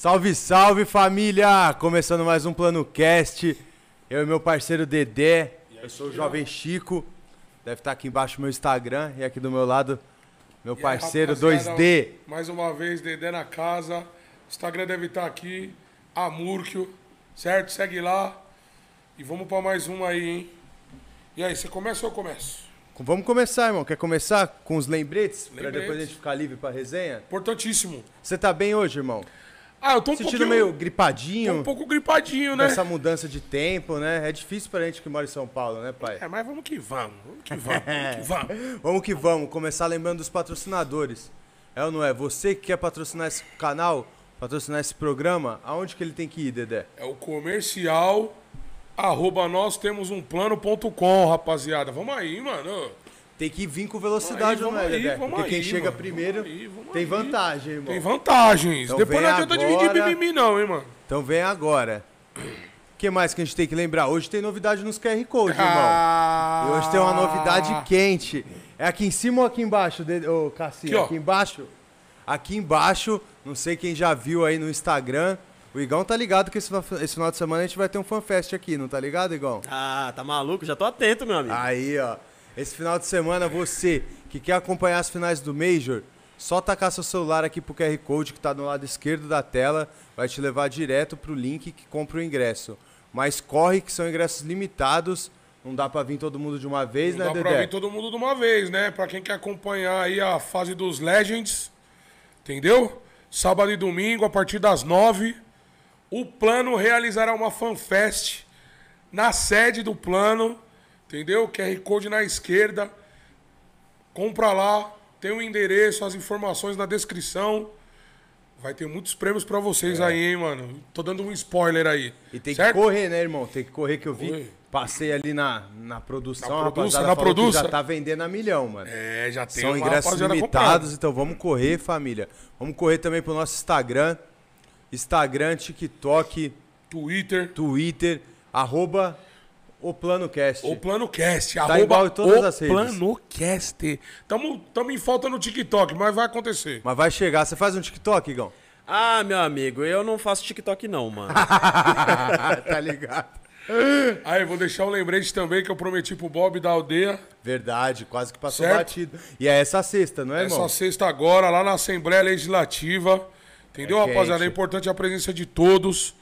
Salve, salve família! Começando mais um Plano Cast. Eu e meu parceiro Dedé. Eu sou o Jovem Chico. Deve estar aqui embaixo o meu Instagram e aqui do meu lado meu E parceiro rapaziada, 2D. Mais uma vez, Dedé na casa. O Instagram deve estar aqui. Amurkio. Certo? Segue lá. E vamos pra mais uma aí, hein? E aí, você começa ou eu começo? Vamos começar, irmão. Quer começar com os lembretes? Pra Lembretes. depois a gente ficar livre pra resenha? Importantíssimo. Você tá bem hoje, irmão? Ah, eu tô um Sentindo pouquinho... meio tô gripadinho um pouco gripadinho, né? nessa mudança de tempo, né? É difícil pra gente que mora em São Paulo, né, pai? É, mas vamos que vamos. Vamos que vamos. Vamos que vamos. Vamos que vamos, começar lembrando dos patrocinadores. É ou não é? Você que quer patrocinar esse canal, patrocinar esse programa, aonde que ele tem que ir, Dedé? É o comercial arroba nós temos um plano.com, rapaziada. Vamos aí, mano. Tem que vir com velocidade, Vamos não é, aí, Dedé? vamos Porque quem aí, chega mano. primeiro Vamos aí, vamos tem aí. vantagem, irmão. Tem vantagens. Então Depois não adianta dividir agora. mimimi, não, hein, mano. Então vem agora. O que mais que a gente tem que lembrar? Hoje tem novidade nos QR Code, irmão. Ah. E hoje tem uma novidade quente. É aqui em cima ou aqui embaixo, Dedé? Ô, Cassinho? Aqui. Aqui embaixo? Aqui embaixo, não sei quem já viu aí no Instagram. O Igão tá ligado que esse, esse final de semana a gente vai ter um fanfest aqui, não tá ligado, Igão? Ah, tá maluco? Já tô atento, meu amigo. Aí, ó. Esse final de semana, você que quer acompanhar as finais do Major, só tacar seu celular aqui pro QR Code que tá do lado esquerdo da tela, vai te levar direto pro link que compra o ingresso. Mas corre que são ingressos limitados, não dá pra vir todo mundo de uma vez, Não né, dá pra Dedé? vir todo mundo de uma vez, né? Pra quem quer acompanhar aí a fase dos Legends, entendeu? Sábado e domingo, a partir das nove, o Plano realizará uma fanfest na sede do Plano, entendeu? QR Code na esquerda. Compra lá, tem o endereço, as informações na descrição. Vai ter muitos prêmios pra vocês aí, hein, mano? Tô dando um spoiler aí. É. E tem certo? que correr, né, irmão? Tem que correr que eu vi. Correr. Passei ali na, na produção, Na rapaziada na produça. já tá vendendo a milhão, mano. É, já tem São ingressos limitados, então vamos correr, família. Vamos correr também pro nosso Instagram. Instagram, TikTok, Twitter. Twitter, arroba o PlanoCast. O PlanoCast, Tá arroba igual em todas o as redes. PlanoCast. Tamo, tamo em falta no TikTok, mas vai acontecer. Mas vai chegar. Você faz um TikTok, Igão? Ah, meu amigo, eu não faço TikTok não, mano. tá ligado? Aí, vou deixar um lembrete também que eu prometi pro Bob da aldeia. Verdade, quase que passou Certo. batido. E é essa sexta, não é, irmão? Essa sexta agora, lá na Assembleia Legislativa. Entendeu, É rapaziada? É importante a presença de todos.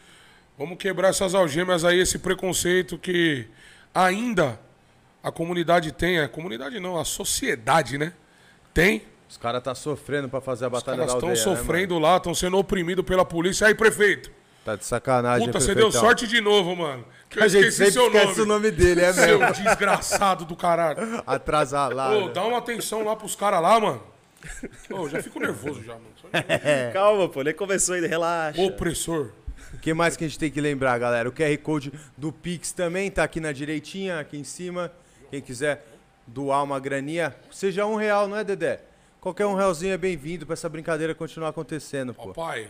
Vamos quebrar essas algemas aí, esse preconceito que ainda a comunidade tem. A comunidade não, a sociedade, né? Tem. Os caras tá sofrendo pra fazer a Os batalha caras da estão aldeia, né, sofrendo lá, estão sendo oprimidos pela polícia. Aí, prefeito. Tá de sacanagem, Puta, você deu sorte de novo, mano. Que eu A gente esqueci seu esquece nome. o nome dele, é mesmo. Seu desgraçado do caralho. Atrasar lá. Ô, dá uma atenção lá pros caras lá, mano. Ô, já fico nervoso já, mano. Calma, pô, nem começou ainda, relaxa. Opressor. O que mais que a gente tem que lembrar, galera? O QR Code do Pix também tá aqui na direitinha, aqui em cima. Quem quiser doar uma graninha, seja um real, não é, Dedé? Qualquer um realzinho é bem-vindo pra essa brincadeira continuar acontecendo, pô. Papai,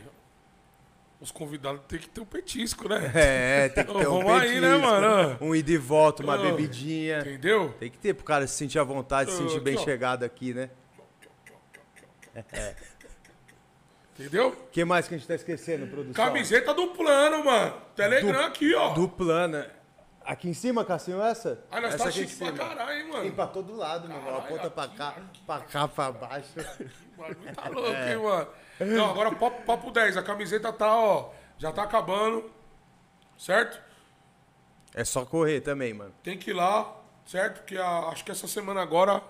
os convidados tem que ter um petisco, né? É, tem que ter um vamos aí, né, petisco, mano? Um ida e volta, uma Ô, bebidinha. Entendeu? Tem que ter pro cara se sentir à vontade, se sentir aqui, bem chegado aqui, né? Entendeu? O que mais que a gente tá esquecendo, produção? Camiseta do plano, mano. Telegram aqui, ó. Do plano. Aqui em cima, Cassinho, essa? Ai, nós essa tá aqui chique pra caralho, hein, Tem mano. pra todo lado, meu irmão. Aponta pra cá, pra cá, pra baixo. O bagulho tá louco, hein, mano. Não, agora papo, papo 10. A camiseta tá, ó. Já tá acabando. Certo? É só correr também, mano. Tem que ir lá, certo? Porque a- acho que essa semana agora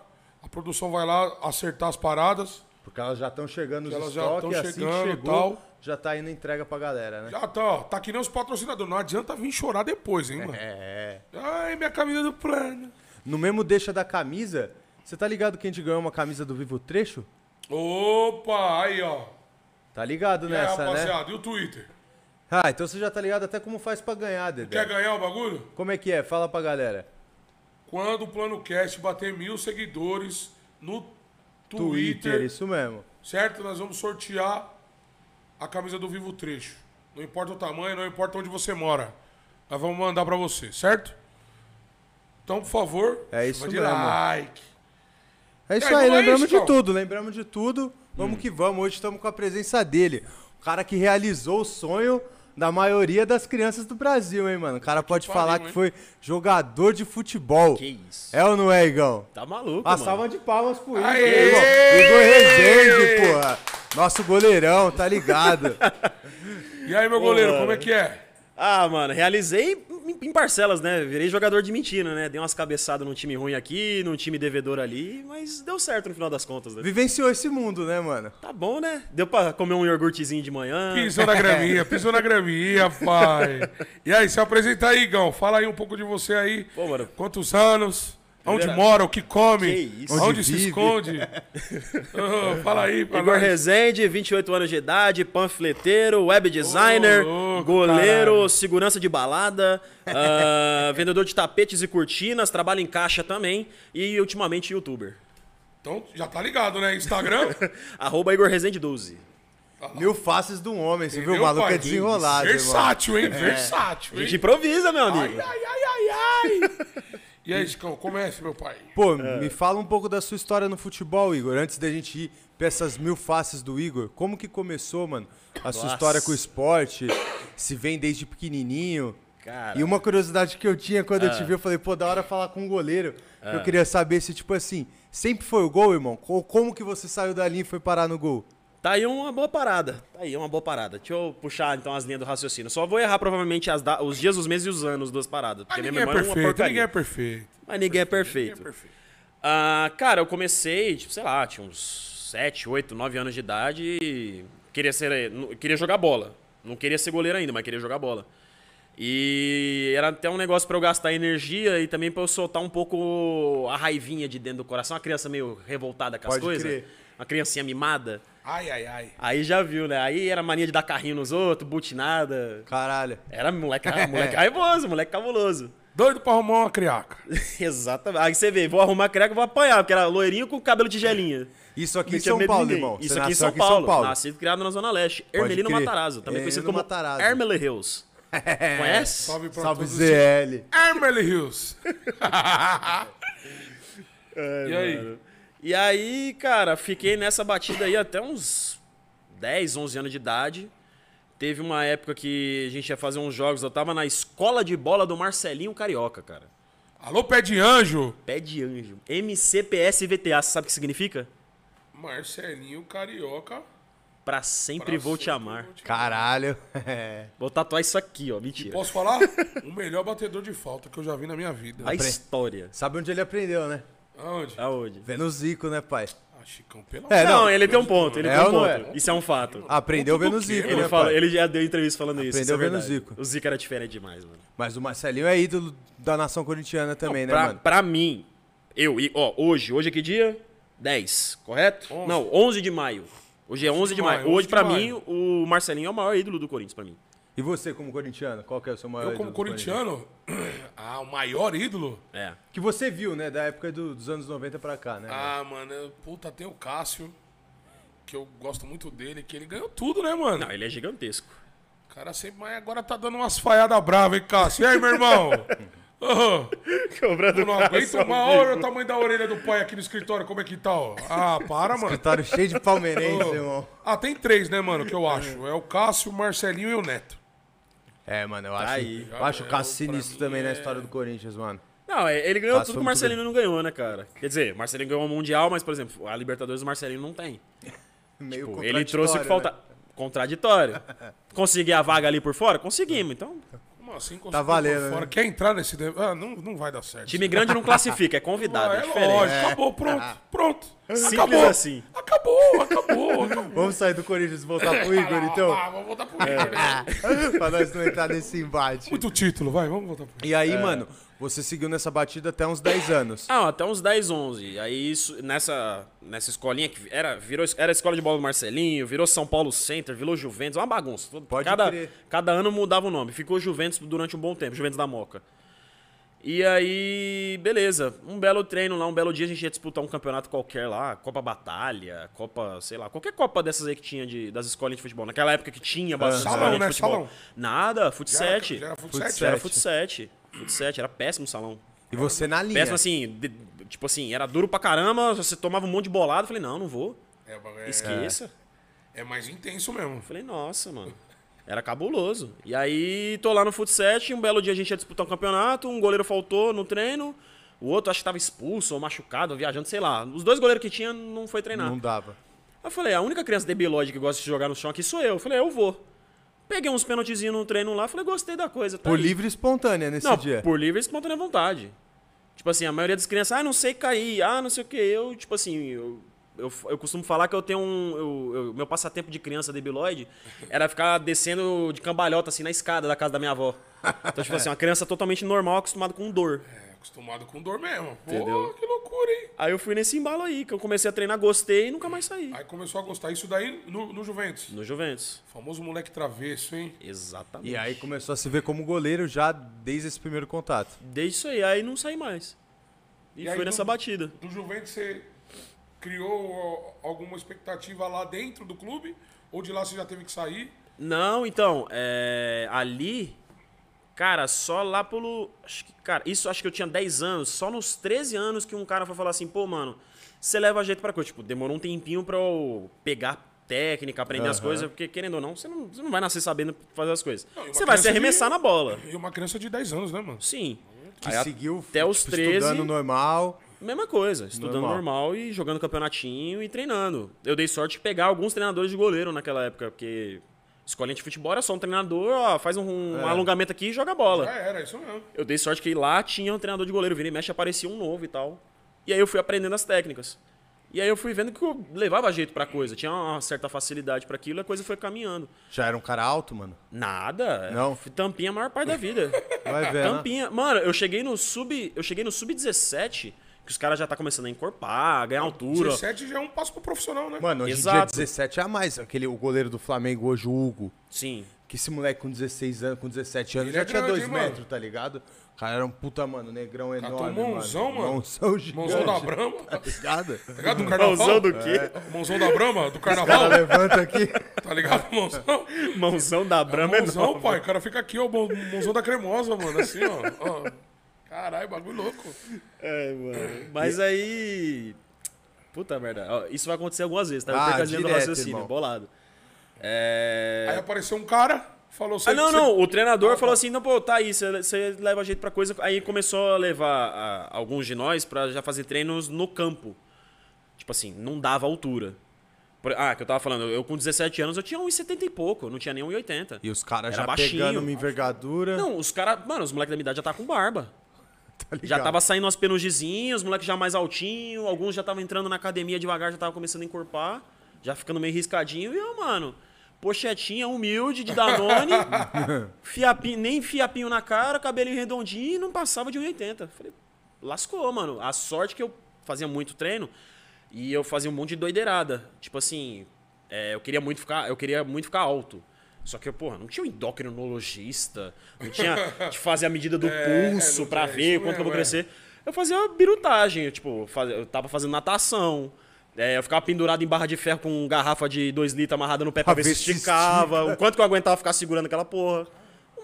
a produção vai lá acertar as paradas. Porque elas já estão chegando nos Elas estoques, assim chegando que chegou, tal. já tá indo entrega pra galera, né? Já tá, ó. Tá que nem os patrocinadores. Não adianta vir chorar depois, hein, mano. É. Ai, minha camisa do plano. No mesmo deixa da camisa, você tá ligado que a gente ganhou uma camisa do Vivo Trecho? Opa, aí, ó. Tá ligado E nessa, né? rapaziada, e o Twitter? Ah, então você já tá ligado até como faz pra ganhar, Dedé. Quer ganhar o bagulho? Como é que é? Fala pra galera. Quando o Plano Cast bater mil seguidores no Twitter, Twitter, isso mesmo. certo? Nós vamos sortear a camisa do Vivo Trecho. Não importa o tamanho, não importa onde você mora. Nós vamos mandar pra você, certo? Então, por favor, É isso de mesmo. like. É isso aí, aí, aí, lembramos de Chicão. tudo, lembramos de tudo. Vamos que vamos, hoje estamos com a presença dele. O cara que realizou o sonho da maioria das crianças do Brasil, hein, mano? O cara pode pariu, falar hein? que foi jogador de futebol. Que isso. É ou não é, Igão? Tá maluco, A mano. salva de palmas pro Igor! Igor. Igor Rezende, porra. Nosso goleirão, tá ligado? E aí, meu goleiro, mano. como é que é? Ah, mano, realizei em- parcelas, né? Virei jogador de mentira, né? Dei umas cabeçadas num time ruim aqui, num time devedor ali, mas deu certo no final das contas, né? Vivenciou esse mundo, né, mano? Tá bom, né? Deu pra comer um iogurtezinho de manhã. Pisou na graminha, pisou na graminha, pai. E aí, se apresenta aí, Igão. Fala aí um pouco de você aí. Pô, mano. Quantos anos? Onde Primeira- mora? O que come? Que isso. Onde, Onde se esconde? Ah, fala aí, pra Igor nós. Rezende, 28 anos de idade, panfleteiro, web designer, louco, goleiro, caralho. segurança de balada, ah, vendedor de tapetes e cortinas, trabalha em caixa também e ultimamente youtuber. Então, já tá ligado, né? Instagram. Arroba Igor Rezende 12. Mil faces de um homem, você viu? O maluco pai? é desenrolado, irmão. Versátil, hein? Versátil, A hein? gente improvisa, meu Ai, amigo. ai, ai, ai, ai. E aí, Chicão, comece, meu pai. Pô, É. me fala um pouco da sua história no futebol, Igor. Antes da gente ir pra essas mil faces do Igor, como que começou, mano? A sua Nossa. história com o esporte? Se vem desde pequenininho? Cara. E uma curiosidade que eu tinha quando eu te Ah. vi, eu falei, pô, da hora falar com um goleiro. Eu queria saber se, tipo assim, sempre foi o gol, irmão? Ou como que você saiu da linha e foi parar no gol? Tá aí uma boa parada. Tá aí uma boa parada. Deixa eu puxar então as linhas do raciocínio. Só vou errar provavelmente as da- os dias, os meses e os anos das paradas. Porque minha ninguém é memória é uma perfeito, porcaria. ninguém é perfeito. Mas ninguém é perfeito. perfeito. Ah, cara, eu comecei, tipo, sei lá, tinha uns 7, 8, 9 anos de idade e queria ser. Queria jogar bola. Não queria ser goleiro ainda, mas queria jogar bola. E era até um negócio pra eu gastar energia e também pra eu soltar um pouco a raivinha de dentro do coração. Uma criança meio revoltada com as Pode coisas. crer. Uma criancinha mimada. Ai, ai, ai. Aí já viu, né? Aí era mania de dar carrinho nos outros, butinada. Caralho. Era moleque, moleque raivoso, moleque cabuloso. Doido pra arrumar uma criaca. Exatamente. Aí você vê, vou arrumar creca, vou apanhar, porque era loirinho com cabelo tigelinha. Isso aqui em São de Paulo, irmão. Isso aqui em nasceu São Paulo. Nascido e criado na Zona Leste. Ermelino crer. Matarazzo, também conhecido como Matarazzo. Hermele Hills. Conhece? Salve pra Salve. ZL. Hermely Hills. e aí? E aí, cara, fiquei nessa batida aí até uns 10, 11 anos de idade. Teve uma época que a gente ia fazer uns jogos, eu tava na escola de bola do Marcelinho Carioca, cara. Alô, pé de anjo. Pé de anjo. MCPSVTA, você sabe o que significa? Marcelinho Carioca. Pra sempre Pra vou te sempre amar. vou te Caralho. Vou tatuar isso aqui, ó. Mentira. Posso falar? o melhor batedor de falta que eu já vi na minha vida. A história. Sabe onde ele aprendeu, né? Aonde? Aonde? Vendo o Zico, né, pai? Ah, Chicão, pelo É, não, não. ele tem um ponto. Ele É tem um ou não ponto. é? Isso é um fato. Aprendeu vendo o? Zico, Ele né, Ele, fala, pai? ele já deu entrevista falando isso. Aprendeu isso é vendo o verdade. Zico. O Zico era diferente demais, mano. Mas o Marcelinho é ídolo da nação corintiana também, né, pra, mano? pra mim, eu, e, ó, hoje, hoje é que dia? 10, correto? 11. Não, 11 de maio. Hoje é 11 de maio. 11 Hoje, de pra maio. mim, o Marcelinho é o maior ídolo do Corinthians, pra mim. E você, como corintiano, qual que é o seu maior Eu, ídolo como do Corinthians? corintiano, ah, o maior ídolo? É. Que você viu, né, da época do- dos anos 90 pra cá, né? Ah, mano, eu- puta, tem o Cássio, que eu gosto muito dele, que ele ganhou tudo, né, mano? Não, ele é gigantesco. O cara sempre, mas agora tá dando umas falhadas bravas, hein, Cássio? E aí, meu irmão? Ô, Cobrando eu não aguento uma hora o tamanho da orelha do pai aqui no escritório, como é que tá, ó? Ah, para, mano. Escritório cheio de palmeirense, irmão. Ah, tem três, né, mano, que eu acho. É o Cássio, o Marcelinho e o Neto. É, mano, eu acho, aí. eu acho o também na é- história do Corinthians, mano. Não, é- ele ganhou Passou tudo que o muito Marcelinho não ganhou, né, cara? Quer dizer, o Marcelinho ganhou o Mundial, mas, por exemplo, a Libertadores o Marcelinho não tem. Meio Pô, ele trouxe o que falta. Contraditório. Conseguir a vaga ali por fora? Conseguimos. Então, Como assim? Tá valendo, fora? né? Quer entrar nesse... de- Ah, não, não vai dar certo. time grande não classifica, é convidado. Ah, é é diferente. lógico, acabou, pronto, pronto. Simples acabou. assim. Acabou, acabou, acabou. Vamos sair do Corinthians e voltar pro Igor, então? Ah, vamos voltar pro Igor, né? pra nós não entrar nesse embate. Muito título, vai, vamos voltar pro Igor. E aí, mano, você seguiu nessa batida até uns 10 anos. Ah, até uns 10, 11. Aí isso, nessa, nessa escolinha que era, virou, era a escola de bola do Marcelinho, virou São Paulo Center, virou Juventus, uma bagunça. Pode cada, crer. cada ano mudava o nome. Ficou Juventus durante um bom tempo, Juventus da Moca. E aí, beleza. Um belo treino lá, um belo dia a gente ia disputar um campeonato qualquer lá, Copa Batalha, Copa, sei lá, qualquer Copa dessas aí que tinha de, das escolinhas de futebol. Naquela época que tinha bastante Salão, né? de futebol. Salão. Nada, fut Já era- 7. já era fut Fut sete? Era sete. fut 7. Fut 7, era péssimo o salão. E você na linha. Péssimo assim, de- tipo assim, era duro pra caramba, você tomava um monte de bolada. Eu falei, não, não vou. É, é, Esqueça. É mais intenso mesmo. Eu falei, nossa, mano. Era cabuloso. E aí, tô lá no futset, um belo dia a gente ia disputar um campeonato, um goleiro faltou no treino, o outro acho que tava expulso ou machucado, ou viajando, sei lá. Os dois goleiros que tinha não foi treinar. Não dava. Eu falei, a única criança debilóide que gosta de jogar no chão aqui sou eu. Eu falei, eu vou. Peguei uns pênaltizinhos no treino lá, falei, gostei da coisa. Tá Por aí. livre e espontânea nesse Não, dia. por livre e espontânea vontade. Tipo assim, a maioria das crianças, ah, não sei cair, ah, não sei o que. Eu, tipo assim, eu, eu, eu costumo falar que eu tenho um. eu- eu- meu passatempo de criança debilóide era ficar descendo de cambalhota, assim, na escada da casa da minha avó. Então, tipo assim, uma criança totalmente normal, acostumada com dor. É, acostumado com dor mesmo. Entendeu? Pô, que loucura, hein? Aí eu fui nesse embalo aí, que eu comecei a treinar, gostei e nunca mais saí. Aí começou a gostar. Isso daí no, no Juventus. No Juventus. Famoso moleque travesso, hein? Exatamente. E aí começou a se ver como goleiro já desde esse primeiro contato. Desde isso aí, aí não saí mais. E, E foi nessa do- batida. Do Juventus você criou alguma expectativa lá dentro do clube? Ou de lá você já teve que sair? Não, então, é, ali, cara, só lá pelo. Acho que, cara, isso acho que eu tinha 10 anos, só nos 13 anos que um cara foi falar assim, pô, mano, você leva jeito pra coisa. Tipo, demorou um tempinho pra eu pegar técnica, aprender as Aham. coisas, porque querendo ou não, você não, você não vai nascer sabendo fazer as coisas. Não, você vai se arremessar de- na bola. E uma criança de 10 anos, né, mano? Sim. Que Aí, seguiu até os tipo, 13. estudando normal. Mesma coisa, estudando Normal. normal. e jogando campeonatinho e treinando. Eu dei sorte de pegar alguns treinadores de goleiro naquela época, porque escolinha de futebol era só um treinador, ó, faz um, um É. alongamento aqui e joga bola. Já era, isso mesmo. Eu dei sorte que lá tinha um treinador de goleiro, vira e mexe, aparecia um novo e tal. E aí eu fui aprendendo as técnicas. E aí eu fui vendo que eu levava jeito pra coisa, tinha uma certa facilidade pra aquilo e a coisa foi caminhando. Já era um cara alto, mano. Nada. Não? Tampinha a maior parte da vida. Vai ver, né? tampinha. Mano, eu cheguei no sub, eu cheguei no sub 17, que os caras já tá começando a encorpar, ganhar altura. 17 já é um passo pro profissional, né? Mano, hoje em dia Exato. 17 é a mais. Aquele, o goleiro do Flamengo hoje, o Hugo. Sim. Que esse moleque com 16 anos, com 17 anos, Ele já é tinha grande, 2 hein, mano? metros, tá ligado? O cara era um puta, mano, negrão enorme. tem um mãozão, mano. Mãozão gigante. Mãozão da Brama. Tá ligado? Tá ligado? Do carnaval. Mãozão do quê? Mãozão da Brama, do O cara carnaval. levanta aqui. Tá ligado, mãozão? Mãozão da Brahma é Mãozão, enorme. pai. O cara fica aqui, ó, mão- mãozão da cremosa, mano. Assim, ó. ó. Caralho, bagulho louco. É, mano. Mas aí. Puta merda. Isso vai acontecer algumas vezes, tá? Eu Ah, perco linhas do direto, raciocínio, irmão. bolado. É. Aí apareceu um cara, falou... Ah, não, "Cê- não. O treinador Ah, falou tá. assim: não, pô, tá aí, você- você leva jeito pra coisa. Aí começou a levar ah, alguns de nós pra já fazer treinos no campo. Tipo assim, não dava altura. Por- Ah, que eu tava falando, eu com 17 anos eu tinha 1,70 e pouco, não tinha nem 1,80. E os caras já baixinho. pegando uma envergadura. Não, os caras, mano, os moleques da minha idade já tá com barba. tá? Já tava saindo umas penugizinhos, os moleques já mais altinho, alguns já estavam entrando na academia devagar, já tava começando a encorpar, já ficando meio riscadinho. E eu, mano, pochetinha humilde de Danone, fiapinho, nem fiapinho na cara, cabelinho redondinho e não passava de 1,80. Falei, lascou, mano. A sorte que eu fazia muito treino e eu fazia um monte de doideirada. Tipo assim, é, eu queria muito ficar, eu queria muito ficar alto. Só que, porra, não tinha um endocrinologista, não tinha de fazer a medida do É, pulso não pra tinha, ver quanto que eu vou é. crescer. Eu fazia birutagem, eu, tipo, faz- eu tava fazendo natação. é, eu ficava pendurado em barra de ferro com garrafa de 2 litros amarrada no pé pra, ver se esticava. O quanto que eu aguentava ficar segurando aquela porra.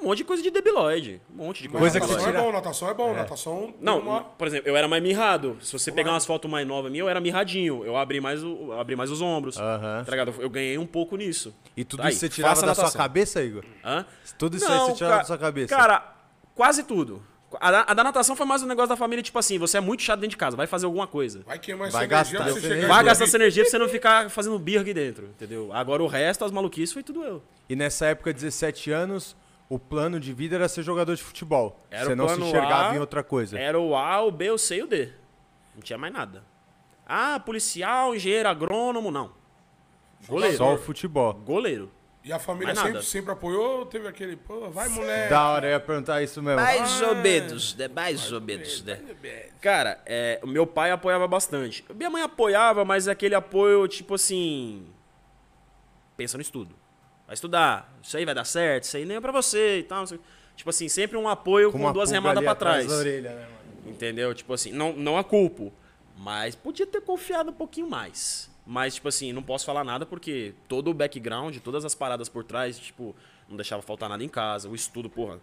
Um monte de coisa de debilóide. Um monte de coisa, Coisa que natação é bom, natação é bom. Natação... Não, uma- por exemplo, eu era mais mirrado. Se você pegar umas fotos mais novas minhas, eu era mirradinho. Eu abri mais, o, abri mais os ombros. Aham. Tá ligado? Eu ganhei um pouco nisso. E tudo Aí, isso você tirava da sua natação. cabeça, Igor? Hã? Tudo isso aí você tirava da sua cabeça? Cara, quase tudo. A da, a da natação foi mais um negócio da família, tipo assim, você é muito chato dentro de casa, vai fazer alguma coisa. Vai queimar Vai essa energia gastar pra você chegar Vai gastar essa energia pra você não ficar fazendo birra aqui dentro, entendeu? Agora o resto, as maluquices, foi tudo eu. E nessa época, 17 anos, o plano de vida era ser jogador de futebol. Era você o não se enxergava A, em outra coisa. Era o A, o B, o C e o D. Não tinha mais nada. Ah, policial, engenheiro, agrônomo, não. Goleiro. Só o futebol. Goleiro. E a família Mais sempre, sempre apoiou ou teve aquele, pô, vai moleque. Da hora, eu ia perguntar isso mesmo. Mais ou menos, né? Mais ou menos, né? Cara, é, o meu pai apoiava bastante. Minha mãe apoiava, mas é aquele apoio, tipo assim. Pensa no estudo. Vai estudar, isso aí vai dar certo, isso aí nem é pra você e tal. não sei- Tipo assim, sempre um apoio com, uma duas remadas pra trás. da orelha, né, mano? Entendeu? Tipo assim, não, não a culpo. Mas podia ter confiado um pouquinho mais. Mas, tipo assim, não posso falar nada porque todo o background, todas as paradas por trás, tipo, não deixava faltar nada em casa. O estudo, porra.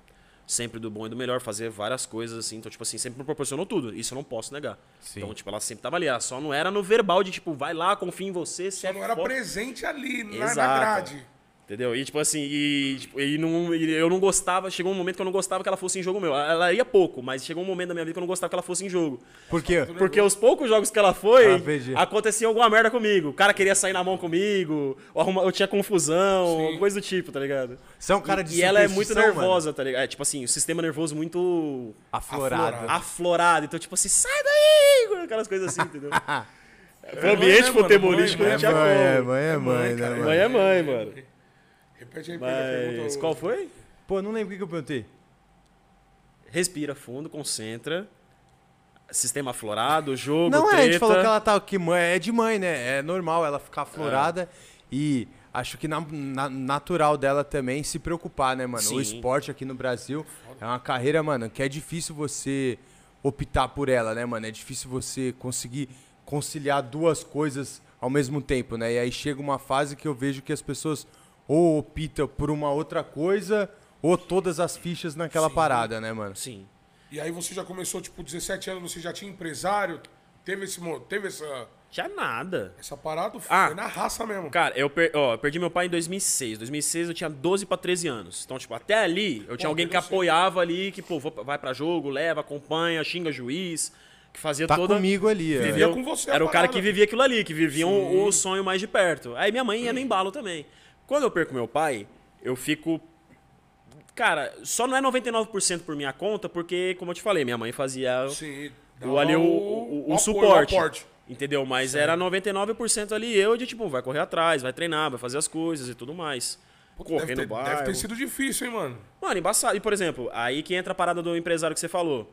sempre do bom e do melhor, fazer várias coisas assim. Então, tipo assim, sempre me proporcionou tudo. Isso eu não posso negar. Sim. Então, tipo, ela sempre tava ali. Ela só não era no verbal de, tipo, vai lá, confia em você, Só é não era presente ali, na, na Exato. grade. Entendeu? E tipo assim, e, tipo, e não, e eu não gostava, chegou um momento que eu não gostava que ela fosse em jogo meu. Ela ia pouco, mas chegou um momento da minha vida que eu não gostava que ela fosse em jogo. Por quê? Porque os poucos jogos que ela foi, Ah, acontecia alguma merda comigo. O cara queria sair na mão comigo, ou arruma- eu tinha confusão, Sim. coisa do tipo, tá ligado? Você é um cara de e ela é muito superstição, mano? nervosa, tá ligado? É, tipo assim, o sistema nervoso muito Aflorado. Aflorado. Então, tipo assim, sai daí! Aquelas coisas assim, entendeu? É o ambiente mãe, né, futebolístico Mãe, não É tinha mãe, como. é mãe, é mãe, né, cara, mano? Mãe é mãe, mano. Repete aí. Mas qual foi? Pô, não lembro o que eu perguntei. Respira fundo, concentra. Sistema aflorado, jogo, Não, treta. é, a gente falou que ela tá que mãe é de mãe, né? É normal ela ficar aflorada e acho que na, na- natural dela também se preocupar, né, mano? Sim. O esporte aqui no Brasil é uma carreira, mano, que é difícil você optar por ela, né, mano? É difícil você conseguir conciliar duas coisas ao mesmo tempo, né? E aí chega uma fase que eu vejo que as pessoas ou optam por uma outra coisa ou todas as fichas naquela Sim. parada, né, mano? Sim. E aí você já começou, tipo, 17 anos, você já tinha empresário? Teve, esse, teve essa, Tinha nada. essa parada? Ah. Foi na raça mesmo. Cara, eu, per- ó, eu perdi meu pai em 2006. 2006 eu tinha 12 pra 13 anos. Então, tipo, até ali eu tinha Pô, alguém que sei. apoiava ali, que, pô, vou- vai pra jogo, leva, acompanha, xinga juiz, que fazia Tá toda... comigo ali, é. Vivia com você Era o cara parada. que vivia aquilo ali, que vivia um- o sonho mais de perto. Aí minha mãe ia no embalo também. Quando eu perco meu pai, eu fico. Cara, só não é 99% por minha conta, porque, como eu te falei, minha mãe fazia Sim. o, ali o, o, o apoio, suporte. aporte. Entendeu? Mas era 99% ali eu de tipo, vai correr atrás, vai treinar, vai fazer as coisas e tudo mais. Correr Deve no ter, bairro. deve ter sido difícil, hein, mano? Mano, embaçado. E, por exemplo, aí que entra a parada do empresário que você falou.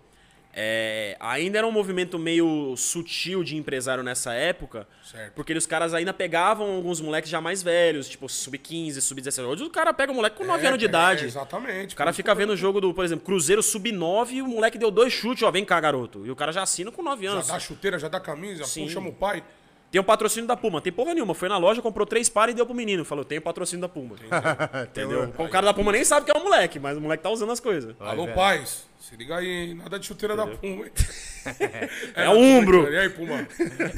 É, ainda era um movimento meio sutil de empresário nessa época, Certo. porque os caras ainda pegavam alguns moleques já mais velhos, tipo sub-15, sub-17. Hoje o cara pega um moleque com 9 É, anos de é, idade. exatamente. O cara fica vendo o jogo do, por exemplo, Cruzeiro sub-9 e o moleque deu dois chutes, ó, vem cá, garoto. E o cara já assina com 9 Já anos. dá chuteira, já dá camisa, Sim. chama o pai. Tem um patrocínio da Puma. Tem porra nenhuma. Foi na loja, comprou três pares e deu pro menino. Falou, tem o patrocínio da Puma. Entendeu? O cara da Puma nem sabe que é um moleque, mas o moleque tá usando as coisas. Alô, velho. pais. Se liga aí, hein? Nada de chuteira da Puma, hein? É tô Umbro. E aí, Puma?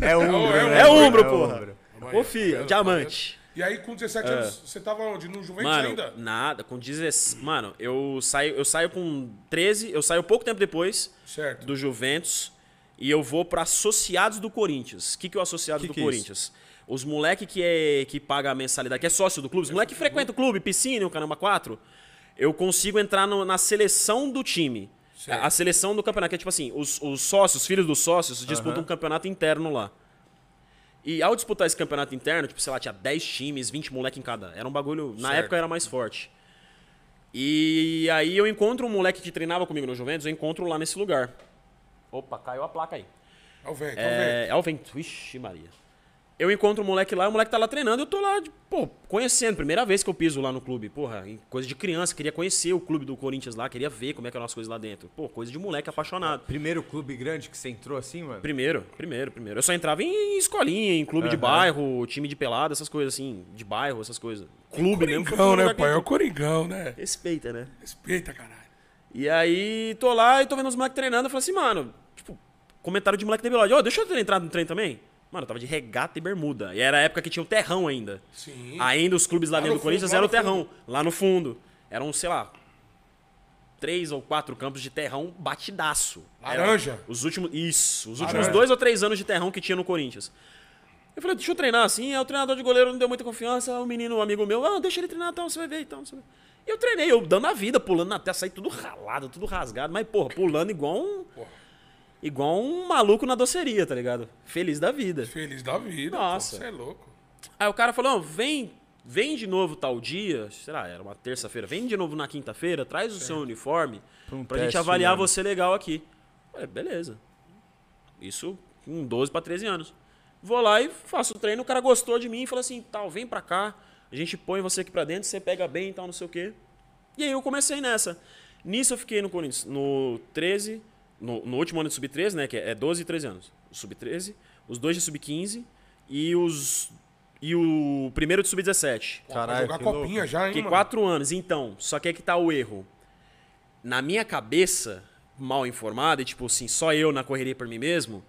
É o Umbro, é o- né? É Umbro, É porra. Ô, filho, diamante. E aí, com 17 anos, você tava onde? No Juventus Mano, ainda? nada, com 16. Mano, eu saio, eu saio com 13, eu saio pouco tempo depois Certo. do Juventus e eu vou pra Associados do Corinthians. O que, que é o Associados Que do que é? Corinthians? Os moleque que, é, que paga a mensalidade, que é sócio do clube, os moleque que frequenta o clube, piscina, o caramba 4, eu consigo entrar no- na seleção do time. A, seleção do campeonato, que é tipo assim, os, os sócios, os filhos dos sócios, disputam um campeonato interno lá. E ao disputar esse campeonato interno, tipo, sei lá, tinha 10 times, 20 moleque em cada. Era um bagulho. Na Certo. época era mais forte. E aí eu encontro um moleque que treinava comigo no Juventus, eu encontro lá nesse lugar. Opa, caiu a placa aí. É o vento, é o vento. É, é o vento. Ixi, Maria. Eu encontro o moleque lá, o moleque tá lá treinando, eu tô lá, de- pô, conhecendo. Primeira vez que eu piso lá no clube. Porra, coisa de criança, queria conhecer o clube do Corinthians lá, queria ver como é que eram as coisas lá dentro. Pô, coisa de moleque apaixonado. Primeiro clube grande que você entrou assim, mano? Primeiro, primeiro, primeiro. Eu só entrava em escolinha, em clube de Aham. bairro, time de pelada, essas coisas assim, de bairro, essas coisas. Clube mesmo. foi Coringão, o né, pai? É o Coringão, né? Respeita, né? Respeita, caralho. E aí, tô lá e tô vendo os moleques treinando. Eu falei assim, mano, tipo, comentário de moleque da Belode. Ô, deixa eu entrar no treino também. Mano, eu tava de regata e bermuda. E era a época que tinha o terrão ainda. Sim. Ainda os clubes lá, Lá dentro do Corinthians fundo, lá era o terrão. Lá no fundo. Eram, sei lá, três ou quatro campos de terrão batidaço. Era Laranja. os últimos. Isso, os Laranja. últimos dois ou três anos de terrão que tinha no Corinthians. Eu falei, deixa eu treinar assim. Aí o treinador de goleiro não deu muita confiança. O menino, um amigo meu, ah, deixa ele treinar, então você vai ver, então. Você vai... E eu treinei, eu dando a vida, pulando na terra, saí tudo ralado, tudo rasgado, mas, porra, pulando igual um. Igual um maluco na doceria, tá ligado? Feliz da vida. Feliz da vida. Nossa. Você é louco. Aí o cara falou, "Não, vem, vem de novo tal dia, sei lá, era uma terça-feira, vem de novo na quinta-feira, traz o seu uniforme Pra um pra gente avaliar você legal aqui. Eu Falei, beleza. Isso com 12 pra 13 anos. Vou lá e faço o treino, o cara gostou de mim e falou assim, tal, vem pra cá, a gente põe você aqui pra dentro, você pega bem e tal, não sei o quê. E aí eu comecei nessa. Nisso eu fiquei no Corinthians, no 13, no, no último ano de sub-13, né, que é 12 e 13 anos. O sub-13, os dois de sub-15 e os e o primeiro de sub-17. Pô, pra Caralho, jogar que copinha louco. já, hein, Fiquei mano? quatro anos. Então, só que é que tá o erro. na minha cabeça, mal informada, e tipo assim, só eu na correria por mim mesmo,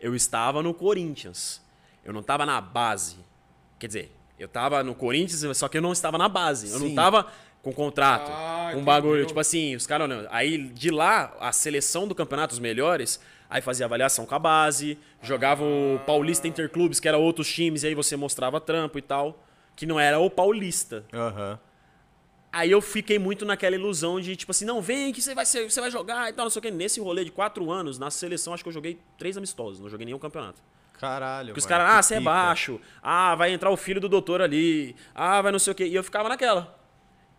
eu estava no Corinthians. Eu não estava na base. Quer dizer, eu estava no Corinthians, só que eu não estava na base. Eu não Sim. Com contrato, Ah, com bagulho. entendeu. Tipo assim, os caras. não- Aí de lá, a seleção do campeonato, os melhores, aí fazia avaliação com a base, jogava o Paulista Interclubes, que era outros times, e aí você mostrava trampo e tal. Que não era o Paulista. Aham. Aí eu fiquei muito naquela ilusão de, tipo assim, não, vem que você vai, ser, você vai jogar e tal, não sei o quê. Nesse rolê de quatro anos, na seleção, acho que eu joguei três amistosos, não joguei nenhum campeonato. Caralho. Porque os caras, ah, você é baixo, ah, vai entrar o filho do doutor ali, ah, vai não sei o quê. E eu ficava naquela.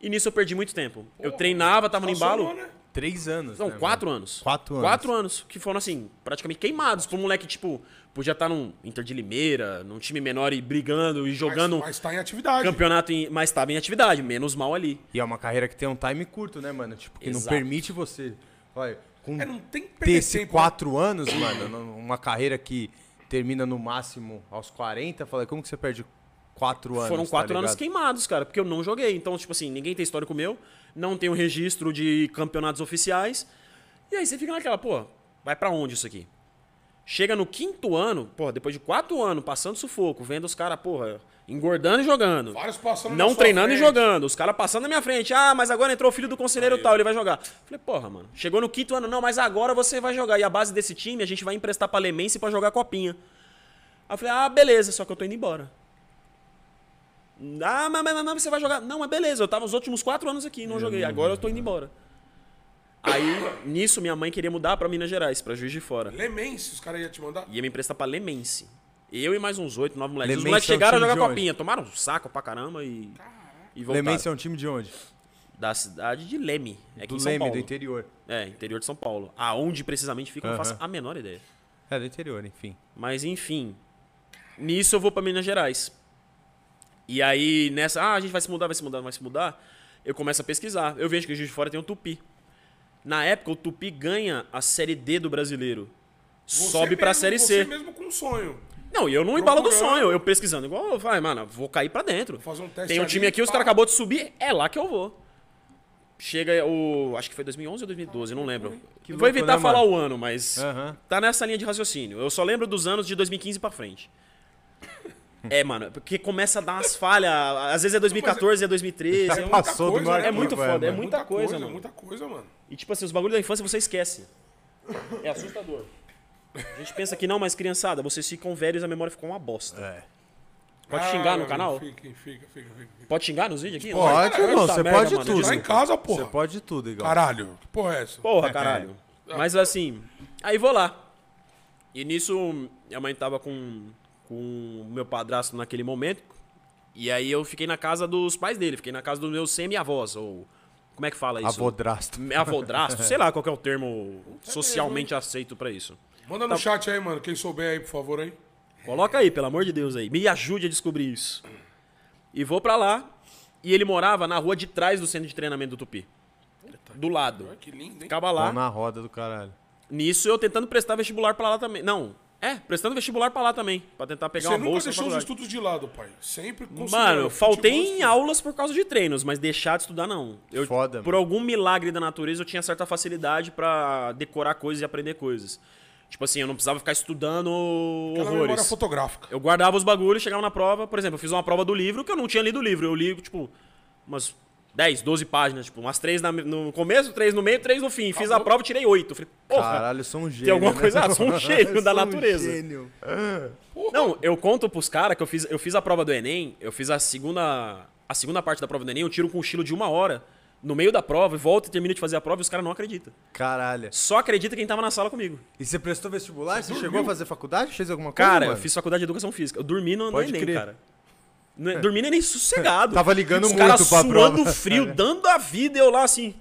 E nisso eu perdi muito tempo. eu Porra, treinava, tava no embalo. né? Três anos. Não, né, quatro mano? anos. Quatro anos. Quatro anos, que foram assim, praticamente queimados. Um moleque, tipo, podia estar num Inter de Limeira, num time menor e brigando e jogando Mas, mas tá em atividade. campeonato, em, mas estava em atividade, menos mal ali. E é uma carreira que tem um time curto, né, mano? Tipo, que Exato. não permite você. Olha, com É, não tem que ter tempo. quatro anos, mano, uma carreira que termina no máximo aos 40, falei, como que você perde quatro anos? Foram tá quatro anos ligado? queimados, cara, porque eu não joguei. Então, tipo assim, ninguém tem histórico meu, não tem um registro de campeonatos oficiais. E aí você fica naquela, pô, vai pra onde isso aqui? Chega no quinto ano, pô, depois de quatro anos passando sufoco, vendo os caras, porra, engordando e jogando. Vários passando Não treinando e frente. jogando. Os caras passando na minha frente. Ah, mas agora entrou o filho do conselheiro tal, ele vai jogar. Falei, porra, mano. Chegou no quinto ano, não, mas agora você vai jogar. E a base desse time a gente vai emprestar pra Lemense pra jogar copinha. Aí eu falei, ah, beleza, só que eu tô indo embora. Ah, mas, mas, mas você vai jogar. Não, mas beleza, eu tava os últimos quatro anos aqui, não joguei. Agora eu tô indo embora. Aí, nisso, minha mãe queria mudar pra Minas Gerais, pra Juiz de Fora. Lemense, os caras iam te mandar. Ia me emprestar pra Lemense. Eu e mais uns oito, nove moleques. Os Lemense moleques é um chegaram a time jogar de onde? copinha, tomaram um saco pra caramba e. E voltaram. Lemense é um time de onde? Da cidade de Leme. É aqui do em São Leme, Paulo. do interior. É, interior de São Paulo. Aonde precisamente fica, eu não faço a menor ideia. É, do interior, enfim. Mas enfim. Nisso eu vou pra Minas Gerais. E aí, nessa, ah, a gente vai se mudar, vai se mudar, vai se mudar. Eu começo a pesquisar. Eu vejo que o Juiz de Fora tem o Tupi. Na época, o Tupi ganha a Série D do brasileiro. Você Sobe pra mesmo- Série você C. mesmo com um sonho. Não, e eu não embalo do sonho. Eu pesquisando. Igual, eu falei, mano, vou cair pra dentro. Fazer um teste Tem um ali, time aqui, os caras acabou de subir, é lá que eu vou. Chega o. Acho que foi 2011 ou 2012, não lembro. Que vou louco, evitar né, falar mano? o ano, mas Aham. tá nessa linha de raciocínio. Eu só lembro dos anos de 2015 pra frente. É, mano, porque começa a dar umas falhas. Às vezes é 2014, é 2013. é, um- Passou do coisa, meu né? é muito foda, é mano. muita coisa, mano. Muita coisa, mano. E tipo assim, os bagulhos da infância você esquece. É assustador. A gente pensa que não, mas criançada, vocês ficam velhos e a memória ficou uma bosta. É. Pode xingar no Ah, canal? Fica, fica, fica, fica. Pode xingar nos vídeos aqui? Pode, Puta irmão, você merda, pode mano. tudo. Tá em casa, porra. Você pode tudo, igual. Caralho, que porra é essa? Porra, caralho. Mas assim, aí vou lá. E nisso, minha mãe tava com, com o meu padrasto naquele momento. E aí eu fiquei na casa dos pais dele, fiquei na casa dos meus semi-avós, ou. Como é que fala isso? Avodrasto. Avodrasto, sei lá qual que é o termo socialmente aceito pra isso. Manda no chat aí, mano. Quem souber aí, por favor, aí. Coloca aí, pelo amor de Deus aí. Me ajude a descobrir isso. E vou pra lá. E ele morava na rua de trás do centro de treinamento do Tupi. Do lado. Que lindo, hein? Ficava lá. Mão na roda do caralho. Nisso eu tentando prestar vestibular pra lá também. Não, é, prestando vestibular pra lá também. Pra tentar pegar Você uma nunca bolsa. na deixou os estudos de lado, pai. Sempre Mano, faltei em aulas por causa de treinos, mas deixar de estudar não. Eu, Foda, por mano. algum milagre da natureza eu tinha certa facilidade pra decorar coisas e aprender coisas. Tipo assim, eu não precisava ficar estudando Aquela memória horrores. fotográfica. Eu guardava os bagulhos, chegava na prova, por exemplo, eu fiz uma prova do livro que eu não tinha lido o livro. Eu li, tipo, umas 10, 12 páginas, tipo, umas 3 no começo, 3 no meio, 3 no fim. Fiz a prova e tirei 8. Falei, porra, Caralho, eu sou um gênio. tem alguma né? coisa? Ah, sou um gênio da Sou um natureza. gênio. Não, eu conto pros caras que eu fiz, eu fiz a prova do Enem, eu fiz a segunda, a segunda parte da prova do Enem, eu tiro com um estilo de uma hora, no meio da prova, e volto e termino de fazer a prova e os caras não acreditam. Caralho. Só acredita quem tava na sala comigo. E você prestou vestibular? Você chegou a fazer faculdade? Fez alguma coisa? Cara, eu mano? fiz faculdade de educação física. Eu dormi no, no Pode Enem, crer. cara. No, dormi no Enem sossegado. Tava ligando Os muito caras pra suando prova. frio, dando a vida, eu lá assim.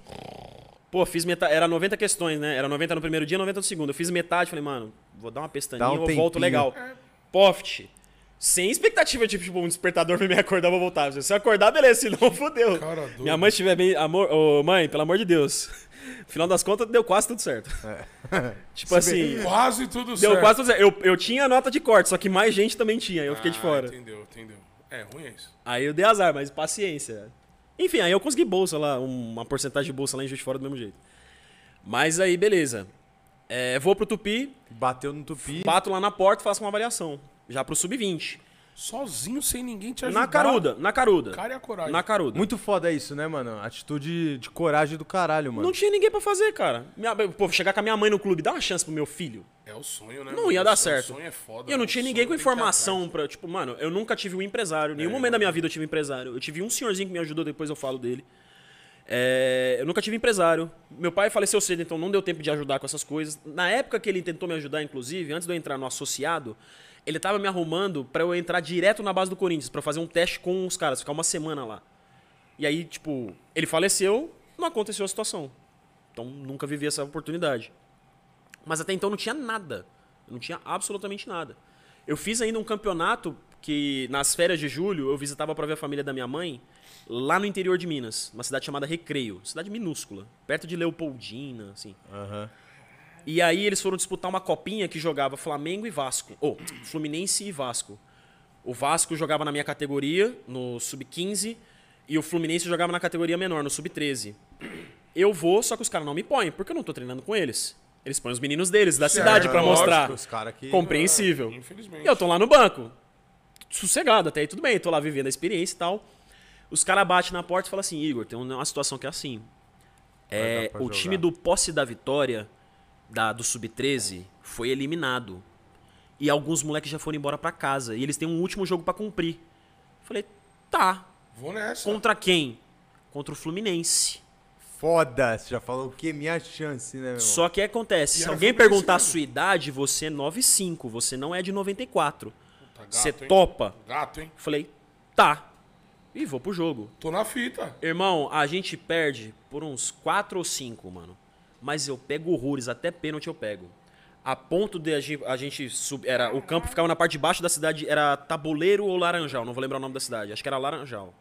Pô, fiz metade. Era 90 questões, né? Era 90 no primeiro dia, 90 no segundo. Eu fiz metade, falei, mano, vou dar uma pestaninha, um eu volto tempinho. legal. Poft. Sem expectativa, tipo, tipo, um despertador pra me acordar, eu vou voltar. Se eu acordar, beleza, senão fodeu. Cara. Minha mãe estiver bem. Amor, ô, mãe, pelo amor de Deus. No final das contas, deu quase tudo certo. tipo assim. Quase tudo Deu certo. quase tudo certo. Eu, eu tinha nota de corte, só que mais gente também tinha. Eu fiquei de Ah, fora. Entendeu, entendeu. É, ruim é isso. Aí eu dei azar, mas paciência. Enfim, aí eu consegui bolsa lá, uma porcentagem de bolsa lá em Juiz de Fora do mesmo jeito. Mas aí, beleza. É, vou pro Tupi, Bateu no tupi. bato lá na porta e faço uma avaliação. Já pro Sub-20. Sozinho, sem ninguém te ajudar. Na caruda, na caruda. Cara e a coragem. Na caruda. Muito foda isso, né, mano? Atitude de coragem do caralho, mano. Não tinha ninguém pra fazer, cara. Minha, pô, chegar com a minha mãe no clube, dá uma chance pro meu filho. É o sonho, né? Não mano? ia dar O certo. sonho é foda. E eu não mano. tinha O ninguém com informação pra. Tipo, mano, eu nunca tive um empresário. Nenhum É, momento da minha vida eu tive um empresário. Eu tive um senhorzinho que me ajudou, depois eu falo dele. É, eu nunca tive empresário. Meu pai faleceu cedo, então não deu tempo de ajudar com essas coisas. Na época que ele tentou me ajudar, inclusive, antes de eu entrar no associado, ele tava me arrumando pra eu entrar direto na base do Corinthians, pra fazer um teste com os caras, ficar uma semana lá. E aí, tipo, ele faleceu, não aconteceu a situação. Então nunca vivi essa oportunidade. Mas até então não tinha nada. Não tinha absolutamente nada. Eu fiz ainda um campeonato que nas férias de julho eu visitava pra ver a família da minha mãe lá no interior de Minas, uma cidade chamada Recreio, cidade minúscula, perto de Leopoldina, assim. Aham. E aí eles foram disputar uma copinha que jogava Flamengo e Vasco, ou Fluminense e Vasco. O Vasco jogava na minha categoria, no sub-15, e o Fluminense jogava na categoria menor, no sub-13. Eu vou, só que os caras não me põem, porque eu não tô treinando com eles. Eles põem os meninos deles, da Certo, cidade, pra lógico, mostrar. Os caras que. Compreensível. É, infelizmente. E eu tô lá no banco. Sossegado, até aí tudo bem, tô lá vivendo a experiência e tal. Os caras batem na porta e falam assim, Igor, tem uma situação que é assim. É, o jogar. time do Posse da Vitória, da, do Sub-13, foi eliminado. E alguns moleques já foram embora pra casa. E eles têm um último jogo pra cumprir. Falei, tá. Vou nessa. Contra quem? Contra o Fluminense. Foda. Você já falou o quê? Minha chance, né, meu? irmão? Só que acontece, E se alguém perguntar a sua idade, você é 9,5, você não é de 94. Puta, gato, Você hein? topa? Gato, hein? Falei, tá. E vou pro jogo. Tô na fita. Irmão, a gente perde por uns 4 ou 5, mano. Mas eu pego horrores, até pênalti eu pego. A ponto de a gente, a gente sub, era O campo ficava na parte de baixo da cidade, era Tabuleiro ou Laranjal, não vou lembrar o nome da cidade. Acho que era Laranjal.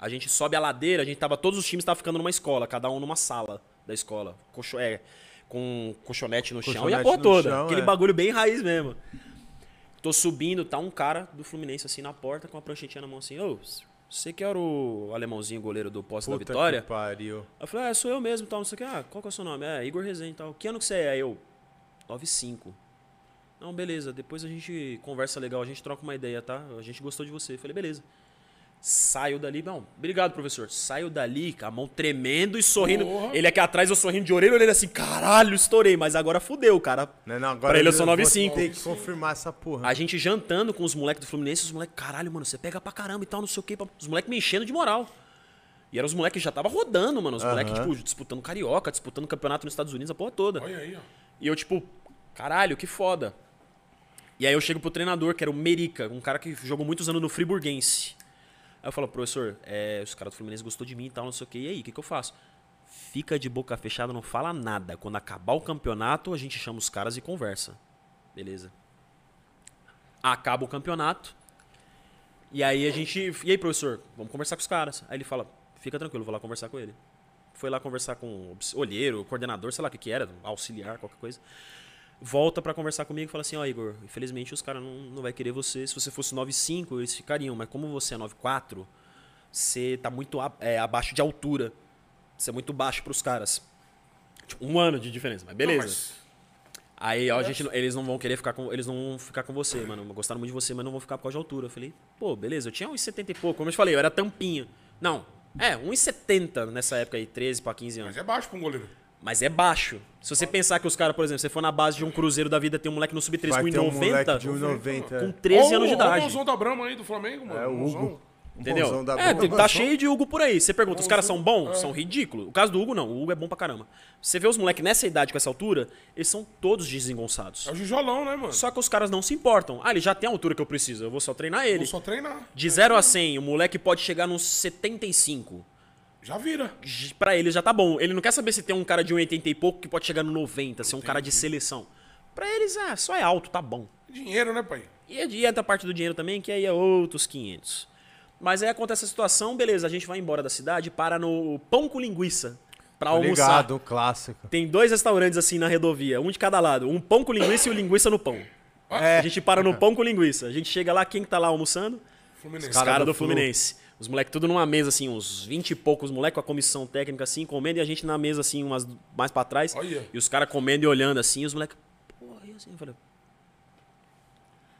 A gente sobe a ladeira, a gente tava. Todos os times estavam ficando numa escola, cada um numa sala da escola. Colcho, é, com colchonete no chão e a Colchonete porra toda. chão, aquele é. bagulho bem raiz mesmo. Tô subindo, tá um cara do Fluminense assim na porta com a pranchetinha na mão assim, ô, você que era o alemãozinho goleiro do Posse da Vitória? que pariu. Aí eu falei, ah, sou eu mesmo, tal, não sei o que. Ah, qual que é o seu nome? É, Igor Rezende e tal. Que ano que você é? Eu, 95. Não, beleza, depois a gente conversa legal, a gente troca uma ideia, tá? A gente gostou de você. Eu falei, beleza. Saio dali, não, obrigado, professor. Saio dali, com a mão tremendo e sorrindo. Porra. Ele aqui atrás, eu sorrindo de orelha, olhando assim, caralho, estourei, mas agora fudeu, cara. Não, não, agora Pra ele eu sou vou 9,5. ter que confirmar essa porra. A gente jantando com os moleques do Fluminense, os moleques, caralho, mano, você pega pra caramba e tal, não sei o quê. Os moleques me enchendo de moral. E eram os moleques que já tava rodando, mano. Os moleques, Aham. tipo, disputando carioca, disputando campeonato nos Estados Unidos, a porra toda. Olha aí, ó. E eu, tipo, caralho, que foda. E aí eu chego pro treinador, que era o Merica, um cara que jogou muitos anos no Friburguense. Aí eu falo, professor, é, os caras do Fluminense gostou de mim e tal, não sei o quê. E aí, o que, que eu faço? Fica de boca fechada, não fala nada. Quando acabar o campeonato, a gente chama os caras e conversa. Beleza. Acaba o campeonato. E aí a gente. E aí, professor, vamos conversar com os caras. Aí ele fala, fica tranquilo, vou lá conversar com ele. Foi lá conversar com o olheiro, coordenador, sei lá o que, que era, auxiliar, qualquer coisa. Volta pra conversar comigo e fala assim, ó, Igor, infelizmente os caras não, não vai querer você. Se você fosse 9,5, eles ficariam, mas como você é 9,4, você tá muito a- é, abaixo de altura. Você é muito baixo pros caras. Tipo, um ano de diferença, mas beleza. Não, mas Aí, ó, a gente, eles não vão querer ficar com, eles não vão ficar com você, mano. Gostaram muito de você, mas não vão ficar por causa de altura. Eu falei, pô, beleza, eu tinha 1,70 e pouco, como eu te falei, eu era tampinha. Não, é, 1,70 nessa época aí, 13 pra 15 anos. Mas é baixo pra um goleiro. Mas é baixo. Se você pensar que os caras, por exemplo, você for na base de um Cruzeiro da vida, tem um moleque no sub-13 Vai com ter um 1,90, moleque de 1,90. com é. 13 Ó, anos de Ó o idade. Mãozão da Brahma aí do Flamengo, mano. É, o. Hugo. Entendeu? É, tá cheio de Hugo por aí. Você pergunta, os caras são bons? é. São ridículos. O caso do Hugo, não. O Hugo é bom pra caramba. Você vê os moleques nessa idade, com essa altura, eles são todos desengonçados. É o Gijolão, né, mano? Só que os caras não se importam. Ah, ele já tem a altura que eu preciso, eu vou só treinar ele. Vou só treinar. De 0 a 100, o moleque pode chegar nos 75. Já vira. Pra ele já tá bom. Ele não quer saber se tem um cara de 1,80 e pouco que pode chegar no 90, ser um cara de seleção. Pra eles, ah, só é alto, tá bom. Dinheiro, né, pai? E a e entra a parte do dinheiro também, que aí é outros 500. Mas aí acontece a situação, beleza, a gente vai embora da cidade, para no Pão com Linguiça pra Tô almoçar. ligado, clássico. Tem dois restaurantes assim na rodovia, um de cada lado. Um pão com linguiça e o linguiça no pão. É. A gente para no pão com linguiça. A gente chega lá, quem que tá lá almoçando? Fluminense. Os Cara caras do do Fluminense. Os moleques tudo numa mesa, assim, uns 20 e poucos moleques com a comissão técnica, assim, comendo, e a gente na mesa, assim, umas mais pra trás. Olha. E os caras comendo e olhando, assim, e os moleques, porra, e assim, eu falei...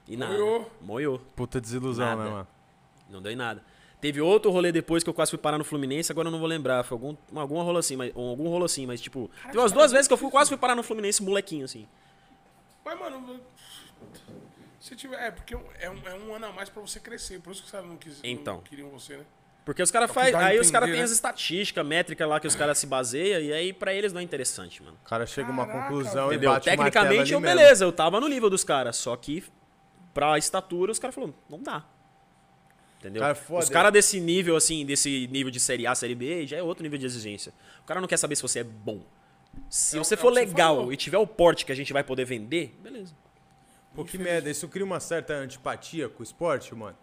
E nada. Moiou. Moiou. Puta desilusão, Nada. né, mano? Não deu em nada. Teve outro rolê depois que eu quase fui parar no Fluminense, agora eu não vou lembrar. Foi algum, algum rolo assim, mas, algum rolo assim, mas tipo. Teve umas duas vezes que eu fui, quase fui parar no Fluminense, molequinho, assim. Mas, mano, se tiver. É, porque é um, é um ano a mais pra você crescer. Por isso que os caras não, quis, Então. não queriam você, né? Porque os caras É Aí os caras entender, têm né? as estatísticas, métricas lá que os caras se baseiam, e aí pra eles não é interessante, mano. O cara chega a uma conclusão Entendeu? e martelo Tecnicamente, ali eu, mesmo. beleza, eu tava no nível dos caras, só que pra estatura os caras falaram, não dá. Entendeu? Cara, foda. Os caras desse nível, assim, desse nível de Série A, Série B, já é outro nível de exigência. O cara não quer saber se você é bom. Se É você é for você legal falou. e tiver o porte que a gente vai poder vender, beleza. Pô, que merda. Isso cria uma certa antipatia com o esporte, mano?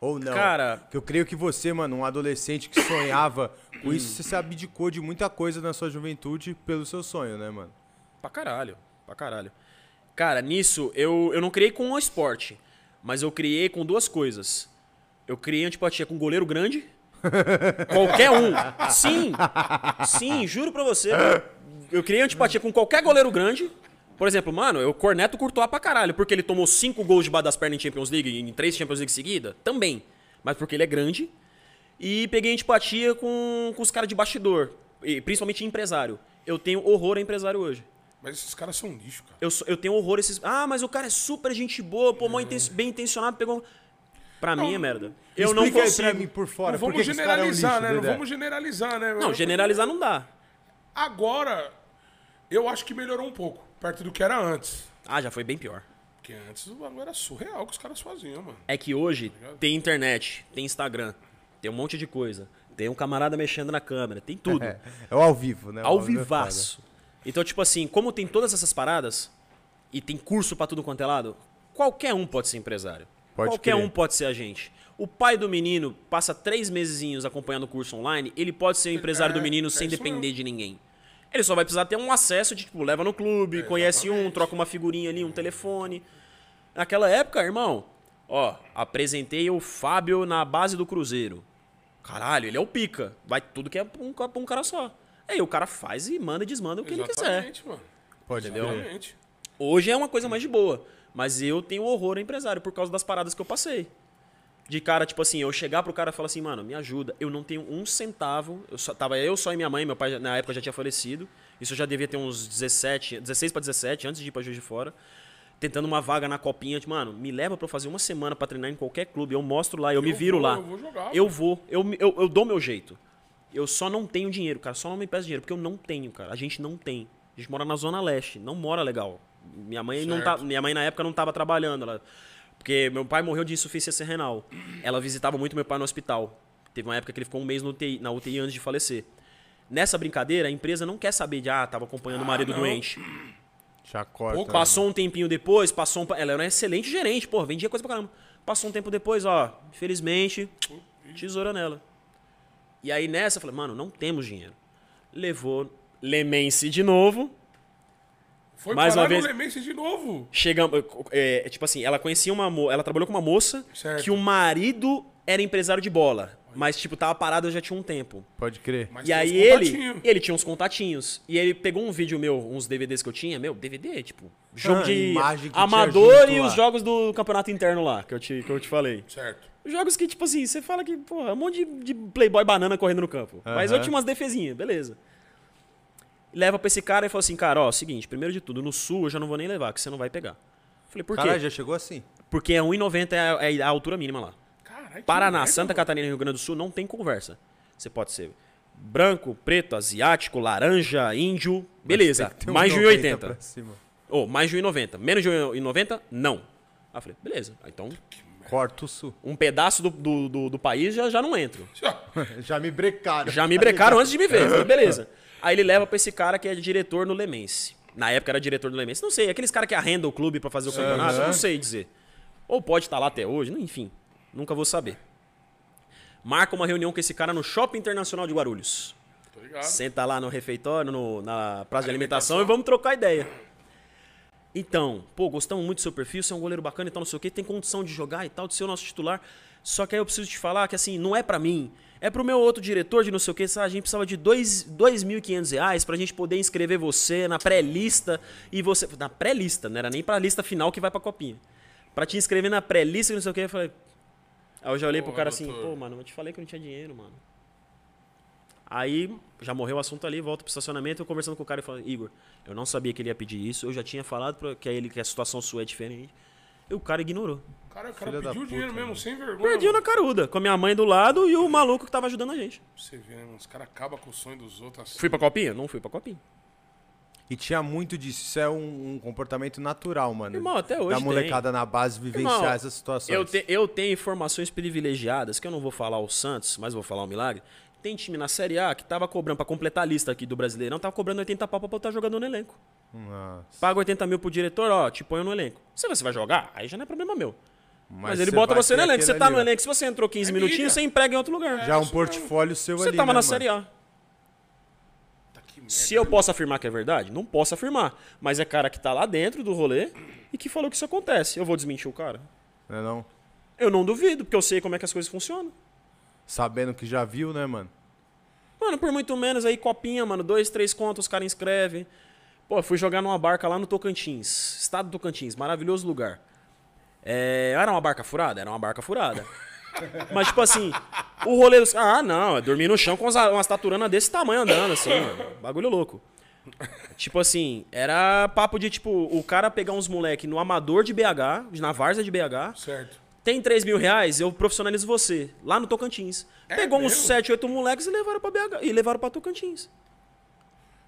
Ou não? Cara- Que eu creio que você, mano, um adolescente que sonhava com isso, você se abdicou de muita coisa na sua juventude pelo seu sonho, né, mano? Pra caralho, pra caralho. Cara, nisso eu, eu não criei com o esporte, mas eu criei com duas coisas. Eu criei antipatia com goleiro grande. qualquer um. Sim, sim, juro pra você. Eu criei antipatia com qualquer goleiro grande. Por exemplo, mano, eu corneto o Courtois pra caralho, porque ele tomou cinco gols debaixo das pernas em Champions League, em três Champions League seguida, também. Mas porque ele é grande. E peguei antipatia com, com os caras de bastidor, e principalmente empresário. Eu tenho horror a empresário hoje. Mas esses caras são lixo, cara. Eu, eu tenho horror a esses. Ah, mas o cara é super gente boa, pô, mó inten- bem intencionado, pegou. Pra mim é merda. Eu não Explica aí consigo. pra mim por fora. não vamos cara é um generalizar, lixo, né? Não vamos generalizar, né? Não, generalizar não dá. Agora, eu acho que melhorou um pouco, perto do que era antes. Ah, já foi bem pior. Porque antes o bagulho era surreal que os caras faziam, mano. É que hoje tem internet, tem Instagram, tem um monte de coisa. Tem um camarada mexendo na câmera, tem tudo. É, é o ao vivo, né? O ao vivo é vivaço. Então, tipo assim, como tem todas essas paradas e tem curso pra tudo quanto é lado, qualquer um pode ser empresário. Pode qualquer crer. um pode ser agente. O pai do menino passa três mesezinhos acompanhando o curso online, ele pode ser o empresário É, do menino é sem depender mesmo. de ninguém. Ele só vai precisar ter um acesso de, tipo, leva no clube, conhece um, troca uma figurinha ali, um telefone. Naquela época, irmão, ó, apresentei o Fábio na base do Cruzeiro. Caralho, ele é o pica. Vai tudo que é pra um, pra um cara só. Aí o cara faz e manda e desmanda o que ele quiser. Exatamente, mano. Pode Entendeu? Exatamente. Hoje é uma coisa mais de boa. Mas eu tenho horror a empresário por causa das paradas que eu passei. De cara, tipo assim, eu chegar pro cara e falar assim, mano, me ajuda. Eu não tenho um centavo. Eu só, tava eu só e minha mãe, meu pai na época já tinha falecido. Isso eu já devia ter uns 17, 16 pra 17, antes de ir pra Juiz de Fora. Tentando uma vaga na copinha, tipo, mano, me leva pra eu fazer uma semana pra treinar em qualquer clube. Eu mostro lá, eu, me Eu viro vou, lá. eu vou jogar, Eu vou, eu, me- eu, eu dou meu jeito. Eu só não tenho dinheiro, cara. Só não me peço dinheiro, porque eu não tenho, cara. A gente não tem. A gente mora na Zona Leste, não mora legal. Minha mãe, não tá, minha mãe na época não tava trabalhando. Ela, porque meu pai morreu de insuficiência renal. Ela visitava muito meu pai no hospital. Teve uma época que ele ficou um mês no UTI, na UTI antes de falecer. Nessa brincadeira, a empresa não quer saber de, ah, tava acompanhando o marido não. doente. Já corta. Pouco né? Passou um tempinho depois, passou um... Ela era uma excelente gerente, pô, vendia coisa pra caramba. Passou um tempo depois, ó, infelizmente, tesoura nela. E aí nessa, eu falei, mano, não temos dinheiro. Levou Lemense de novo. Foi Mais uma vez- de novo. Chegamos, é, tipo assim, ela conhecia uma mo- ela trabalhou com uma moça Certo. que o marido era empresário de bola, mas tipo tava parado já tinha um tempo. Pode crer. Mas e aí ele, ele tinha uns contatinhos. E ele pegou um vídeo meu, uns DVDs que eu tinha, meu, DVD, tipo, jogo Ah, de imagem que tinha amador e lá. os jogos do campeonato interno lá, que eu te, que eu te falei. Certo. Jogos que, tipo assim, você fala que, porra, é um monte de, de playboy banana correndo no campo. Mas eu tinha umas defesinhas, beleza. Leva pra esse cara e fala assim, cara, ó, seguinte, primeiro de tudo, no sul eu já não vou nem levar, que você não vai pegar. Falei, por quê? Caralho, já chegou assim. Porque é 1,90 é a- é a altura mínima lá. Caralho. Paraná, merda, Santa mano. Catarina e Rio Grande do Sul não tem conversa. Você pode ser branco, preto, asiático, laranja, índio, beleza. Mais de 90 1,80. pra cima. Ou mais de 1,90. Menos de 1,90? Não. Aí eu falei, beleza. Então, Corta o sul. um pedaço do, do, do, do país já, já não entro. Já me brecaram. Já me brecaram antes de me ver. Falei, beleza. Aí ele leva pra esse cara que é diretor no Lemense. Na época era diretor do Lemense. Não sei, aqueles caras que arrendam o clube pra fazer o campeonato, Aham. não sei dizer. Ou pode estar lá até hoje, não, enfim. Nunca vou saber. Marca uma reunião com esse cara no Shopping Internacional de Guarulhos. Senta lá no refeitório, no- na praça de alimentação, Alimentação. e vamos trocar ideia. Então, pô, gostamos muito do seu perfil, você é um goleiro bacana e tal, não sei o quê, tem condição de jogar e tal, de ser o nosso titular. Só que aí eu preciso te falar que assim, não é pra mim. É pro meu outro diretor de não sei o que, a gente precisava de dois- 2.500 reais pra gente poder inscrever você na pré-lista e você... Na pré-lista, não era nem pra lista final que vai pra copinha. Pra te inscrever na pré-lista e não sei o que, eu falei... Aí eu já olhei pro cara assim, doutor. pô, mano, eu te falei que eu não tinha dinheiro, mano. Aí já morreu o assunto ali, volto pro estacionamento, eu conversando com o cara e falando, Igor, eu não sabia que ele ia pedir isso, eu já tinha falado pra, que, a ele, que a situação sua é diferente. E o cara ignorou. Cara, o cara Filha da pediu puta, dinheiro mesmo, mano. sem vergonha. Perdi na mano. caruda, com a minha mãe do lado e o maluco que tava ajudando a gente. Você vê, né, mano? Os caras acabam com o sonho dos outros assim. Fui pra copinha? Não fui pra copinha. E tinha muito disso. Isso é um, um comportamento natural, mano. Irmão, até hoje Da tem. molecada na base vivenciar Irmão, essas situações. Eu, te- eu tenho informações privilegiadas, que eu não vou falar o Santos, mas vou falar o Milagre. Tem time na Série A que tava cobrando, pra completar a lista aqui do Brasileirão, tava cobrando 80 pau pra botar jogador no elenco. Nossa. Paga 80 mil pro diretor, ó, te ponho no elenco. Se você vai jogar, aí já não é problema meu. Mas, ele você bota você no elenco. Você tá ali, no elenco, se você entrou 15 É minutinhos, você emprega em outro lugar. Já um isso portfólio seu Você ali, tava né, na mano? Série A. Tá. Se eu posso afirmar que é verdade, não posso afirmar. Mas é cara que tá lá dentro do rolê e que falou que isso acontece. Eu vou desmentir o cara? Não é não? Eu não duvido, porque eu sei como é que as coisas funcionam. Sabendo que já viu, né, mano? Mano, por muito menos aí, copinha, mano, dois, três contos, os caras inscrevem. Pô, fui jogar numa barca lá no Tocantins, estado do Tocantins, maravilhoso lugar. É, era uma barca furada? Era uma barca furada. Mas, tipo assim, o rolê dos. Ah, não, dormir no chão com umas, taturanas desse tamanho andando, assim, mano. Bagulho louco. Tipo assim, era papo de, tipo, o cara pegar uns moleque no amador de BH, na várzea de BH, Certo. tem 3 mil reais, eu profissionalizo você, lá no Tocantins. É Pegou uns mesmo? 7, 8 moleques e levaram pra BH. E levaram pra Tocantins.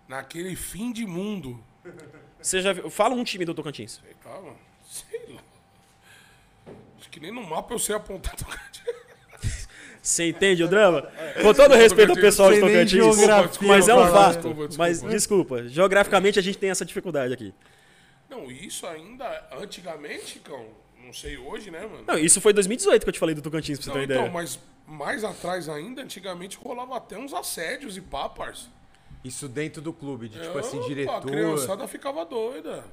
Naquele fim de mundo. Você já viu? Fala um time do Tocantins. Sei mano. Sei lá. Que nem no mapa eu sei apontar Tocantins. Você entende o drama? Com todo respeito ao pessoal de Tocantins, mas é um fato. Desculpa, desculpa. Mas desculpa, geograficamente a gente tem essa dificuldade aqui. Não, isso ainda antigamente, cão. Não sei hoje, né, mano? Não, isso foi 2018 que eu te falei do Tocantins, pra você Não, ter uma então, ideia. mas mais atrás ainda, antigamente rolava até uns assédios e papas. Isso dentro do clube, de tipo assim, A diretor. criançada ficava doida.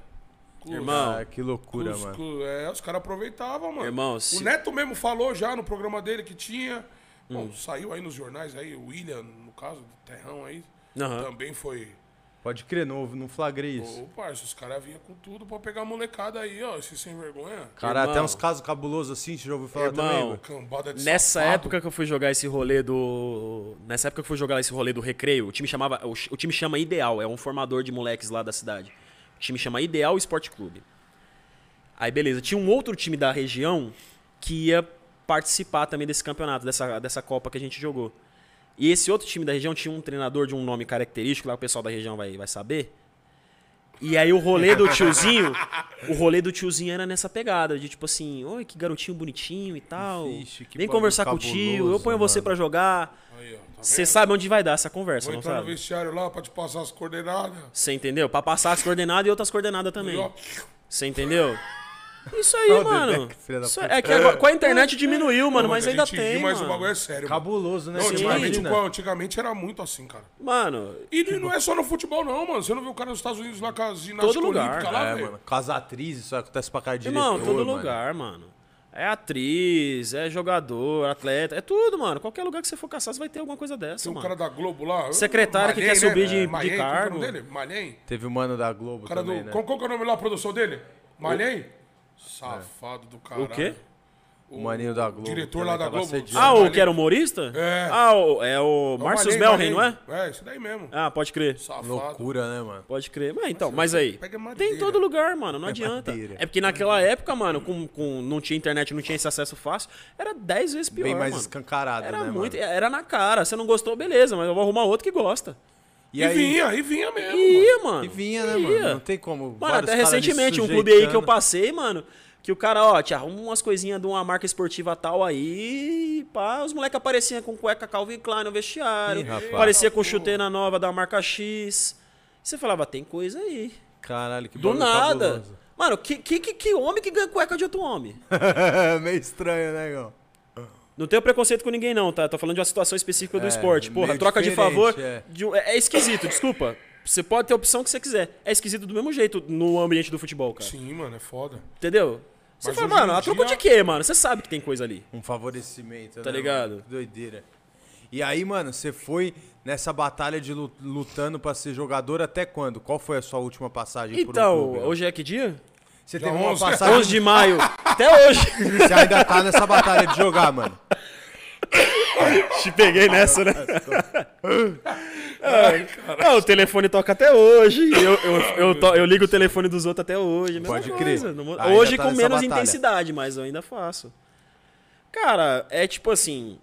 Irmão, Ah, que loucura, os- mano. é, os caras aproveitavam, mano. Irmão, O se- Neto mesmo falou já no programa dele que tinha. Bom, Hum. saiu aí nos jornais aí, o William, no caso, do Terrão aí. Aham. Também foi. Pode crer, não, não flagrei isso. Ô, parça, os caras vinham com tudo pra pegar a molecada aí, ó, esse sem vergonha. Cara, Irmão. até uns casos cabulosos assim, você já ouviu falar Irmão. também, mano? Nessa safado. época que eu fui jogar esse rolê do. Nessa época que eu fui jogar esse rolê do recreio, o time chamava. O, o time chama Ideal, é um formador de moleques lá da cidade. Time chama Ideal Esporte Clube. Aí beleza, tinha um outro time da região que ia participar também desse campeonato, dessa, dessa Copa que a gente jogou. E esse outro time da região tinha um treinador de um nome característico, lá o pessoal da região vai, vai saber. E aí o rolê do tiozinho, o rolê do tiozinho era nessa pegada, de tipo assim, oi, que garotinho bonitinho e tal. Vixe, Vem conversar com o tio, eu ponho você mano. pra jogar. Aí, ó, tá Você sabe onde vai dar essa conversa, Vou não entrar no sabe? vestiário lá pra te passar as coordenadas. Você entendeu? Pra passar as coordenadas e outras coordenadas também. ó, Você entendeu? Isso aí, mano. Dedé, que filha da Isso puta. é que agora, com a internet diminuiu, mano, mas ainda gente tem, ri, Mas o bagulho é sério. mano. Cabuloso, né? Não, Você antigamente, imagina? pô, antigamente era muito assim, cara. Mano, E não é só no futebol, não, mano. Você não viu o cara nos Estados Unidos lá com as ginástica Todo lugar. olímpica lá, É, velho? mano. Com as atrizes, isso acontece pra cara de irmão, diretor, todo mano. lugar, mano. É atriz, é jogador, atleta, é tudo, mano. Qualquer lugar que você for caçar, você vai ter alguma coisa dessa, Tem um mano. cara da Globo lá. Secretário que quer subir de- de Malhem, qual que é o cargo. nome dele? Malhem? Teve o mano da Globo O cara também, do. né? Qual, qual que é o nome lá, a produção dele? Malhem? Safado do caralho. O quê? O maninho da Globo. diretor lá da tava Globo. Ah, o que era humorista? É. Ah, o- é o É o Márcio Belren, não é? É, isso daí mesmo. Ah, pode crer. Safado. Loucura, né, mano? Pode crer. Mas então, mas aí. pega Tem em todo lugar, mano. Não adianta. madeira. É porque naquela época, mano, com, com, não tinha internet, não tinha esse acesso fácil, era 10 vezes pior. Bem mais mano. escancarado, Era né, muito. mano? Era na cara. Você não gostou, beleza, mas eu vou arrumar outro que gosta. E, vinha, e vinha mesmo. E mano. ia, mano. E vinha, né, Ia. mano? Não tem como. Mano, vários até caras ali recentemente, um clube aí que eu sujeitando. passei, mano, que o cara, ó, te arruma umas coisinhas de uma marca esportiva tal aí, pá, os moleques apareciam com cueca Calvin Klein no vestiário, Ih, rapaz. aparecia com chuteira nova da marca X. Você falava, tem coisa aí. Caralho, que Do nada. cabuloso. Mano, que, que, que, que homem que ganha cueca de outro homem? Meio estranho, né, Gão? Não tenho preconceito com ninguém, não, tá? Tô falando de uma situação específica do É, esporte. Porra, troca de favor. é. de um- é. é esquisito, desculpa. Você pode ter a opção que você quiser. É esquisito do mesmo jeito no ambiente do futebol, cara. Sim, mano, é foda. Entendeu? Você fala, mano, a troco dia- de quê, mano? Você sabe que tem coisa ali. Um favorecimento, Tá né, ligado? doideira. E aí, mano, você foi nessa batalha de lu- lutando pra ser jogador até quando? Qual foi a sua última passagem por um Então, clube? né? hoje é que dia? Você teve uma 11. passagem... 11 de maio. Até hoje. Você ainda tá nessa batalha de jogar, mano. Te peguei nessa, né? Ah, o telefone toca até hoje. Eu, eu, eu, to- eu ligo o telefone dos outros até hoje. Pode crer. Hoje tá com menos batalha. intensidade, mas eu ainda faço. Cara, é tipo assim.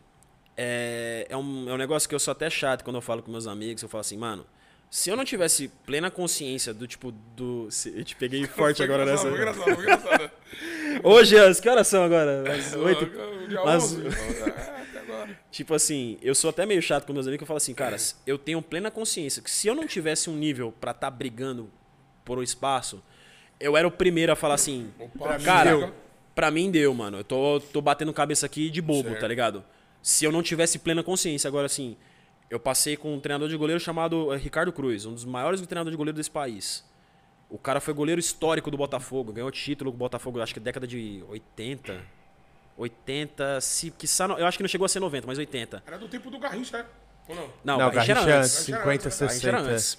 É, é, um, é um negócio que eu sou até chato quando eu falo com meus amigos. Eu falo assim, mano. Se eu não tivesse plena consciência do tipo do. se- Eu te peguei forte agora nessa. Foi engraçado, foi engraçado. Hoje, as que horas são agora? As oito. Dia Mas- 11, até agora. Tipo assim, eu sou até meio chato com meus amigos, que eu falo assim, cara, eu tenho plena consciência que se eu não tivesse um nível pra estar brigando por um espaço, eu era o primeiro a falar assim, Opa, cara, chega. pra mim deu, mano. Eu tô, tô batendo cabeça aqui de bobo, Certo. tá ligado? Se eu não tivesse plena consciência, agora assim, eu passei com um treinador de goleiro chamado eh, Ricardo Cruz, um dos maiores treinadores de goleiro desse país. O cara foi goleiro histórico do Botafogo, ganhou título com o Botafogo, acho que década de 80. 80, se, quiçá, eu acho que não chegou a ser 90, mas 80. Era do tempo do Garrincha, é? Ou não? Não, Não, o Garrincha era Garrincha antes. 50, Garrincha Garrincha era 60. antes.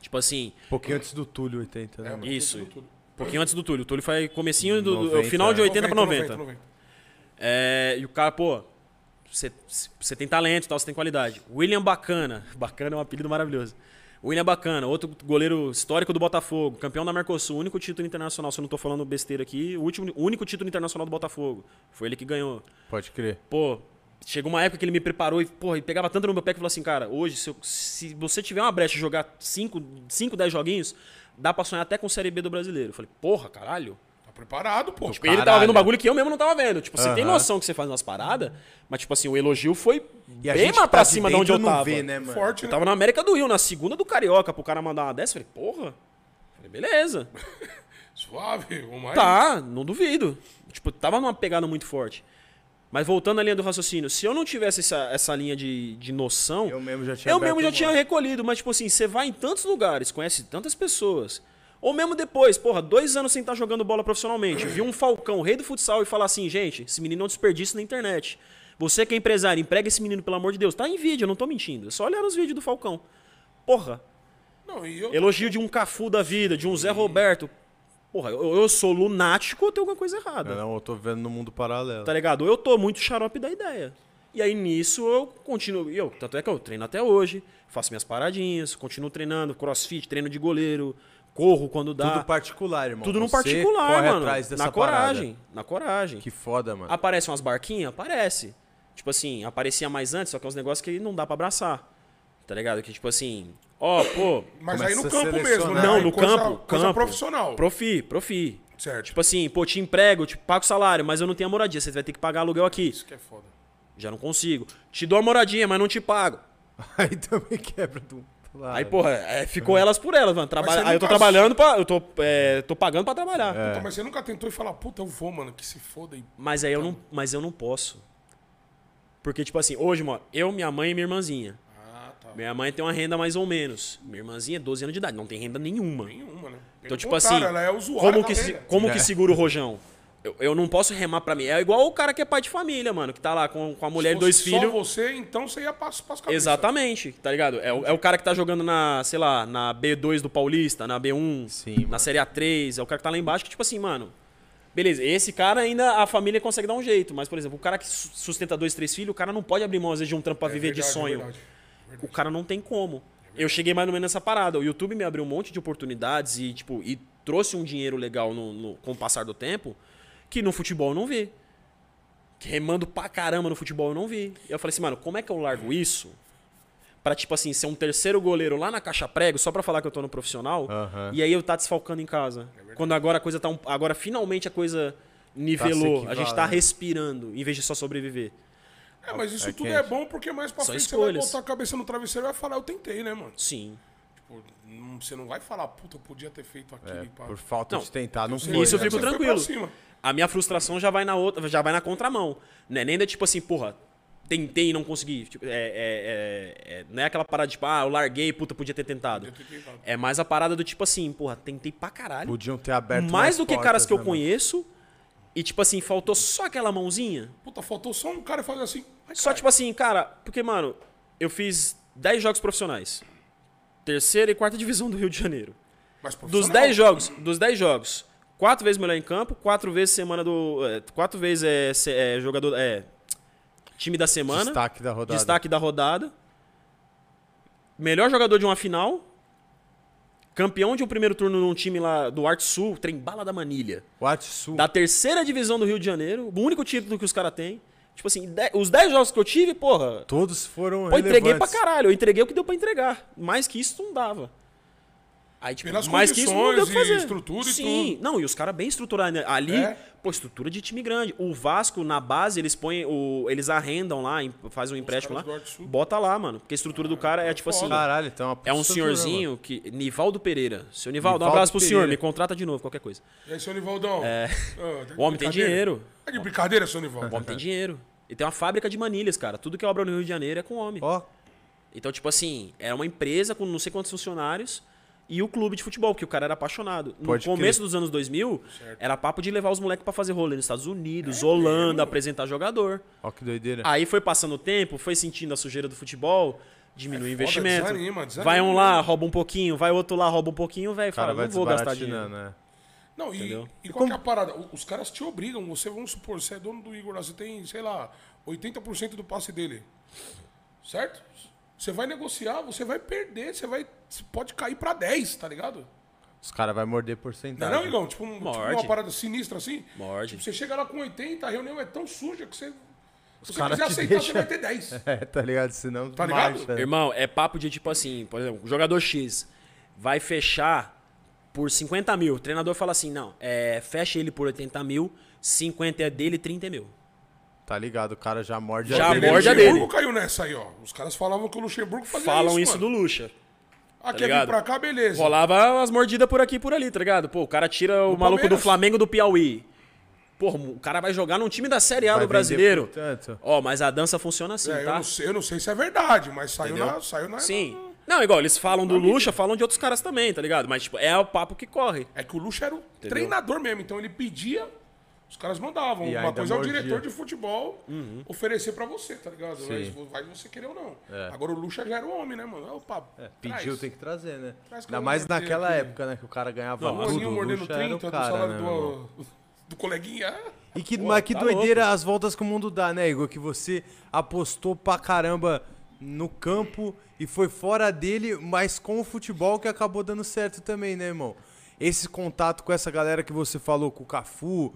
Tipo assim, Um pouquinho antes do Túlio, 80, né? É? Isso. um pouquinho antes do Túlio. O Túlio foi comecinho do, do- 90, final de 80 pra 90. 90, 90. É, e o cara, pô, você você tem talento e tal, você tem qualidade. William Bacana. Bacana é um apelido maravilhoso. William Bacana, outro goleiro histórico do Botafogo, campeão da Mercosul, único título internacional, se eu não tô falando besteira aqui, o último, o único título internacional do Botafogo. Foi ele que ganhou. Pode crer. Pô, chegou uma época que ele me preparou e, porra, e pegava tanto no meu pé que falou assim, cara, hoje, se, eu- se você tiver uma brecha e jogar 5, 10 joguinhos, dá pra sonhar até com Série B do brasileiro. Eu falei, porra, caralho. Tá preparado, pô. Tipo, ele tava vendo um bagulho que eu mesmo não tava vendo. Tipo, você tem noção que você faz umas paradas, mas, tipo assim, o elogio foi E bem mais tá pra de cima de onde eu tava. vê, né, mano? Forte, Eu né? tava na América do Rio, na segunda do Carioca, pro cara mandar uma dessa. Eu falei, porra. Eu Falei, beleza. Suave, vamos aí. Tá, não duvido. Tipo, tava numa pegada muito forte. Mas voltando à linha do raciocínio, se eu não tivesse essa, essa linha de, de noção, Eu mesmo já tinha eu mesmo já tinha recolhido. Mas, tipo assim, você vai em tantos lugares, conhece tantas pessoas. Ou mesmo depois, porra, dois anos sem estar jogando bola profissionalmente, viu um Falcão, rei do futsal, e falar assim, gente, esse menino é um desperdício na internet. Você que é empresário, emprega esse menino, pelo amor de Deus. Tá em vídeo, eu não tô mentindo. É só olhar os vídeos do Falcão. Porra, Não, eu... elogio de um Cafu da vida, de um Zé Roberto. Porra, eu, eu sou lunático ou tem alguma coisa errada. Não, eu tô vendo no mundo paralelo. Tá ligado? Ou eu tô muito xarope da ideia. E aí nisso eu continuo. Eu, tanto é que eu treino até hoje, faço minhas paradinhas, continuo treinando, crossfit, treino de goleiro, corro quando dá. Tudo particular, irmão. Tudo no Você particular, corre mano. atrás dessa na parada. coragem. Na coragem. Que foda, mano. Aparecem umas barquinhas? Aparece. Tipo assim, aparecia mais antes, só que é uns negócios que não dá pra abraçar. Tá ligado? Que tipo assim, ó, pô. Mas aí no campo mesmo, né? Não, no coisa- campo. Coisa campo. profissional. Profi, profi. Certo. Tipo assim, pô, te emprego, te pago salário, mas eu não tenho a moradia. Você vai ter que pagar aluguel aqui. Isso que é foda. Já não consigo. Te dou a moradia, mas não te pago. Aí também quebra do lado. Aí, porra, é, ficou elas por elas, mano. Você Aí eu tô trabalhando pra. Eu tô, é, tô pagando pra trabalhar. É. Então, mas você nunca tentou e falar, puta, eu vou, mano, que se foda aí. Mas aí eu não. Mas eu não posso. Porque, tipo assim, hoje, mano, eu, minha mãe e minha irmãzinha. Ah, tá. Minha mãe tem uma renda mais ou menos. Minha irmãzinha é 12 anos de idade, não tem renda nenhuma. Nenhuma, né? Então, Pelo tipo assim, ela é usuária como da que, se- como É. que segura o rojão? Eu, eu não posso remar pra mim. É igual o cara que é pai de família, mano, que tá lá com, com a mulher e Se dois fosse filhos. Só você, então você ia pras cabeças. Exatamente, tá ligado? É, o- é o cara que tá jogando na, sei lá, na B2 do Paulista, na B1, Sim, na mano. Série A3, é o cara que tá lá embaixo que, tipo assim, mano. Beleza, esse cara ainda a família consegue dar um jeito, mas, por exemplo, o cara que su- sustenta dois, três filhos, o cara não pode abrir mão, às vezes, de um trampo pra É viver de verdade, é sonho. verdade. o cara não tem como. Eu cheguei mais ou menos nessa parada. O YouTube me abriu um monte de oportunidades e, tipo, e trouxe um dinheiro legal no, no- com o passar do tempo que no futebol eu não vi. Que remando pra caramba no futebol eu não vi. E eu falei assim, mano, como é que eu largo isso? Pra, tipo assim, ser um terceiro goleiro lá na caixa prego, só pra falar que eu tô no profissional. Aham. E aí eu tá desfalcando em casa. Quando agora a coisa tá. Um, agora finalmente a coisa nivelou. a gente tá respirando, em vez de só sobreviver. É, mas isso É tudo quente. é bom porque mais pra São frente você vai escolhas. botar a cabeça no travesseiro e vai falar, eu tentei, né, mano? Sim. Tipo, não- você não vai falar, puta, eu podia ter feito aquilo. e pá. É, Por falta Não, de tentar, não foi. Isso eu né, fico você foi tranquilo. A minha frustração já vai na outra, já vai na contramão. Né? Nem da tipo assim, porra, tentei e não consegui. Tipo, é, é, é- é- não é aquela parada de tipo, ah, eu larguei, puta, podia ter tentado. É mais a parada do tipo assim, porra, tentei pra caralho. Podiam ter aberto mais do que caras portas, que eu né, conheço E tipo assim, faltou só aquela mãozinha. Puta, faltou só um cara fazer assim. Ai, Só caralho. tipo assim, cara, porque, mano, eu fiz 10 jogos profissionais. Terceira e quarta divisão do Rio de Janeiro. Mas Dos profissional. 10 jogos, dos 10 jogos, quatro vezes melhor em campo, quatro vezes semana do. é, quatro vezes é, é, jogador. É, time da semana. Destaque da rodada. Destaque da rodada. Melhor jogador de uma final. Campeão de um primeiro turno num time lá do Arte Sul, Trembala da Manilha. O Atsu. Da terceira divisão do Rio de Janeiro. O único título que os caras têm. Tipo assim, os 10 jogos que eu tive, porra. Todos foram Pô, entreguei pra caralho. Eu entreguei o que deu pra entregar. Mais que isso não dava. Aí, tipo, Pelas mais que isso não deu pra condições e fazer. estrutura e Sim, não, e os caras bem estruturados. né? Ali, É. pô, estrutura de time grande. O Vasco, na base, eles põem. O, eles arrendam lá, em- fazem um empréstimo lá. Bota lá, mano. Porque a estrutura do cara é tipo assim. Caralho, então uma É um senhorzinho que. Nivaldo Pereira. Seu Nivaldo, um Nivaldo abraço pro senhor. Pereira. Me contrata de novo, qualquer coisa. E aí, seu Nivaldão? É. O homem tem dinheiro. É de brincadeira, seu Nivaldo? O homem tem dinheiro. E tem uma fábrica de manilhas, cara. Tudo que é obra no Rio de Janeiro é com homem. mano. Ó, Então, tipo assim, era uma empresa com não sei quantos funcionários e o clube de futebol, que o cara era apaixonado. No Pode começo crer. dos anos 2000, era papo de levar os moleques pra fazer rolê nos Estados Unidos, Holanda, apresentar jogador. ó que doideira. Aí foi passando o tempo, foi sentindo a sujeira do futebol, diminui o foda, investimento. desanima, desanima. vai um lá, rouba um pouquinho, vai outro lá, rouba um pouquinho, velho, o cara fala, vai não vou gastar dinheiro. né? Não, e, Entendeu? e qual que é a parada? O- Os caras te obrigam. Você, vamos supor, você é dono do Igor, você tem, sei lá, 80% do passe dele. Certo? Você vai negociar, você vai perder, você vai. Você pode cair pra 10, tá ligado? Os caras vão morder Não porcentagem. não, Igão? Tipo, um- tipo uma parada sinistra assim. Morde. Tipo, você chega lá com 80, a reunião é tão suja que você. Se você quiser aceitar, deixa- você vai ter 10. É, tá ligado? Senão Tá ligado? marcha? Irmão, é papo de tipo assim, por exemplo, o jogador X vai fechar por 50 mil. O treinador fala assim: não, é, fecha ele por 80 mil, 50 é dele, 30 é meu. Tá ligado? O cara já morde Já a dele. morde a Luxemburgo dele. caiu nessa aí, ó. Os caras falavam que o Luxemburgo fazia Falam isso, isso mano. do Lucha. Ah, quer vir ligado? pra cá, beleza. Rolava as mordidas por aqui e por ali, tá ligado? Pô, o cara tira o maluco do Palmeiras. Flamengo do Piauí. Porra, o cara vai jogar num time da Série A Vai do brasileiro. vender por tanto. Ó, mas a dança funciona assim, É, eu, tá? não sei, eu não sei se é verdade, mas saiu na, saiu na. Sim. Não, igual, eles falam do Lucha, falam de outros caras também, tá ligado? Mas, tipo, é o papo que corre. É que o Lucha era o treinador mesmo, então ele pedia, os caras mandavam. E Uma coisa é o diretor de futebol Uhum. oferecer pra você, tá ligado? Sim. Vai você querer ou não. É. Agora o Lucha já era o homem, né, mano? É o papo. Pediu, tem que trazer, né? Traz Ainda mais naquela aqui. época, né? Que o cara ganhava Um tudo. O mordendo Lucha era 30 o do cara, salário né, do, do coleguinha. E que, Pô, mas que tá doideira as voltas que o mundo dá, né, Igor? Que você apostou pra caramba no campo e foi fora dele, mas com o futebol que acabou dando certo também, né, irmão? Esse contato com essa galera que você falou, com o Cafu,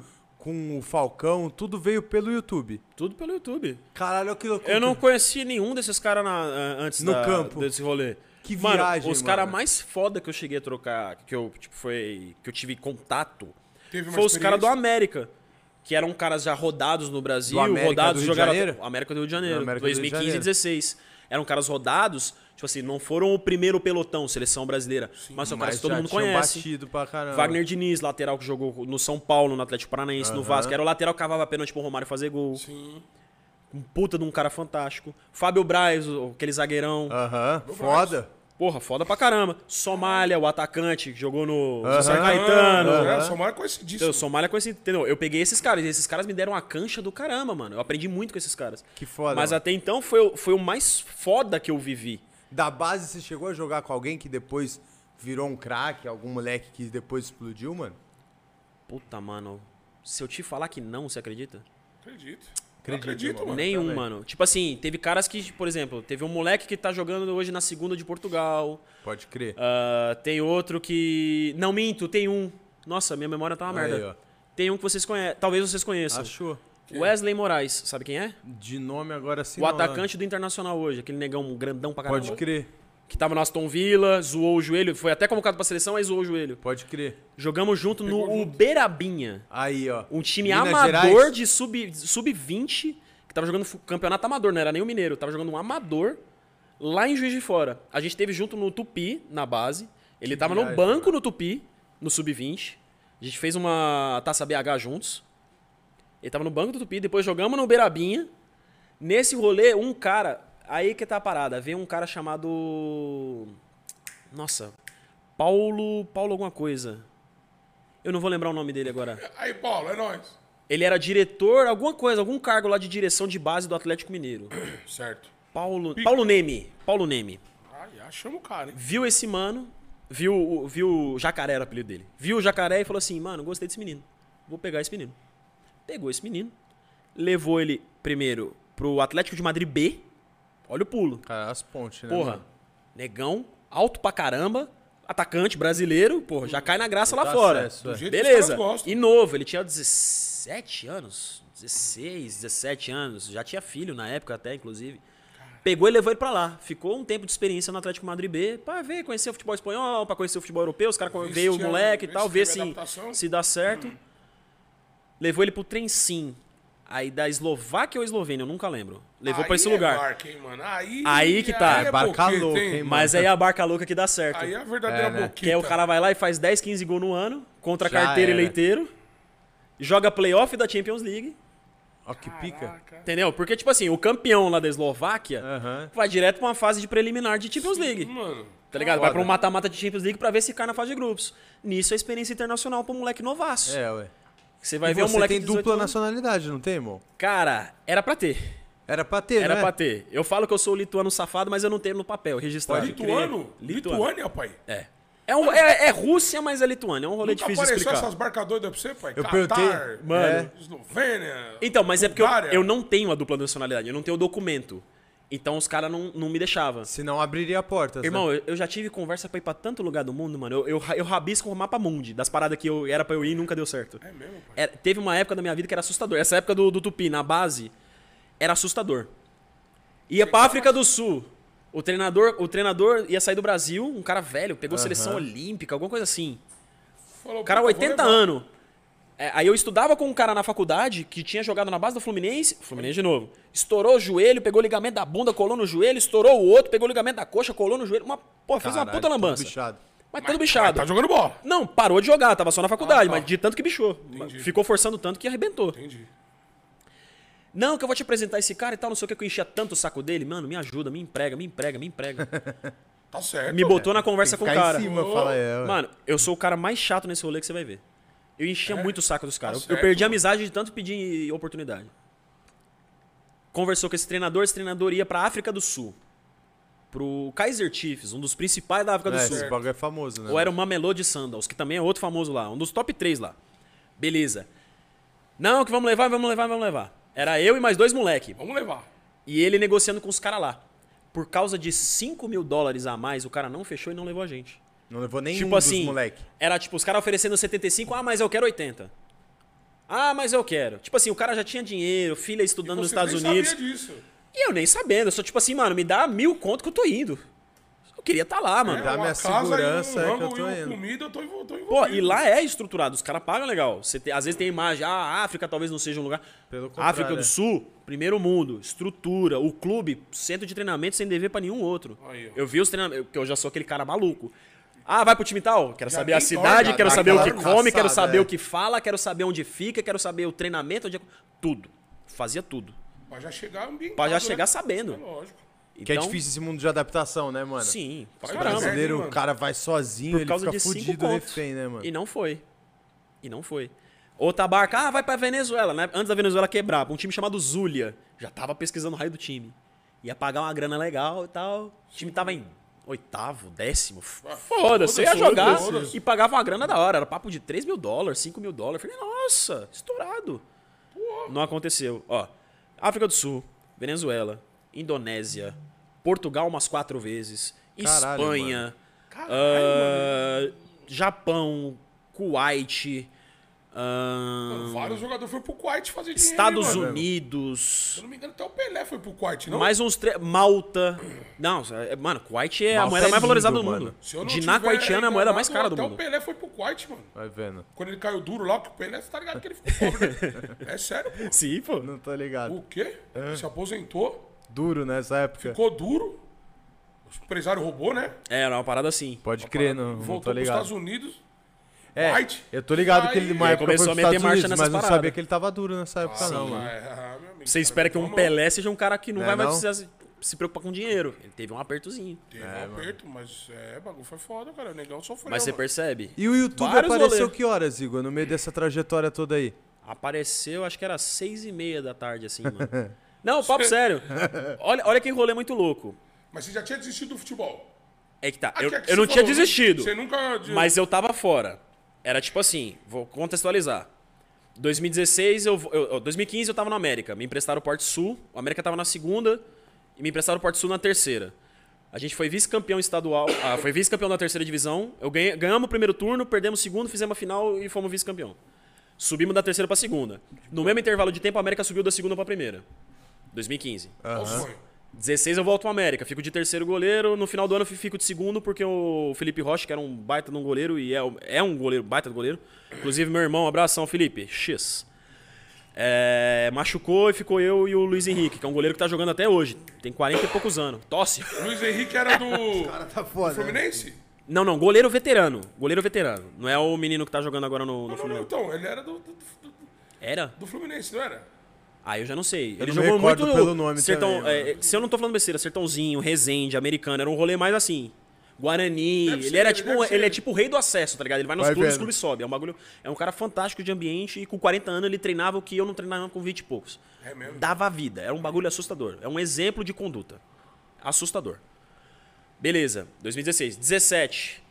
com o Falcão, tudo veio pelo YouTube. Tudo pelo YouTube. Caralho, olha que loucura. Eu não conheci nenhum desses caras na- antes No da- campo. desse rolê. Que Mano, viagem, os mano. caras mais foda que eu cheguei a trocar, que eu, tipo, foi. que eu tive contato, Teve foi os caras do? América. Que eram caras já rodados no Brasil, Do América rodados do Rio de jogaram. Janeiro? América do Rio de Janeiro, Do América do Rio de 2015 e Janeiro. 16. Eram caras rodados, tipo assim, não foram o primeiro pelotão, seleção brasileira. mas são caras que todo mundo conhece. batido pra caramba. Wagner Diniz, lateral que jogou no São Paulo, no Atlético Paranaense, no Vasco. Era o lateral que cavava pênalti pro Romário fazer gol. Sim. Um puta de um cara fantástico. Fábio Braz, aquele zagueirão. Aham, foda. Porra, foda pra caramba. Somália, o atacante, que jogou no Aham. São Caetano. Aham. É, Somália conhecidíssimo. Entendeu? Somália com esse. Entendeu? Eu peguei esses caras, e esses caras me deram uma cancha do caramba, mano. Eu aprendi muito com esses caras. Que foda. Mas mano. até então foi, o- foi o mais foda que eu vivi. Da base, você chegou a jogar com alguém que depois virou um craque, algum moleque que depois explodiu, mano? Puta, mano. Se eu te falar que não, você acredita? Acredito. Acredito, Acredito, mano. Nenhum, também. mano. Tipo assim, teve caras que, por exemplo, teve um moleque que tá jogando hoje na segunda de Portugal. Pode crer. Ah, tem outro que. Não minto, tem um. Nossa, minha memória tá uma Aí, merda. ó. Tem um que vocês conhecem. Talvez vocês conheçam. Achou? Wesley Moraes, sabe quem é? De nome agora sim. o não, né? atacante do Internacional hoje, aquele negão grandão pra caramba. Pode crer, Que tava no Aston Villa, zoou o joelho, foi até convocado pra seleção, aí zoou o joelho. pode crer. Jogamos junto no Uberabinha. Aí, ó. Um time Minas amador Gerais? de sub- sub-20, que tava jogando campeonato amador, não era nem o mineiro, tava jogando um amador lá em Juiz de Fora. A gente teve junto no Tupi, na base. Ele tava viagem, no banco no Tupi, no sub-20. A gente fez uma taça BH juntos. Ele tava no banco do Tupi, depois jogamos no Beirabinha. Nesse rolê, um cara. Aí que tá a parada. Veio um cara chamado. Nossa. Paulo. Paulo alguma coisa. Eu não vou lembrar o nome dele agora. Aí, Paulo, é nóis. Ele era diretor, alguma coisa, algum cargo lá de direção de base do Atlético Mineiro. Certo. Paulo, Paulo Neme. Paulo Neme. Ai, achamos o cara, hein? Viu esse mano, viu, viu o Jacaré era o apelido dele. Viu o Jacaré e falou assim: mano, gostei desse menino. Vou pegar esse menino. Pegou esse menino, levou ele primeiro pro Atlético de Madrid B. Olha o pulo. Cara, as pontes, né? Porra, mano? negão, alto pra caramba, atacante brasileiro, porra, já cai na graça lá fora. acesso, é. Do jeito que os Beleza. E novo, ele tinha 17 anos, 16, 17 anos, já tinha filho na época até, inclusive. Pegou e levou ele pra lá. Ficou um tempo de experiência no Atlético Madrid B pra ver, conhecer o futebol espanhol, pra conhecer o futebol europeu. Os caras veio o moleque e tal, ver se, adaptação. se dá certo. Levou ele pro Trensim. Aí da Eslováquia ou Eslovênia, eu nunca lembro. Levou pra Aí esse é lugar. barca, hein, mano? Aí, Aí que tá. aí É barca louca, hein? Mas aí é a barca louca que dá certo. Aí é a verdadeira É, né? boqueta. Que é o cara vai lá e faz 10, 15 gols no ano, contra Já carteira era. e leiteiro, joga playoff da Champions League, Ó que pica. Caraca. entendeu? Porque, tipo assim, o campeão lá da Eslováquia Aham. vai direto pra uma fase de preliminar de Champions League. Mano, Tá ligado? Vai pra um mata-mata de Champions League pra ver se cai na fase de grupos. Nisso é experiência internacional pro moleque novaço. É, ué. Você vai e ver um você moleque tem de 18 dupla anos. nacionalidade, não tem, irmão? Cara, era pra ter. Era pra ter, Era né? pra ter. Eu falo que eu sou lituano safado, mas eu não tenho no papel registrado. lituano? Lituano. Lituânia, pai? É. É, um- é- é Rússia, mas é Lituânia. É um rolê Nunca difícil de apareceu explicar. essas barcas doidas pra você, pai? Eu Catar, perguntei- Mano. É. Eslovênia. Então, mas é porque eu, Bulgária. eu não tenho a dupla nacionalidade, eu não tenho o documento. Então os caras não, não me deixavam. Senão abriria portas, Irmão, né? eu, eu já tive conversa pra ir pra tanto lugar do mundo, mano. Eu, eu, eu rabisco o mapa mundi das paradas que eu era pra eu ir e nunca deu certo. É mesmo, pai? Era- teve uma época da minha vida que era assustador. Essa época do, do Tupi, na base, era assustador. Ia pra África do Sul. O treinador, o treinador ia sair do Brasil, um cara velho, pegou seleção olímpica, alguma coisa assim. Falou, O cara, puta, vou 80 levar. anos. É, aí eu estudava com um cara na faculdade que tinha jogado na base do Fluminense. Fluminense de novo. Estourou o joelho, pegou o ligamento da bunda, colou no joelho, estourou o outro, pegou o ligamento da coxa, colou no joelho. Uma, pô, fez uma puta tudo lambança. bichado. Mas todo bichado. Tá jogando bola. Não, parou de jogar, tava só na faculdade, Ah, tá. mas de tanto que bichou. Entendi. Ficou forçando tanto que arrebentou. Entendi. Não, que eu vou te apresentar esse cara e tal, não sei o que, que eu enchia tanto o saco dele. Mano, me ajuda, me emprega, me emprega, me emprega. Tá certo. Me botou na conversa com o cara. em cima, fala é, ué. Mano, eu sou o cara mais chato nesse rolê que você vai ver. Eu enchia muito o saco dos caras. tá eu certo, perdi a amizade de tanto pedir oportunidade. Conversou com esse treinador, esse treinador ia pra África do Sul. Pro Kaiser Chiefs, um dos principais da África do É, Sul. esse bagulho é famoso, né? Ou era o Mamelody Sandals, que também é outro famoso lá, um dos top 3 lá. Beleza. Não, que vamos levar, vamos levar, vamos levar. Era eu e mais dois moleque. Vamos levar. E ele negociando com os caras lá. Por causa de 5 mil dólares a mais, o cara não fechou e não levou a gente. Não levou nenhum tipo assim, moleque. era tipo os caras oferecendo 75, ah, mas eu quero 80. Ah, mas eu quero. Tipo assim, o cara já tinha dinheiro, filha estudando nos Estados nem Unidos. sabia disso. E eu nem sabendo, eu sou tipo assim, mano, me dá mil conto que eu tô indo. Eu queria estar lá, mano. Dá É, minha uma casa segurança, um é que eu tô indo. comida, eu tô, envol- tô. Pô, e lá é estruturado, os caras pagam legal. Você tem- às vezes tem imagem, ah, a África talvez não seja um lugar. Pelo África do é. Sul, primeiro mundo, estrutura, o clube, centro de treinamento sem dever pra nenhum outro. Aí, eu vi os treinamentos, porque eu já sou aquele cara maluco. Ah, vai pro time tal? Quero Já saber a cidade, torna, quero saber o que come, quero saber é. o que fala, quero saber onde fica, quero saber o treinamento, onde é... tudo. Fazia tudo. Pra já chegar ambientado, Pra já né? chegar sabendo. É lógico. Que é Então, difícil esse mundo de adaptação, né, mano? Sim, O brasileiro, mano. o cara vai sozinho, Por ele causa fica de cinco fudido refém, né, mano? E não foi. E não foi. Outra barca, ah, vai pra Venezuela, né? Antes da Venezuela quebrar, pra um time chamado Zulia. Já tava pesquisando o raio do time. Ia pagar uma grana legal e tal. O time tava em oitavo, décimo. Foda-se, eu ia foda-se, jogar foda-se. e pagava uma grana da hora. Era papo de 3 mil dólares, 5 mil dólares. Falei, nossa, estourado. Não aconteceu. Ó, África do Sul, Venezuela, Indonésia, Portugal umas quatro vezes, Caralho, Espanha, Caralho, ah, Japão, Kuwait, ah, Mano, vários jogadores foram pro Kuwait fazer dinheiro. Estados mano? Unidos, Se eu não me engano, até o Pelé foi pro Kuwait, não? mais uns três. Malta. Não, é- mano, Kuwait é a Malta moeda é mais valorizada lindo, do mundo. tiver kuwaitiana é a moeda mais cara do Até mundo. o Pelé foi pro Kuwait, mano. Vai vendo. Quando ele caiu duro lá, que o Pelé, você tá ligado que ele ficou pobre, né? É sério, pô. Sim, pô. Não tô ligado. O quê? É. Se aposentou, Duro nessa época. ficou duro. O empresário roubou, né? É, era uma parada assim. Pode crer, não, não tô Voltou pros ligado. Estados Unidos. É, White. eu tô ligado que ele, Aí- uma Ele época começou a meter Estados marcha Unidos, nessas mas não paradas. sabia que ele tava duro nessa época, não, mano. É, ah, meu amigo, Você espera que um Vamos- Pelé seja um cara que não Não vai é mais não? precisar se- se preocupar com dinheiro. Ele teve um apertozinho. Teve um aperto, mas é, o bagulho foi foda, cara. O negão sofreu. Mas você mano. percebe? E o YouTube Vários apareceu rolê. que horas, Igor, no meio dessa trajetória toda aí? Apareceu, acho que era seis e meia da tarde, assim, mano. Não, papo sério. Olha, olha que rolê muito louco. Mas você já tinha desistido do futebol? É que tá, Ah, eu, é que eu você não tinha falou, né? desistido. Você nunca. Mas eu tava fora. Era tipo assim, vou contextualizar. 2016, eu, eu, eu- 2015 eu tava no América. Me emprestaram o Porto Sul. O América tava na segunda e me emprestaram o Porto Sul na terceira. A gente foi vice-campeão estadual. Ah, foi vice-campeão da terceira divisão. Eu ganhei, ganhamos o primeiro turno, perdemos o segundo, fizemos a final e fomos vice-campeão. Subimos da terceira pra segunda. No mesmo intervalo de tempo, a América subiu da segunda pra primeira. 2015. Qual o sonho? 16 eu volto pro América, fico de terceiro goleiro. No final do ano eu fico de segundo porque o Felipe Rocha, que era um baita de um goleiro e é, é um goleiro, baita de goleiro. Inclusive meu irmão, um abração, Felipe. X. É, machucou e ficou eu e o Luiz Henrique, que é um goleiro que tá jogando até hoje. Tem 40 e poucos anos. Tosse. Luiz Henrique era do. Tá foda. né? Fluminense? Não, não, goleiro veterano. Goleiro veterano. Não é o menino que tá jogando agora no, no Não, não, Fluminense. então, ele era do, do, do- Era? do Fluminense, não era? Ah, eu já não sei. Ele não me jogou muito pelo nome sertão, também, é, se eu não tô falando besteira, Sertãozinho, Resende, Americano, era um rolê mais assim. Guarani, Deve ele ser, era tipo, ser. ele é tipo o rei do acesso, tá ligado? Ele vai nos Vai clubes, os clubes sobe. É um bagulho, é um cara fantástico de ambiente e com 40 anos ele treinava o que eu não treinava com 20 e poucos. É mesmo? Dava vida, era um bagulho assustador. É um exemplo de conduta. Assustador. Beleza, 2016. 17.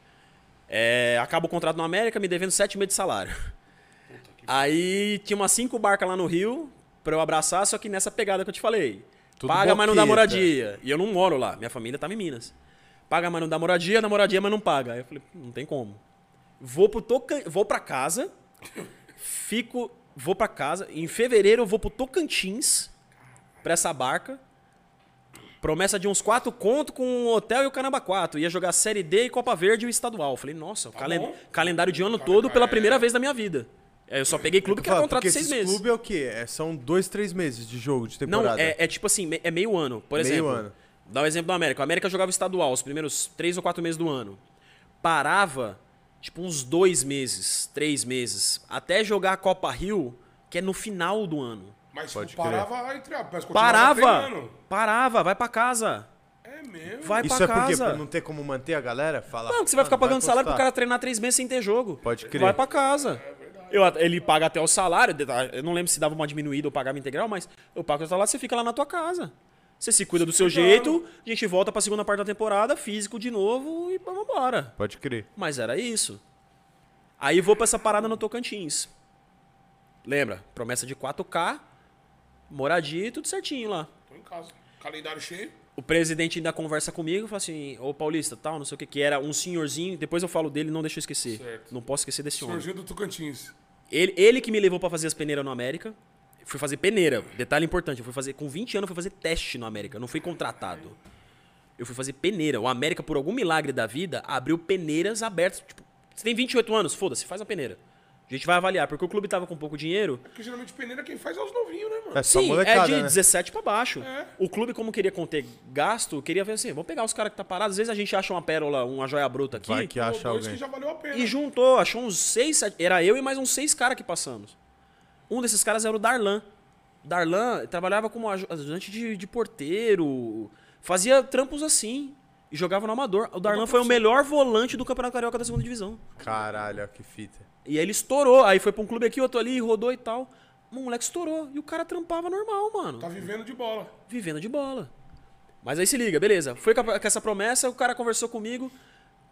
É, acaba o contrato no América, me devendo 7 meses de salário. Aí tinha umas 5 barcas lá no Rio pra eu abraçar, só que nessa pegada que eu te falei. Tudo Paga, mas não dá boqueta. moradia. E eu não moro lá, minha família tava em Minas. Paga, mas não dá moradia, dá moradia, mas não paga. Aí eu falei, não tem como. Vou pro Tocan... vou pra casa, fico, vou pra casa, em fevereiro eu vou pro Tocantins pra essa barca. Promessa de uns quatro conto com o hotel e o Canaba 4. Ia jogar Série D e Copa Verde e o estadual. Falei, nossa, calen- bom. calendário de ano todo pela primeira vez na minha vida. Aí Eu só peguei clube que era Fala, contrato porque de seis esses meses. clubes é o quê? É, são dois, três meses de jogo, de Não, temporada. é, é tipo assim, é meio ano. Por Meio exemplo, ano. dá um exemplo do América. O América jogava estadual os primeiros três ou quatro meses do ano. Parava, tipo, uns dois meses, três meses, até jogar a Copa Rio, que é no final do ano. Mas Pode tipo, parava entre mas continuava Parava! treinando. Parava, vai pra casa. É mesmo? Vai Isso pra é por casa. Pra não ter como manter a galera? Falar, Não, que você vai ficar "Mano, pagando salário pro postar." cara treinar três meses sem ter jogo. Pode crer. Vai pra casa. Eu, ele paga até o salário, eu não lembro se dava uma diminuída ou pagava integral, mas eu pago o salário, você fica lá na tua casa. Você se cuida do seu jeito, a gente volta pra segunda parte da temporada, físico de novo e vamos embora. Pode crer. Mas era isso. Aí vou pra essa parada no Tocantins. Lembra? Promessa de 4K, moradia e tudo certinho lá. Tô em casa. Calendário cheio. O presidente ainda conversa comigo, fala assim, ô Paulista, tal, não sei o que, que era um senhorzinho, depois eu falo dele, não deixa eu esquecer. Certo. Não posso esquecer desse homem. Senhorzinho do Tocantins. Ele, ele que me levou pra fazer as peneiras no América. Fui fazer peneira. Detalhe importante, eu fui fazer com 20 anos, eu fui fazer teste no América, não fui contratado. Eu fui fazer peneira. O América, por algum milagre da vida, abriu peneiras abertas. Tipo, você tem 28 anos, foda-se, faz a peneira. A gente vai avaliar, porque o clube tava com pouco dinheiro. Porque geralmente peneira quem faz é os novinhos, né, mano? É só Sim, molecada, é de né? 17 pra baixo. É. O clube, como queria conter gasto, queria ver assim, vamos pegar os caras que tá parado. Às vezes a gente acha uma pérola, uma joia bruta aqui. Vai que acha alguém. que já valeu a pena. E juntou, achou uns seis, sete, era eu e mais uns seis caras que passamos. Um desses caras era o Darlan. Darlan trabalhava como aju- ajudante de, de porteiro, fazia trampos assim e jogava no amador. O Darlan foi o melhor volante do Campeonato Carioca da segunda divisão. Caralho, que fita. E aí ele estourou, aí foi pra um clube aqui, outro ali, rodou e tal. O moleque estourou e o cara trampava normal, mano Tá vivendo de bola. vivendo de bola. Mas aí se liga, beleza. Foi com, essa promessa, o cara conversou comigo.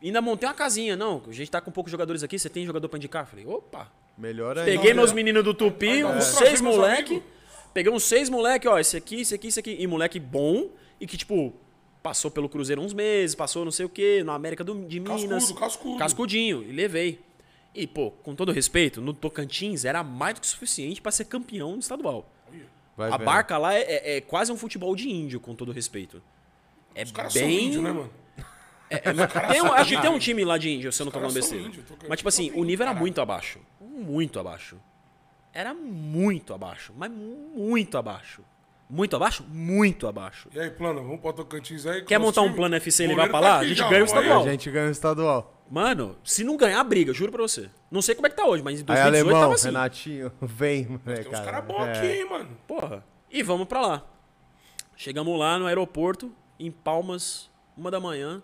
Ainda montei uma casinha. Não, a gente tá com poucos jogadores aqui, você tem jogador pra indicar? Falei, opa. Melhor ainda. Peguei Não, meus meninos do Tupi, não, uns seis moleque. amigos. Peguei uns seis moleque, ó, esse aqui, esse aqui, esse aqui. E moleque bom e que, tipo, passou pelo Cruzeiro uns meses, passou não sei o quê, na América do, de Minas. Cascudo, cascudo. Cascudinho, e levei. E, pô, com todo respeito, no Tocantins era mais do que suficiente pra ser campeão estadual. Vai A vendo. barca lá é, é- é quase um futebol de índio, com todo respeito. É Os caras são bem. índios, né, mano? Tem um- acho que tem um time lá de índio, se eu não tô falando são besteira. índio, tô- Mas, tipo assim, o nível era muito abaixo. Muito abaixo. Era muito abaixo. Mas muito abaixo. Muito abaixo? Muito abaixo. E aí, plano, vamos pra Tocantins aí. Quer montar um plano FC e levar Goleiro pra tá lá? aqui A gente já, ganha o aí. estadual. A gente ganha o estadual. Mano, se não ganhar, briga, juro pra você. Não sei como é que tá hoje, mas em Aí, 2018 alemão, tava assim. Renatinho, vem, moleque. Tem uns caras bons aqui, hein, mano. Porra. E vamos pra lá. Chegamos lá no aeroporto, em Palmas, uma da manhã.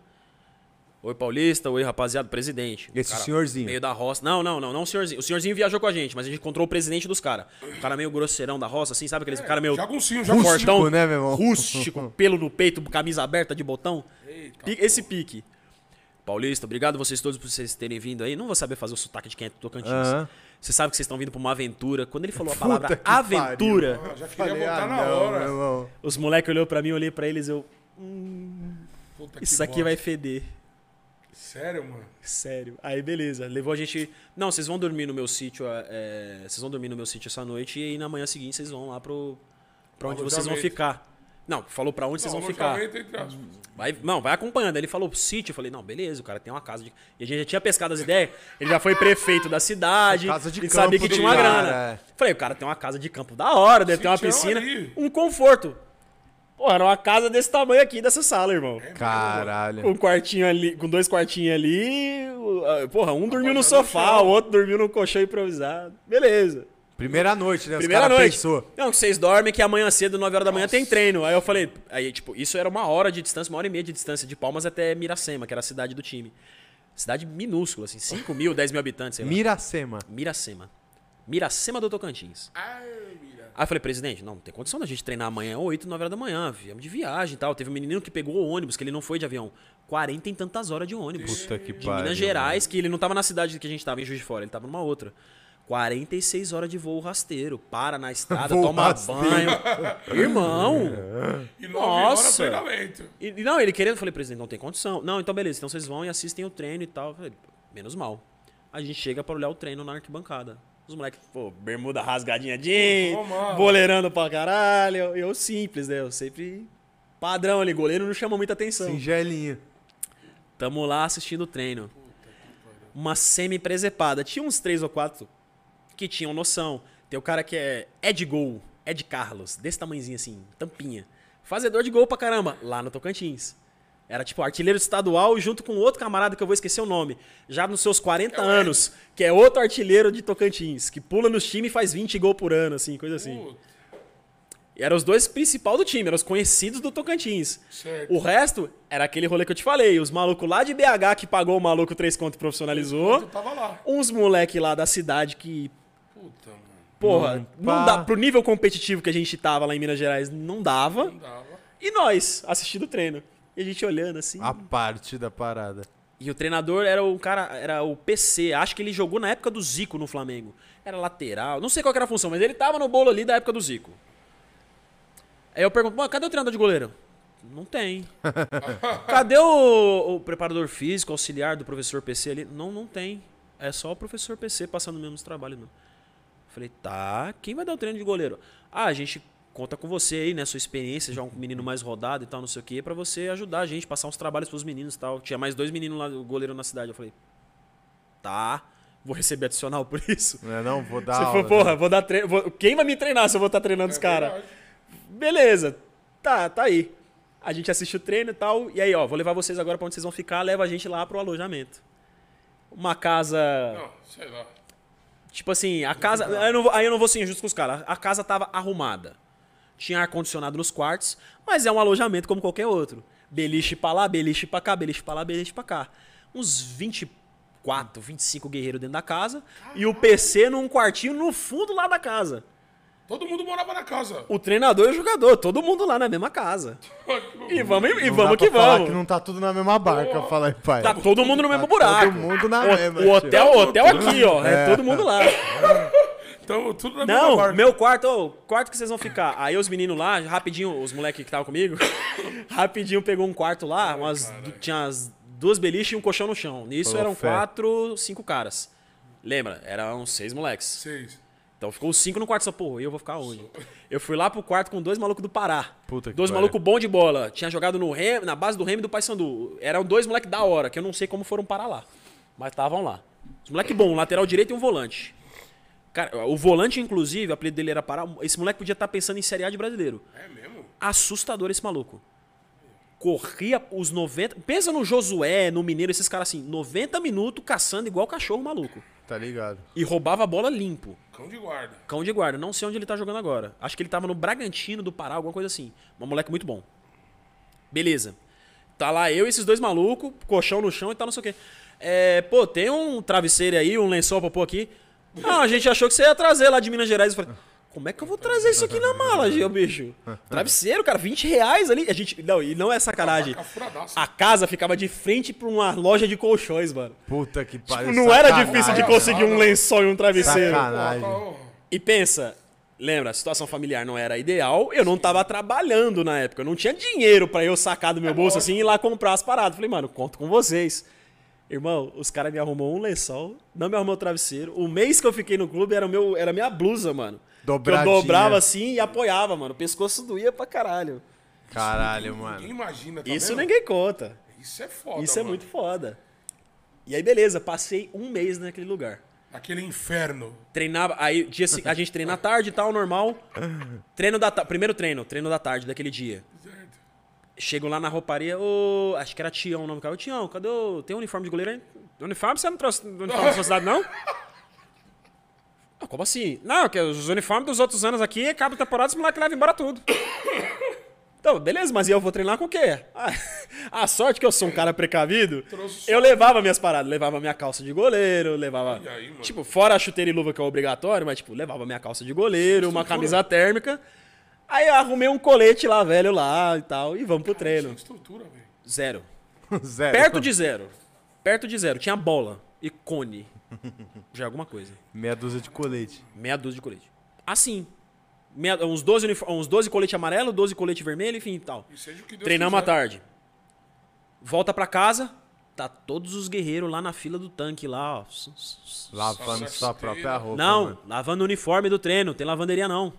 Oi, Paulista. Oi, rapaziada, presidente. Esse Cara, senhorzinho. Meio da roça. Não, não, não, não o senhorzinho. O senhorzinho viajou com a gente, mas a gente encontrou o presidente dos caras. O cara meio grosseirão da roça, assim, sabe aqueles cara meio Jaguncinho, jaguncinho. fortão, né, meu irmão? rústico, pelo no peito, camisa aberta de botão. Eita, Esse pique. Paulista, obrigado vocês todos por vocês terem vindo aí. Não vou saber fazer o sotaque de quem é do Tocantins. Você sabe que vocês estão vindo pra uma aventura. Quando ele falou a Puta palavra que aventura, Ah, já queria Falei, voltar ah, na não, hora. meu irmão. os moleques olhou pra mim, eu olhei pra eles, eu. Puta que Isso aqui bosta. vai feder. Sério, mano? Sério. Aí, beleza. Levou a gente. Não, vocês vão dormir no meu sítio. é, Vocês vão dormir no meu sítio essa noite e aí na manhã seguinte vocês vão lá pro. Pra onde vocês vão ficar. Não, falou pra onde vocês Não, vão ficar. Vai, não, vai acompanhando. Aí Ele falou sítio. Eu falei, não, beleza, o cara tem uma casa de. E a gente já tinha pescado as ideias. Ele já foi prefeito da cidade. Casa de ele campo sabia que tinha uma cara, grana. é. Falei, o cara tem uma casa de campo da hora, deve ter uma Sitião piscina. ali. Um conforto. Pô, era uma casa desse tamanho aqui, dessa sala, irmão. Caralho. Com um quartinho ali, com dois quartinhos ali. Porra, um dormiu no sofá, o outro dormiu no colchão improvisado. Beleza. Primeira noite, né? Primeira Os cara noite. pensou. Não, vocês dormem que amanhã cedo, 9 horas da manhã, tem treino. Aí eu falei, aí, tipo, isso era uma hora de distância, uma hora e meia de distância de Palmas até Miracema, que era a cidade do time. Cidade minúscula, assim, 5 mil, 10 mil habitantes, sei lá. Miracema. Miracema. Miracema do Tocantins. Aí eu falei, presidente, não, não tem condição da gente treinar amanhã 8, 9 horas da manhã. Viemos de viagem e tal. Teve um menino que pegou o ônibus, que ele não foi de avião. 40 e tantas horas de ônibus. Puta que de pariu. Minas Gerais, que ele não tava na cidade que a gente tava, em Juiz de Fora, ele tava numa outra. 46 horas de voo rasteiro. Para na estrada, Voo toma rasteiro. banho. Irmão! E nove horas Nossa. treinamento. E, não, ele querendo, eu falei, presidente, não tem condição. Não, então beleza, então vocês vão e assistem o treino e tal. Eu falei, menos mal. A gente chega pra olhar o treino na arquibancada. Os moleques, pô, bermuda rasgadinha jeans, boleirando pra caralho. Eu, eu simples, né? Eu sempre padrão ali, goleiro não chama muita atenção. Singelinho. Tamo lá assistindo o treino. Uma semi-presepada. Tinha uns três ou quatro que tinham noção. Tem o cara que é Ed Gol, Ed Carlos, desse tamanhozinho assim, tampinha. Fazedor de gol pra caramba, lá no Tocantins. Era tipo artilheiro estadual junto com outro camarada que eu vou esquecer o nome. Já nos seus 40 anos, que é outro artilheiro de Tocantins, que pula nos times e faz 20 gols por ano, assim, coisa assim. Puta, E eram os dois principais do time, eram os conhecidos do Tocantins. certo. O resto era aquele rolê que eu te falei. Os malucos lá de BH que pagou o maluco três conto e profissionalizou. Tava lá. Uns moleque lá da cidade que, Puta, mano. porra, Não, não dá, pro nível competitivo que a gente tava lá em Minas Gerais, não dava. Não dava. E nós, assistindo o treino. E a gente olhando assim. A parte da parada. E o treinador era o cara, era o PC. Acho que ele jogou na época do Zico no Flamengo. Era lateral, não sei qual era a função, mas ele tava no bolo ali da época do Zico. Aí eu pergunto, "Mano, cadê o treinador de goleiro? Não tem. cadê o, o preparador físico, auxiliar do professor PC ali? Não, não tem. É só o professor PC passando mesmo trabalho, não. Falei, tá, quem vai dar o treino de goleiro? Ah, a gente conta com você aí, né? Sua experiência, já um menino mais rodado e tal, não sei o quê, pra você ajudar a gente, passar uns trabalhos pros meninos e tal. Tinha mais dois meninos lá, o goleiro na cidade. Eu falei, tá, vou receber adicional por isso. Não é não? Vou dar Você aula. falou, porra, vou dar treino. vou- Quem vai me treinar se eu vou estar treinando os caras? Beleza, tá, tá aí. A gente assiste o treino e tal. E aí, ó, vou levar vocês agora pra onde vocês vão ficar, leva a gente lá pro alojamento. Uma casa. Não, sei lá. Tipo assim, a casa. Aí eu não vou, aí eu não vou ser injusto com os caras. A casa tava arrumada. Tinha ar-condicionado nos quartos, mas é um alojamento como qualquer outro. Beliche pra lá, beliche pra cá, beliche pra lá, beliche pra cá. Uns 24, 25 guerreiros dentro da casa. E o PC num quartinho no fundo lá da casa. Todo mundo morava na casa. O treinador e o jogador, todo mundo lá na mesma casa. E vamos, e Não vamos dá que pra falar vamos. que não tá tudo na mesma barca, fala aí, pai. Tá todo mundo no mesmo Tá buraco. Todo mundo na O- mesma. o hotel, o hotel aqui, ó. É todo mundo lá. Então, tudo na mesma Não, barca. meu quarto, ô, quarto que vocês vão ficar. Aí os meninos lá, rapidinho, os moleques que estavam comigo, rapidinho pegou um quarto lá, umas, du- tinha as duas beliches e um colchão no chão. Nisso Falou eram fé. quatro, cinco caras. Lembra? Eram seis moleques. Seis. Então ficou os cinco no quarto só, pô, e eu vou ficar onde? Eu fui lá pro quarto com dois malucos do Pará. Puta que dois pariu. malucos bons de bola. Tinha jogado no Rem, na base do Remy e do Paysandu. Eram dois moleques da hora, que eu não sei como foram parar lá. Mas estavam lá. Os moleque bom, um lateral direito e um volante. Cara, o volante, inclusive, o apelido dele era Pará. Esse moleque podia estar pensando em Série A de brasileiro. É mesmo? Assustador esse maluco. Corria os 90. Pensa no Josué, no Mineiro, esses caras assim, 90 minutos caçando igual cachorro maluco. Tá ligado. E roubava a bola limpo. Cão de guarda. Cão de guarda. Não sei onde ele tá jogando agora. Acho que ele tava no Bragantino do Pará, alguma coisa assim. Um moleque muito bom. Beleza. Tá lá eu e esses dois malucos, colchão no chão e tal, não sei o quê. É, pô, tem um travesseiro aí, um lençol pra pôr aqui. Não, a gente achou que você ia trazer lá de Minas Gerais. Eu falei, como é que eu vou trazer isso aqui na mala, Gil, bicho? Travesseiro, cara, 20 reais ali. A gente, não, e não é sacanagem. A casa ficava de frente pra uma loja de colchões, mano. Puta que pariu. Tipo, não era difícil de conseguir um lençol e um travesseiro. Sacanagem. E pensa, lembra, a situação familiar não era ideal, eu não tava trabalhando na época, eu não tinha dinheiro pra eu sacar do meu bolso assim e ir lá comprar as paradas. Falei, mano, conto com vocês. Irmão, os caras me arrumou um lençol, não me arrumou o travesseiro. O mês que eu fiquei no clube era meu, era a minha blusa, mano. Que eu Dobradinha. dobrava assim e apoiava, mano. O pescoço doía pra caralho. Caralho, Ninguém mano. imagina, tá Isso vendo? ninguém conta. Isso é foda, Isso é mano. muito foda. E aí, beleza, passei um mês naquele lugar. Aquele inferno. Treinava, aí dia, a gente treina à tarde e tal, normal. Treino da primeiro treino, treino da tarde daquele dia. Chego lá na rouparia, ô, acho que era Tião o nome do cara. Ô, Tião, cadê o. Tem um uniforme de goleiro aí? Uniforme você não trouxe uniforme da sua cidade, não? Ah, como assim? Não, que os uniformes dos outros anos aqui, acaba a temporada, os moleques levam embora tudo. Então, beleza, mas e eu vou treinar com o quê? Ah, a sorte que eu sou um cara precavido, Trouxe eu levava minhas paradas. Levava minha calça de goleiro, levava. E aí, mano? Tipo, fora a chuteira e luva que é obrigatório, mas, tipo, levava minha calça de goleiro, uma camisa térmica. Aí eu arrumei um colete lá, velho, lá e tal, e vamos pro treino. Sem estrutura, velho. Zero. Zero. Perto de zero. Perto de zero. Tinha bola e cone. Já é alguma coisa. Meia dúzia de colete. Meia dúzia de colete. Assim. Meia- uns, 12, unif- uns 12 colete amarelo, 12 colete vermelho, enfim e tal. E seja o que Deus Treinamos à quiser. tarde. Volta pra casa. Tá todos os guerreiros lá na fila do tanque lá, ó. Lavando sua própria roupa. Não, mano. lavando o uniforme do treino. Tem lavanderia não.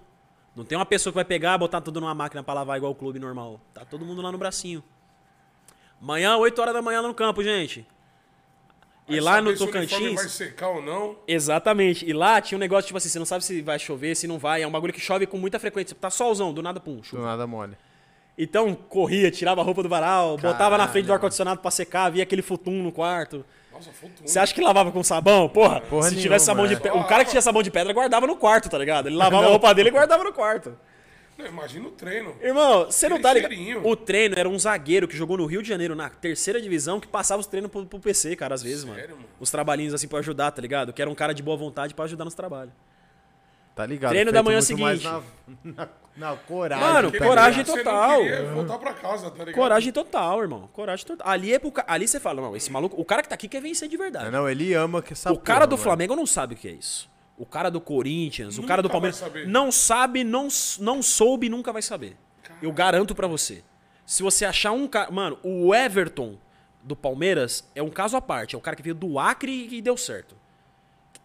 Não tem uma pessoa que vai pegar, botar tudo numa máquina pra lavar igual o clube normal. Tá todo mundo lá no bracinho. Manhã, 8 horas da manhã lá no campo, gente. E Vai lá no Tocantins. vai secar ou não. Exatamente. E lá tinha um negócio, tipo assim, você não sabe se vai chover, se não vai. É um bagulho que chove com muita frequência. Tá solzão, do nada, pum, Do chuva. nada mole. Então, corria, tirava a roupa do varal, botava na Caralho, frente do ar-condicionado pra secar, via aquele futum no quarto. Nossa, futuro. Você acha que lavava com sabão? Porra, Porra se nenhuma, tivesse sabão de é. pedra. O cara que tinha sabão de pedra guardava no quarto, tá ligado? Ele lavava a roupa dele e guardava no quarto. Não, imagina o treino. Irmão, você não tá ligado? O treino era um zagueiro que jogou no Rio de Janeiro, na terceira divisão, que passava os treinos pro, pro PC, cara, às vezes, Sério, mano. mano? Os trabalhinhos assim pra ajudar, tá ligado? Que era um cara de boa vontade pra ajudar nos trabalhos. Tá ligado? Treino Feito da manhã seguinte. Na, na, na coragem. Mano, tá coragem total. Não voltar pra casa, tá ligado? Coragem total, irmão. Coragem total. Ali é pro ca- Ali você fala, não, esse maluco. O cara que tá aqui quer vencer de verdade. Não, ele ama que essa O cara do mano. Flamengo não sabe o que é isso. O cara do Corinthians, o Nunca cara do vai Palmeiras saber. não sabe, não, não soube e nunca vai saber. Eu garanto pra você. Se você achar um cara, mano, o Everton do Palmeiras é um caso à parte, é um cara que veio do Acre e deu certo.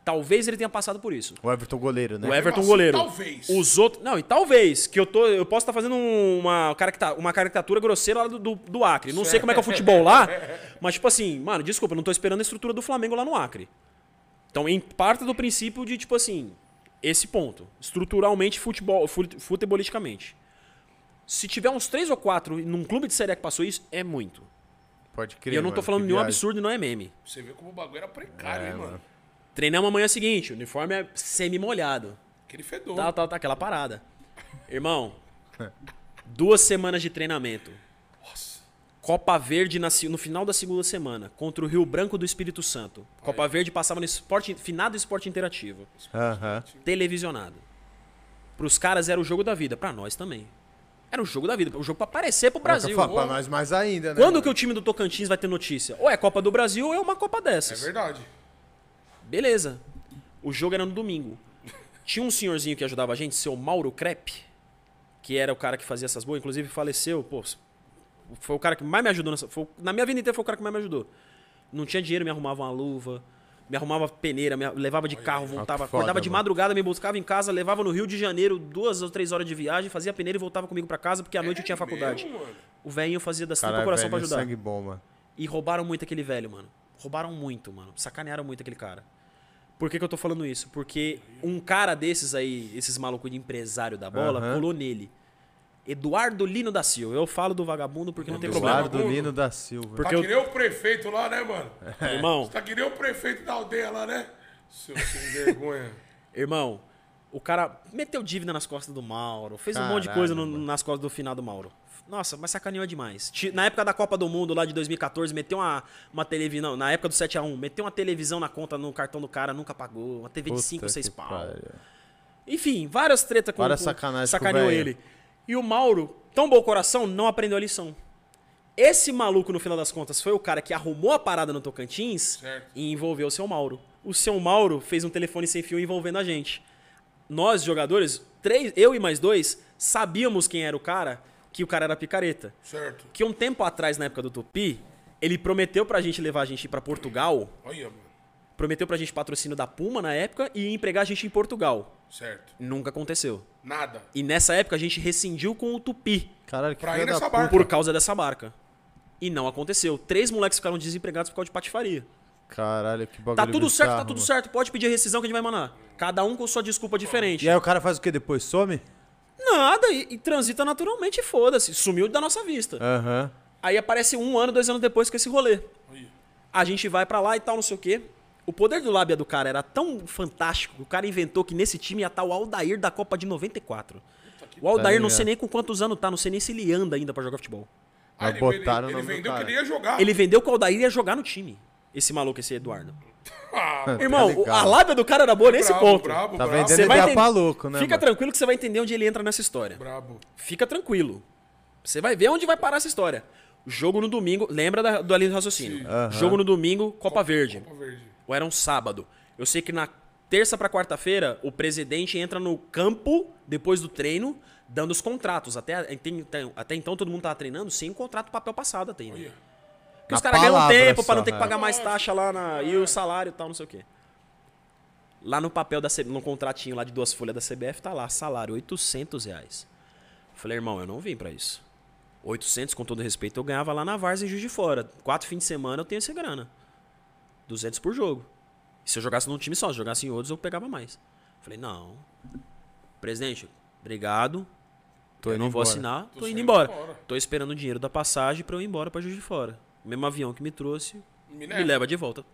Talvez ele tenha passado por isso. O Everton goleiro, né? O Everton assim, goleiro. talvez. Os outros, não, e talvez que eu tô, eu posso estar fazendo um- uma caracta- uma caricatura grosseira lá do, do, do Acre. Não sei como é que é o futebol lá, mas tipo assim, mano, desculpa, eu não tô esperando a estrutura do Flamengo lá no Acre. Então, em parte do princípio de tipo assim, esse ponto, estruturalmente futebol, fute- futebolisticamente. Se tiver uns três ou quatro num clube de série A que passou isso, é muito. Pode crer, e eu não tô mano, falando nenhum viagem. absurdo e não é meme. Você vê como o bagulho era precário, É, hein, mano? mano. Treinamos amanhã seguinte, o uniforme é semi-molhado. Aquele fedor. Tal, tal, tal, aquela parada. Irmão, duas semanas de treinamento. Copa Verde na no final da segunda semana, contra o Rio Branco do Espírito Santo. Copa Verde passava no esporte, finado esporte interativo. Aham. Televisionado. Pros caras era o jogo da vida, pra nós também. Era o jogo da vida, o jogo pra aparecer pro Brasil. Pra, pra nós mais ainda, né? Quando mano? que o time do Tocantins vai ter notícia? Ou é Copa do Brasil ou é uma Copa É dessas. verdade. Beleza. O jogo era no domingo. Tinha um senhorzinho que ajudava a gente, seu Mauro Crepe, que era o cara que fazia essas boas, inclusive faleceu, pô. Foi o cara que mais me ajudou nessa. foi- na minha vida inteira foi o cara que mais me ajudou. Não tinha dinheiro, me arrumava uma luva, me arrumava peneira, me levava de carro, voltava, foda, acordava de madrugada, me buscava em casa, levava no Rio de Janeiro duas ou três horas de viagem, fazia peneira e voltava comigo pra casa, porque à noite eu tinha faculdade. Mesmo? O velhinho fazia tripas Caralho, coração pra ajudar. sangue bom, mano. E roubaram muito aquele velho, mano. Roubaram muito, mano. Sacanearam muito aquele cara. Por que, que eu tô falando isso? Porque um cara desses aí, esses malucos de empresário da bola, Aham. colou nele. Eduardo Lino da Silva. Eu falo do vagabundo porque não tem Eduardo problema. Lino da Silva. Porque tá eu- que nem o prefeito lá, né, mano? Irmão, Tá que nem o prefeito da aldeia lá, né? Seu sem vergonha. irmão, O cara meteu dívida nas costas do Mauro, fez um monte de coisa no- Caralho, nas costas do final do Mauro. Nossa, mas sacaneou demais. Na época da Copa do Mundo, lá de 2014, meteu uma, uma televisão. Na época do 7x1, meteu uma televisão na conta no cartão do cara, nunca pagou. Uma TV de Puta 5, 6 que pau. pariu. Enfim, várias tretas com, Várias com com o sacaneou velho. ele. E o Mauro, tão bom coração, não aprendeu a lição. Esse maluco, no final das contas, foi o cara que arrumou a parada no Tocantins Certo. e envolveu o seu Mauro. O seu Mauro fez um telefone sem fio envolvendo a gente. Nós, jogadores, três, eu e mais dois, sabíamos quem era o cara, que o cara era picareta. Certo. Que um tempo atrás, na época do Tupi, ele prometeu pra gente levar a gente pra Portugal, Olha, mano. prometeu pra gente patrocínio da Puma na época e ia empregar a gente em Portugal. Certo. Nunca aconteceu. Nada. E nessa época a gente rescindiu com o Tupi Caralho, que Pra ir nessa barca. por causa dessa barca. E não aconteceu. Três moleques ficaram desempregados por causa de patifaria. Caralho, que bagulho Tá tudo certo, tá tudo mano. certo. Pode pedir a rescisão que a gente vai mandar. Cada um com sua desculpa diferente. E aí o cara faz o que depois? Some? Nada, e, e transita naturalmente e foda-se. Sumiu da nossa vista. Aham. Aí aparece um ano, dois anos depois com esse rolê. A gente vai pra lá e tal, não sei o quê. O poder do lábia do cara era tão fantástico que o cara inventou que nesse time ia estar o Aldair da Copa de 94. O Aldair, não ligado. sei nem com quantos anos tá, não sei nem se ele anda ainda pra jogar futebol. Mas ele, botaram o ele, ele nome do vendeu que cara. ele ia jogar. Ele vendeu que o Aldair ia jogar no time. Esse maluco, esse Eduardo. Ah, Irmão, ligado. a lábia do cara era boa nesse brabo, ponto. brabo, Tá vendendo Você vai ideia entender- pra louco, né, Fica mano? tranquilo que você vai entender onde ele entra nessa história. Brabo. Fica tranquilo. Você vai ver onde vai parar essa história. Jogo no domingo, lembra da- do ali do raciocínio. Aham. Jogo no domingo, Copa Verde. Copa Verde. Ou era um sábado. Eu sei que na terça pra quarta-feira, o presidente entra no campo, depois do treino, dando os contratos. Até, até, até então todo mundo tava treinando sem o contrato papel passado até. Né? Olha. Porque os Na caras ganham tempo pra só, não ter que pagar mais taxa lá na, e o salário e tal, não sei o quê. Lá no papel, da, no contratinho lá de duas folhas da CBF, tá lá, salário, 800 reais. Falei, irmão, eu não vim pra isso. 800, com todo respeito, eu ganhava lá na Varsa em Juiz de Fora. Quatro fins de semana eu tenho essa grana. 200 por jogo. E se eu jogasse num time só, se eu jogasse em outros, eu pegava mais. Falei, não. Presidente, obrigado. Tô eu indo não vou embora. assinar, Tô tô, indo embora. fora. Tô esperando o dinheiro da passagem pra eu ir embora pra Juiz de Fora. O mesmo avião que me trouxe, Me me leva. de volta.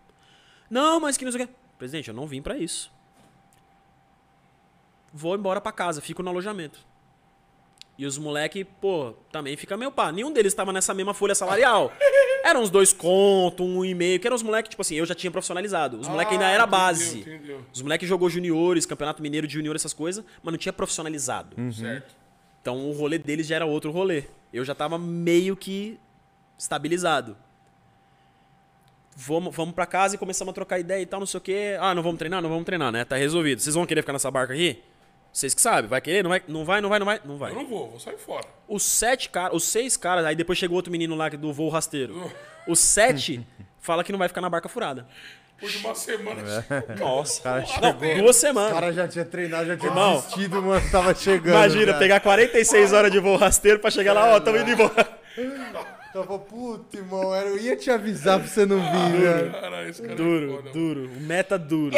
Não, mas que não sei o quê. Presidente, eu não vim pra isso. Vou embora pra casa, fico no alojamento. E os moleque, pô, também fica meio pá. Nenhum deles tava nessa mesma folha salarial. Eram uns dois conto, um e meio, que eram os moleque, tipo assim, eu já tinha profissionalizado. Os moleque ainda Ah, era entendeu, base. entendeu. Os moleque jogou juniores, campeonato mineiro de junior, essas coisas, mas não tinha profissionalizado. Certo. Então o rolê deles já era outro rolê. Eu já tava meio que estabilizado. Vamos, vamos pra casa e começamos a trocar ideia e tal, não sei o quê. Ah, não vamos treinar? Não vamos treinar, né? Tá resolvido. Vocês vão querer ficar nessa barca aqui? Vocês que sabem. Vai querer? Não vai? Não vai, não vai, não vai? Não vai. Eu não vou, vou sair fora. Os sete caras, os seis caras, aí depois chegou outro menino lá que- do voo rasteiro. Os sete fala que não vai ficar na barca furada. Depois de uma semana. Nossa. cara não, duas semanas. O cara já tinha treinado, já tinha Irmão. desistido, mano. Tava chegando. Imagina, cara. pegar 46 horas de voo rasteiro pra chegar lá, ó, tamo indo embora. Tava, puta, irmão, eu ia te avisar pra você não vir, né? Caralho, esse cara é Duro, foda. duro. O meta duro.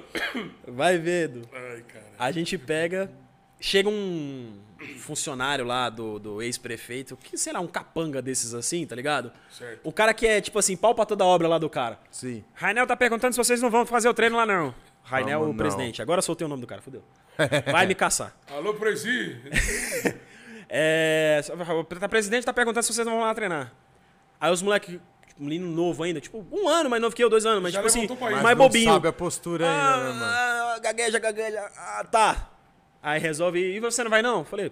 Vai vendo. Ai, cara. A gente pega. Chega um funcionário lá do, do ex-prefeito, que sei lá, um capanga desses assim, tá ligado? Certo. O cara que é, tipo assim, pau pra toda obra lá do cara. Sim. Rainel tá perguntando se vocês não vão fazer o treino lá, não. Rainel, Vamos o não. presidente. Agora soltei o nome do cara, fodeu. Vai me caçar. Alô, Presi. É. O presidente tá perguntando se vocês não vão lá treinar. Aí os moleques, um menino novo ainda, tipo, um ano mais novo que eu, dois anos, mas Já tipo assim, mais não bobinho. sabe a postura ainda, né, mano? Ah, gagueja, gagueja. Ah, tá. Aí resolve, e você não vai não? Falei,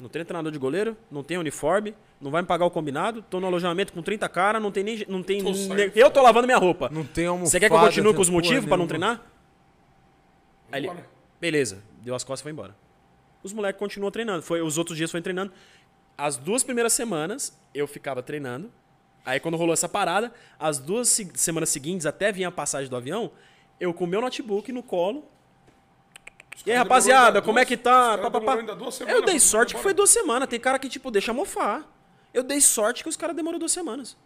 não tem treinador de goleiro, não tem uniforme, não vai me pagar o combinado, tô no alojamento com 30 cara, não tem nem. Não tem Tô ne- saindo Eu tô lavando minha roupa. Não tem almofada. Você quer que eu continue com os motivos pra não treinar? Aí ele, beleza, deu as costas e foi embora. Os moleques continuam treinando. Foi, os outros dias foi treinando. As duas primeiras semanas eu ficava treinando. Aí quando rolou essa parada, as duas se- semanas seguintes, até vinha a passagem do avião, eu com o meu notebook no colo. Os E aí, rapaziada, como é duas- que os tá? Pá, pá, pá. demoraram ainda duas semanas Eu dei sorte que foi duas semanas. Tem cara que, tipo, deixa mofar. Eu dei sorte que os caras demoraram duas semanas.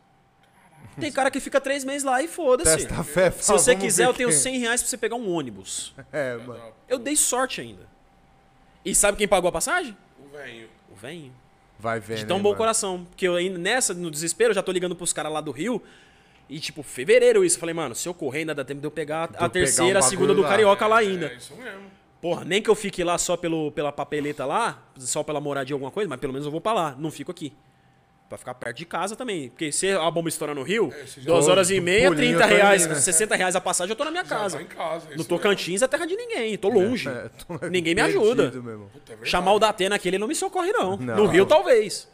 Tem cara que fica três meses lá e foda-se. Se você quiser, eu tenho quem- 100 reais pra você pegar um ônibus. É, mano. Eu dei sorte ainda. E sabe quem pagou a passagem? O velho. O velho. Vai ver, De né, tão bom mano? coração. Porque eu ainda, nessa, no desespero, eu já tô ligando pros caras lá do Rio. E, tipo, fevereiro isso. Eu Falei, mano, se eu correr ainda dá tempo de eu pegar a pegar terceira, um a segunda do lá. Carioca lá ainda. É isso mesmo. Porra, nem que eu fique lá só pelo, pela papeleta lá, só pela moradia alguma coisa, mas pelo menos eu vou pra lá, não fico aqui. Pra ficar perto de casa também. Porque se a bomba estourar no Rio, já- duas horas e meia, pulinho, 30 eu tô reais, ali, né? 60 reais a passagem, eu tô na minha casa. tá em casa. No isso Tocantins é terra de ninguém, tô longe. É, tô Ninguém me ajuda. Puta, é. Chamar o Datena aqui, ele não me socorre, não. Não. No Rio, talvez.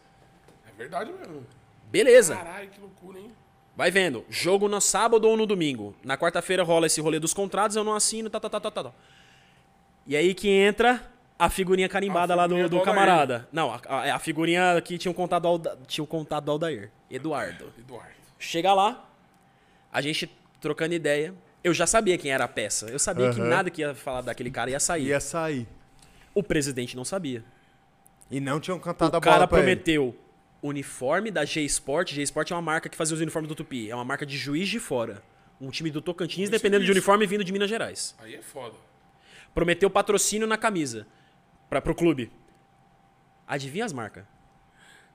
É verdade mesmo. Beleza. Caralho, que loucura, hein? Vai vendo. Jogo no sábado ou no domingo. Na quarta-feira rola esse rolê dos contratos, eu não assino, tá, tá, tá, tá, tá. tá. E aí que entra a figurinha carimbada A lá do, figurinha do do camarada. Não, a, a- a figurinha que tinha o contado do Alda, tinha o do Aldair. Eduardo. Eduardo. Chega lá, a gente trocando ideia. Eu já sabia quem era a peça. Eu sabia que Aham. nada que ia falar daquele cara ia sair. Ia sair. O presidente não sabia. E não tinham cantado a O bola cara pra ele. prometeu uniforme da G-Sport. G-Sport é uma marca que fazia os uniformes do Tupi. É uma marca de juiz de fora. Um time do Tocantins, dependendo de isso. uniforme, vindo de Minas Gerais. Aí é foda. Prometeu patrocínio na camisa pra, pro clube. Adivinha as marcas?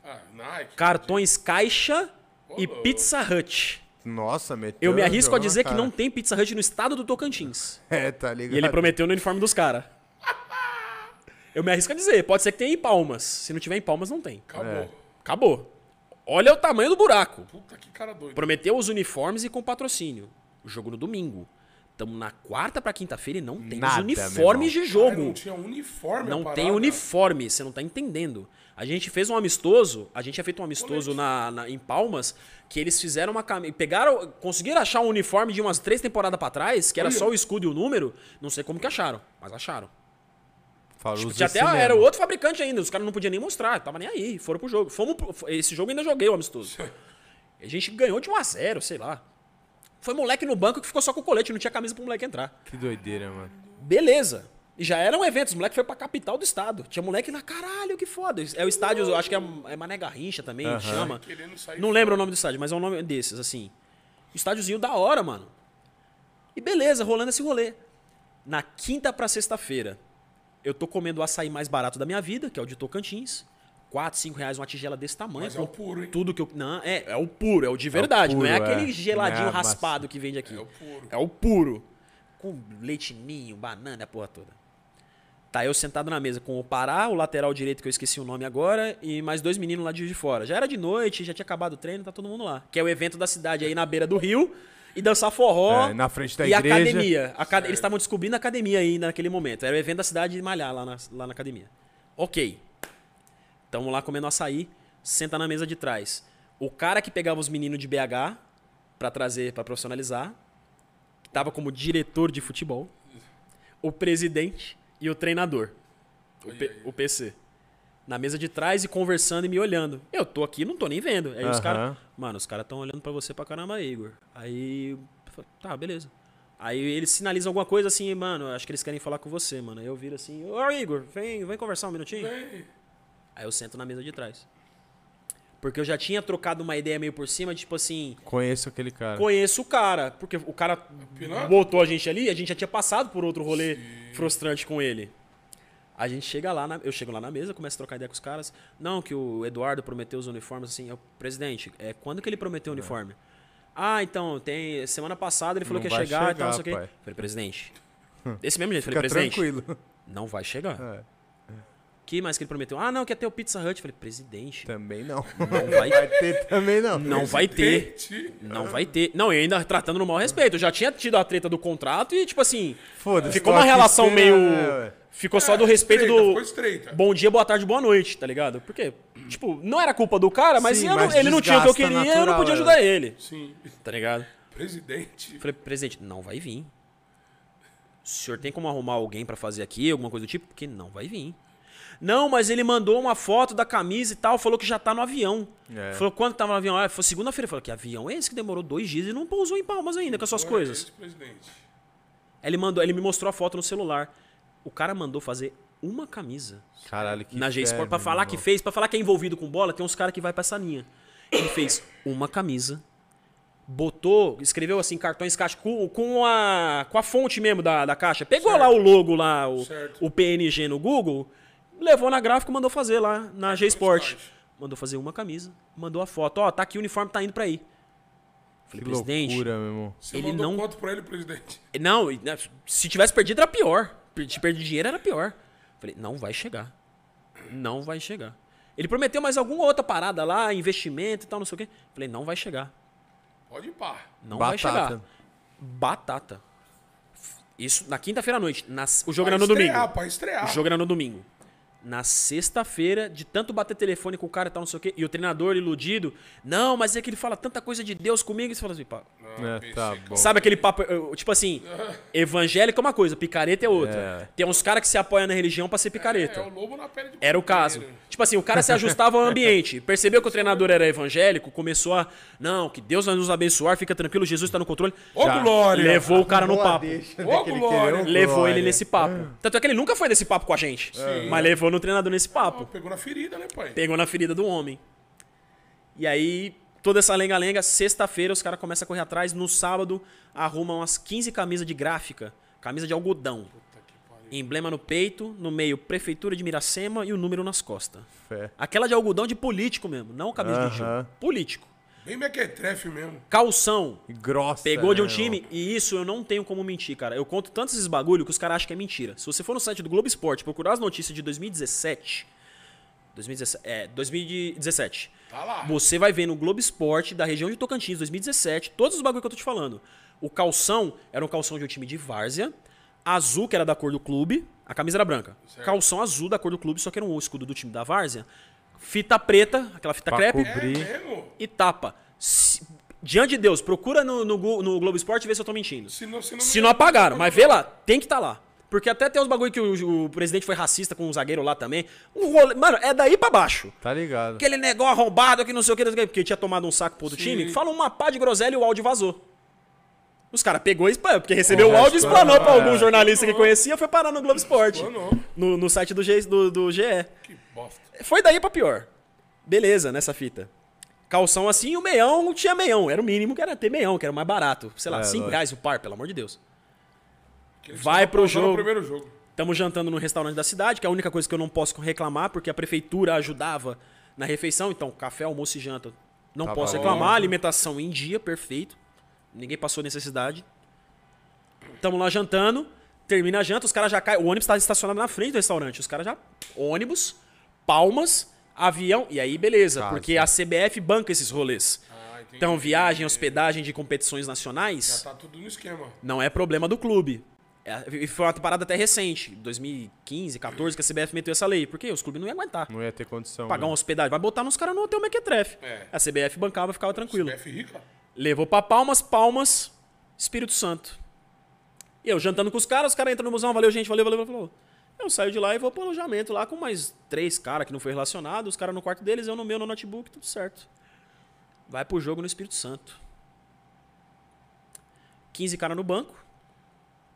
Ah, Nike. Cartões Caixa e. Pizza Hut. Nossa, meteu. Eu me arrisco a dizer que cara. não tem Pizza Hut no estado do Tocantins. É, tá ligado? E ele prometeu no uniforme dos caras. Eu me arrisco a dizer. Pode ser que tenha em Palmas. Se não tiver em Palmas, não tem. Acabou. É. Acabou. Olha o tamanho do buraco. Puta que cara doido. Prometeu os uniformes e com patrocínio. O jogo no domingo. Estamos na quarta pra quinta-feira e não tem Nada, os uniformes de jogo. não tinha uniforme Não parada. tem uniforme, você não tá entendendo. A gente fez um amistoso, a gente tinha feito um amistoso na, na- em Palmas, que eles fizeram uma camisa. Pegaram. Conseguiram achar um uniforme de umas três temporadas pra trás, que era Olha. só o escudo e o número. Não sei como que acharam, mas acharam. Falou Tipo, tinha até era outro fabricante ainda, os caras não podiam nem mostrar, tava nem aí, foram pro jogo. Fomos pro- esse jogo ainda joguei o amistoso. A gente ganhou de 1 a 0 sei lá. Foi moleque no banco que ficou só com o colete, não tinha camisa pro moleque entrar. Que doideira, mano. Beleza. E já era um evento, os moleques foi pra capital do estado. Tinha moleque lá, caralho, que foda. É o estádio, eu acho que é, é Mané Garrincha também, chama. Querendo sair Não lembro o nome do estádio, mas é um nome desses, assim. Estádiozinho da hora, mano. E beleza, rolando esse rolê. Na quinta pra sexta-feira, eu tô comendo o açaí mais barato da minha vida, que é o de Tocantins. 4, 5 reais uma tigela desse tamanho. Mas é o puro, hein? Tudo que eu. Não, é, é o puro, é o de verdade. não é puro, aquele é. geladinho Não é raspado que vende aqui. É o puro. É o puro. Com leite ninho, banana, a porra toda. Tá eu sentado na mesa com o Pará, o lateral direito, que eu esqueci o nome agora, e mais dois meninos lá de Fora. Já era de noite, já tinha acabado o treino, tá todo mundo lá. Que é o evento da cidade aí na beira do rio. E dançar forró. É, na frente da e igreja. academia. Aca- Eles estavam descobrindo a academia aí naquele momento. Era o evento da cidade de malhar lá na, lá na academia. Ok. Tamo lá comendo açaí, senta na mesa de trás. O cara que pegava os meninos de BH pra trazer, pra profissionalizar, que tava como diretor de futebol, o presidente e o treinador, o, P- o PC. Na mesa de trás e conversando e me olhando. Eu tô aqui, não tô nem vendo. Aí os Aham. caras, mano, os caras tão olhando pra você pra caramba, Igor. Aí, tá, beleza. Aí eles sinalizam alguma coisa assim, mano, acho que eles querem falar com você, mano. Aí eu viro assim, ô Igor, vem, vem conversar um minutinho. Ei, Aí eu sento na mesa de trás. Porque eu já tinha trocado uma ideia meio por cima, tipo assim, Conheço aquele cara. conheço o cara. Porque o cara Pilantra. botou a gente ali, a gente já tinha passado por outro rolê frustrante com ele. A gente chega lá, na- eu chego lá na mesa, começo a trocar ideia com os caras. Não, que o Eduardo prometeu os uniformes assim. Eu, presidente, é, quando que ele prometeu o uniforme? Ah, então, tem. Semana passada ele falou Não que ia vai chegar e tal, chegar, não sei o quê. Falei, presidente. Desse mesmo jeito, falei, Fica presidente. tranquilo. Não vai chegar. É, que mais que ele prometeu? Ah, não, que ia ter o Pizza Hut. Falei, presidente, também não. não vai Vai ter também não. Não vai ter. Presidente. Não vai ter. Não, e ainda tratando no mau respeito. Eu já tinha tido a treta do contrato e, tipo assim, Foda-se. ficou uma relação esperando, meio. é. Ficou só É, do respeito estreita, do. ficou estreita. Bom dia, boa tarde, boa noite, tá ligado? Porque, tipo, não era culpa do cara, mas, Sim, eu mas ele não tinha o que eu queria, eu não natural, podia é. ajudar ele, Sim. tá ligado? Presidente. Falei, presidente, não vai vir. O senhor tem como arrumar alguém pra fazer aqui, alguma coisa do tipo? Porque não vai vir. Não, mas ele mandou uma foto da camisa e tal, falou que já tá no avião. É. Falou quando tava no avião? Ah, foi segunda-feira. Falou que avião é esse que demorou dois dias e não pousou em Palmas ainda com as suas Olha coisas. Ele, mandou, ele me mostrou a foto no celular. O cara mandou fazer uma camisa Caralho, que na G-Sport pra falar que fez, pra falar que é envolvido com bola, tem uns caras que vai pra essa linha. Ele fez uma camisa, botou, escreveu assim, cartões caixa, com, com, a, com a fonte mesmo da, da caixa. Pegou lá o logo lá, o, Certo. o PNG no Google, levou na gráfica e mandou fazer lá na G-Sport. caixa. Mandou fazer uma camisa, mandou a foto. Ó, tá aqui o uniforme, tá indo pra aí. Falei, Que presidente, loucura, meu irmão. Você Ele mandou não- quanto pra ele, presidente? não, né, se tivesse perdido era pior. te perder dinheiro era pior. Falei, não vai chegar. Não vai chegar. Ele prometeu mais alguma outra parada lá, investimento e tal, não sei o quê. Falei, não vai chegar. Pode ir pá. Não vai Batata. chegar. Batata. Isso na quinta-feira à noite. Na- o jogo Pra era no estrear, domingo. Pra estrear. O jogo era no domingo. Na sexta-feira, de tanto bater telefone com o cara e tal, não sei o quê, e o treinador iludido, não, mas é que ele fala tanta coisa de Deus comigo, e você fala assim, pá. Não, É, tá bom. Sabe aquele papo, tipo assim, evangélico é uma coisa, picareta é outra. É. Tem uns caras que se apoiam na religião pra ser É, picareta. o lobo na pele de Era o caso. Tipo assim, o cara se ajustava ao ambiente. Percebeu que o treinador era evangélico, começou a. Não, que Deus vai nos abençoar, fica tranquilo, Jesus tá no controle. Ô, Glória! Levou o cara no papo. Ô, ele glória! Levou ele nesse papo. Tanto é que ele nunca foi desse papo com a gente. Mas levou no treinador nesse papo. Pegou na ferida, né, pai? Pegou na ferida do homem. E aí, toda essa lenga-lenga, sexta-feira os caras começam a correr atrás. No sábado, arrumam umas 15 camisas de gráfica. Camisa de algodão. Emblema no peito, no meio, Prefeitura de Miracema e o número nas costas. Fé. Aquela de algodão de político mesmo, não camisa de time. Aham. Político. Bem mequetrefe mesmo. Calção. E Grossa. Pegou de um né, time, e isso eu não tenho como mentir, cara. Eu conto tantos esses bagulho que os caras acham que é mentira. Se você for no site do Globo Esporte procurar as notícias de 2017. 2017. É, 2017. Tá lá. Você vai ver no Globo Esporte da região de Tocantins, 2017, todos os bagulho que eu tô te falando. O calção era um calção de um time de várzea, azul, que era da cor do clube, a camisa era branca. Calção azul da cor do clube, só que era um escudo do time da várzea. Fita preta, aquela fita Pra crepe, É cobrir. mesmo? e tapa. Se- diante de Deus, procura no, no, no Globo Esporte e vê se eu tô mentindo. Se não, se não, Se não apagaram, mas vê lá, tem que estar lá. Porque até tem uns bagulho que o, o presidente foi racista com um zagueiro lá também. Um rolê- mano, é daí pra baixo. Tá ligado. Aquele negócio arrombado que não sei o que, não sei o que, porque tinha tomado um saco pro outro Sim. time. Fala uma pá de groselha e o áudio vazou. Os caras pegou e porque recebeu Pô, o áudio e explanou, pra é. algum jornalista que conhecia, foi parar no Globo Esporte. No, no site do, G, do, do GE. Que bosta. Foi daí pra pior. Beleza, nessa fita. Calção assim, o meião não tinha meião. Era o mínimo que era ter meião, que era o mais barato. Sei lá, É, 5 lógico. reais o par, pelo amor de Deus. Vai pro jogo. primeiro jogo. Estamos jantando no restaurante da cidade, que é a única coisa que eu não posso reclamar, porque a prefeitura ajudava na refeição. Então, café, almoço e janta. Não Tava posso bom. reclamar. Alimentação em dia, perfeito. Ninguém passou necessidade. Estamos lá jantando. Termina a janta, os caras já caem. O ônibus está estacionado na frente do restaurante. Os caras já. Ônibus, palmas, avião. E aí, beleza. Porque a CBF banca esses rolês. Ah. Então, viagem, hospedagem de competições nacionais Já tá tudo no esquema. não é problema do clube. É, e foi uma parada até recente, 2015, 14, que a CBF meteu essa lei. Porque os clubes não iam aguentar. Não ia ter condição. Pagar né? uma hospedagem, vai botar nos caras no hotel Mequetrefe. É. A CBF bancava, ficava tranquilo. CBF rica. Levou pra Palmas, Palmas, Espírito Santo. E eu jantando com os caras, os caras entram no musão, valeu gente, valeu, valeu, valeu. Eu saio de lá e vou pro alojamento lá com mais três caras que não foi relacionado, os caras no quarto deles, eu no meu, no notebook, tudo certo. Vai pro jogo no Espírito Santo. 15 caras no banco.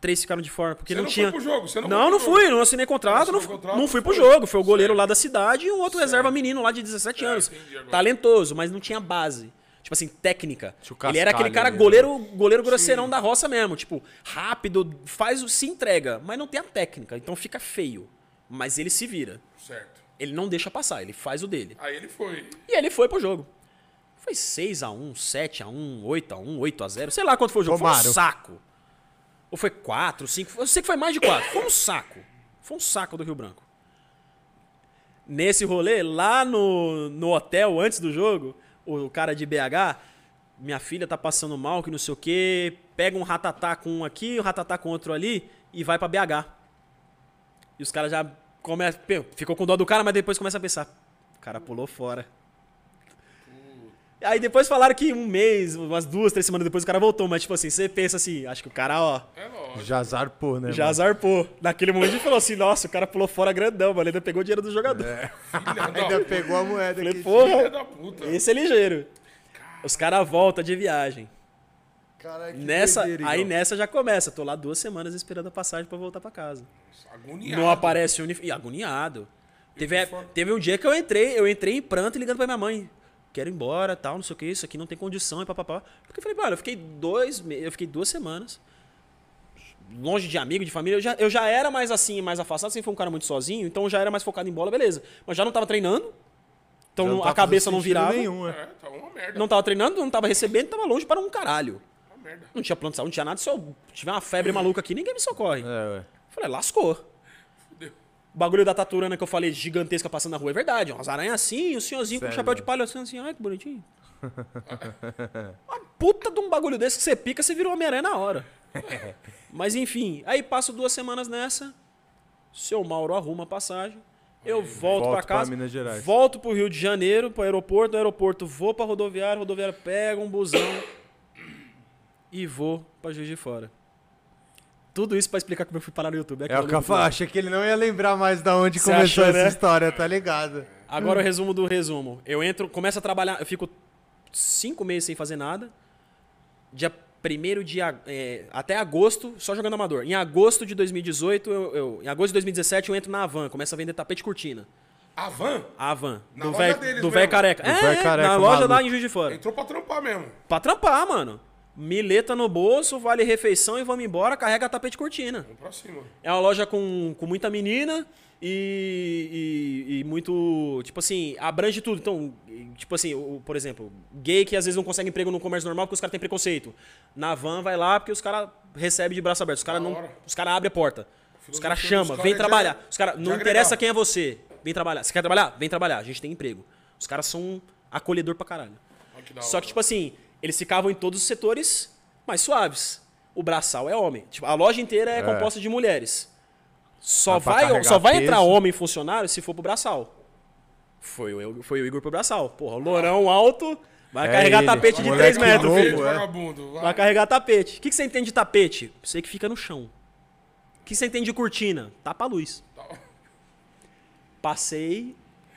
Três ficaram de fora, porque Você não, não tinha. foi pro jogo? Você não não, foi não fui, jogo? não assinei contrato, Não contrato, não fui pro jogo. Foi o goleiro Certo. lá da cidade e um outro reserva menino lá de 17 É, anos. entendi agora. Talentoso, mas não tinha base. Tipo assim, técnica. Ele era aquele cara ali, né? goleiro, goleiro grosseirão da roça mesmo. Tipo, rápido, faz o se entrega, mas não tem a técnica. Então fica feio. Mas ele se vira. Certo. Ele não deixa passar, ele faz o dele. Aí ele foi. E ele foi pro jogo. Foi 6x1, 7x1, 8x1, 8x0. Sei lá quanto foi o jogo. Foi Tomaram. um saco. Ou foi 4, 5. Eu sei que foi mais de 4. Foi um saco. Foi um saco do Rio Branco. Nesse rolê, lá no, no hotel, antes do jogo, o cara de BH, minha filha tá passando mal, que não sei o quê, pega um ratatá com um aqui, um ratatá com outro ali e vai pra BH. E os caras já começam. Ficou com dó do cara, mas depois começa a pensar. O cara pulou fora. Aí depois falaram que um mês, umas duas, três semanas depois o cara voltou. Mas tipo assim, você pensa assim, acho que o cara, ó, É lógico. Já zarpou, né? já mano? zarpou. Naquele momento a gente falou assim, nossa, o cara pulou fora grandão, mano. Ainda pegou o dinheiro do jogador. Da Ainda pegou a moeda Falei, aqui. porra, Filha da puta. esse é ligeiro. Os caras voltam de viagem. Caralho, Nessa, doideira, aí nessa já começa. Tô lá duas semanas esperando a passagem pra voltar pra casa. Agoniado. Não aparece uniforme. agoniado. Teve, teve um dia que eu entrei, eu entrei em pranto e ligando pra minha mãe. Quero ir embora, tal, não sei o que, isso aqui não tem condição e papapá. Porque eu falei, mano, eu fiquei dois eu fiquei duas semanas. Longe de amigo, de família. Eu já, eu já era mais assim, mais afastado, sempre fui um cara muito sozinho, então eu já era mais focado em bola, beleza. Mas já não tava treinando. Então não a tá cabeça não virava. Nenhum, é. É, tá uma merda. Não tava treinando, não tava recebendo, tava longe para um caralho. Uma merda. Não tinha plano de saúde, não tinha nada. Se eu tiver uma febre maluca aqui, ninguém me socorre. É, ué. Falei, lascou. O bagulho da taturana que eu falei, gigantesca passando na rua, é verdade. Umas aranhas assim, o senhorzinho com Sério? chapéu de palha assim, assim, ai que bonitinho. Uma puta de um bagulho desse que você pica, você virou Homem-Aranha na hora. Mas enfim, aí passo duas semanas nessa, seu Mauro arruma a passagem, eu volto, Volto pra pra casa, Minas Gerais. volto pro Rio de Janeiro, pro aeroporto, do aeroporto vou pra rodoviária, rodoviária pega um busão e vou pra Juiz de Fora. Tudo isso pra explicar como eu fui parar no YouTube. É aquilo o que eu achei que ele não ia lembrar mais da onde Você começou achou, essa né? história, tá ligado? Agora o resumo do resumo. Eu entro, começo a trabalhar, eu fico cinco meses sem fazer nada. Dia 1 de é, até agosto, só jogando amador. Em agosto de 2018, eu, eu- em agosto de 2017, eu entro na Avan, começo a vender tapete e cortina. A van A Avan, Na do loja deles do velho careca. Do é, velho é, careca, na loja lá maluco. em Juiz de Fora. entrou pra trampar mesmo. Pra trampar, mano. Mileta no bolso, vale refeição e vamos embora, carrega tapete cortina. Vamos pra cima. É uma loja com, com muita menina e, e, e muito. Tipo assim, abrange tudo. Então, tipo assim, o- por exemplo, gay que às vezes não consegue emprego no comércio normal porque os caras têm preconceito. Na van vai lá porque os caras recebem de braço aberto. Os caras não. hora. Os caras abrem a porta. Os caras chamam, vem de- trabalhar. Os caras. Não agregar. interessa quem é você. Vem trabalhar. Você quer trabalhar? Vem trabalhar. A gente tem emprego. Os caras são acolhedor pra caralho. Que Só que, tipo assim, eles ficavam em todos os setores mais suaves. O braçal é homem. Tipo, a loja inteira é, composta de mulheres. Só Ah, vai, só vai peso. entrar homem funcionário se for pro braçal. Foi o, foi o Igor pro braçal. Porra, lourão alto, vai É carregar ele. tapete de Moleque 3 metros. novo, filho. É. vagabundo. vai. Vai carregar tapete. O que, que você entende de tapete? Você que fica no chão. O que você entende de cortina? Tapa a luz. Passei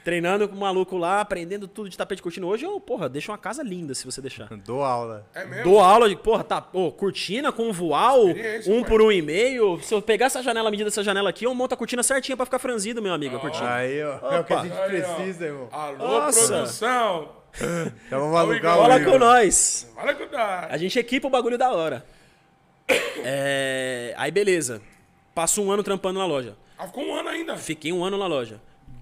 treinando com o maluco lá, aprendendo tudo de tapete de cortina. Hoje eu, porra, deixo uma casa linda se você deixar. Dou aula. É mesmo? Dou aula de, porra, tá, pô, cortina com voal, um por um e meio. Se eu pegar essa janela, medida dessa janela aqui, eu monto a cortina certinha pra ficar franzido, meu amigo, a cortina. Aí, ó. É o que a Opa. gente Aí, precisa, irmão. Alô, Nossa. produção. Então vamos alugar o Fala com nós. Olha que dá. A gente equipa o bagulho da hora. É, Aí, beleza. Passo um ano trampando na loja. Ah, ficou um ano ainda. Fiquei um ano na loja.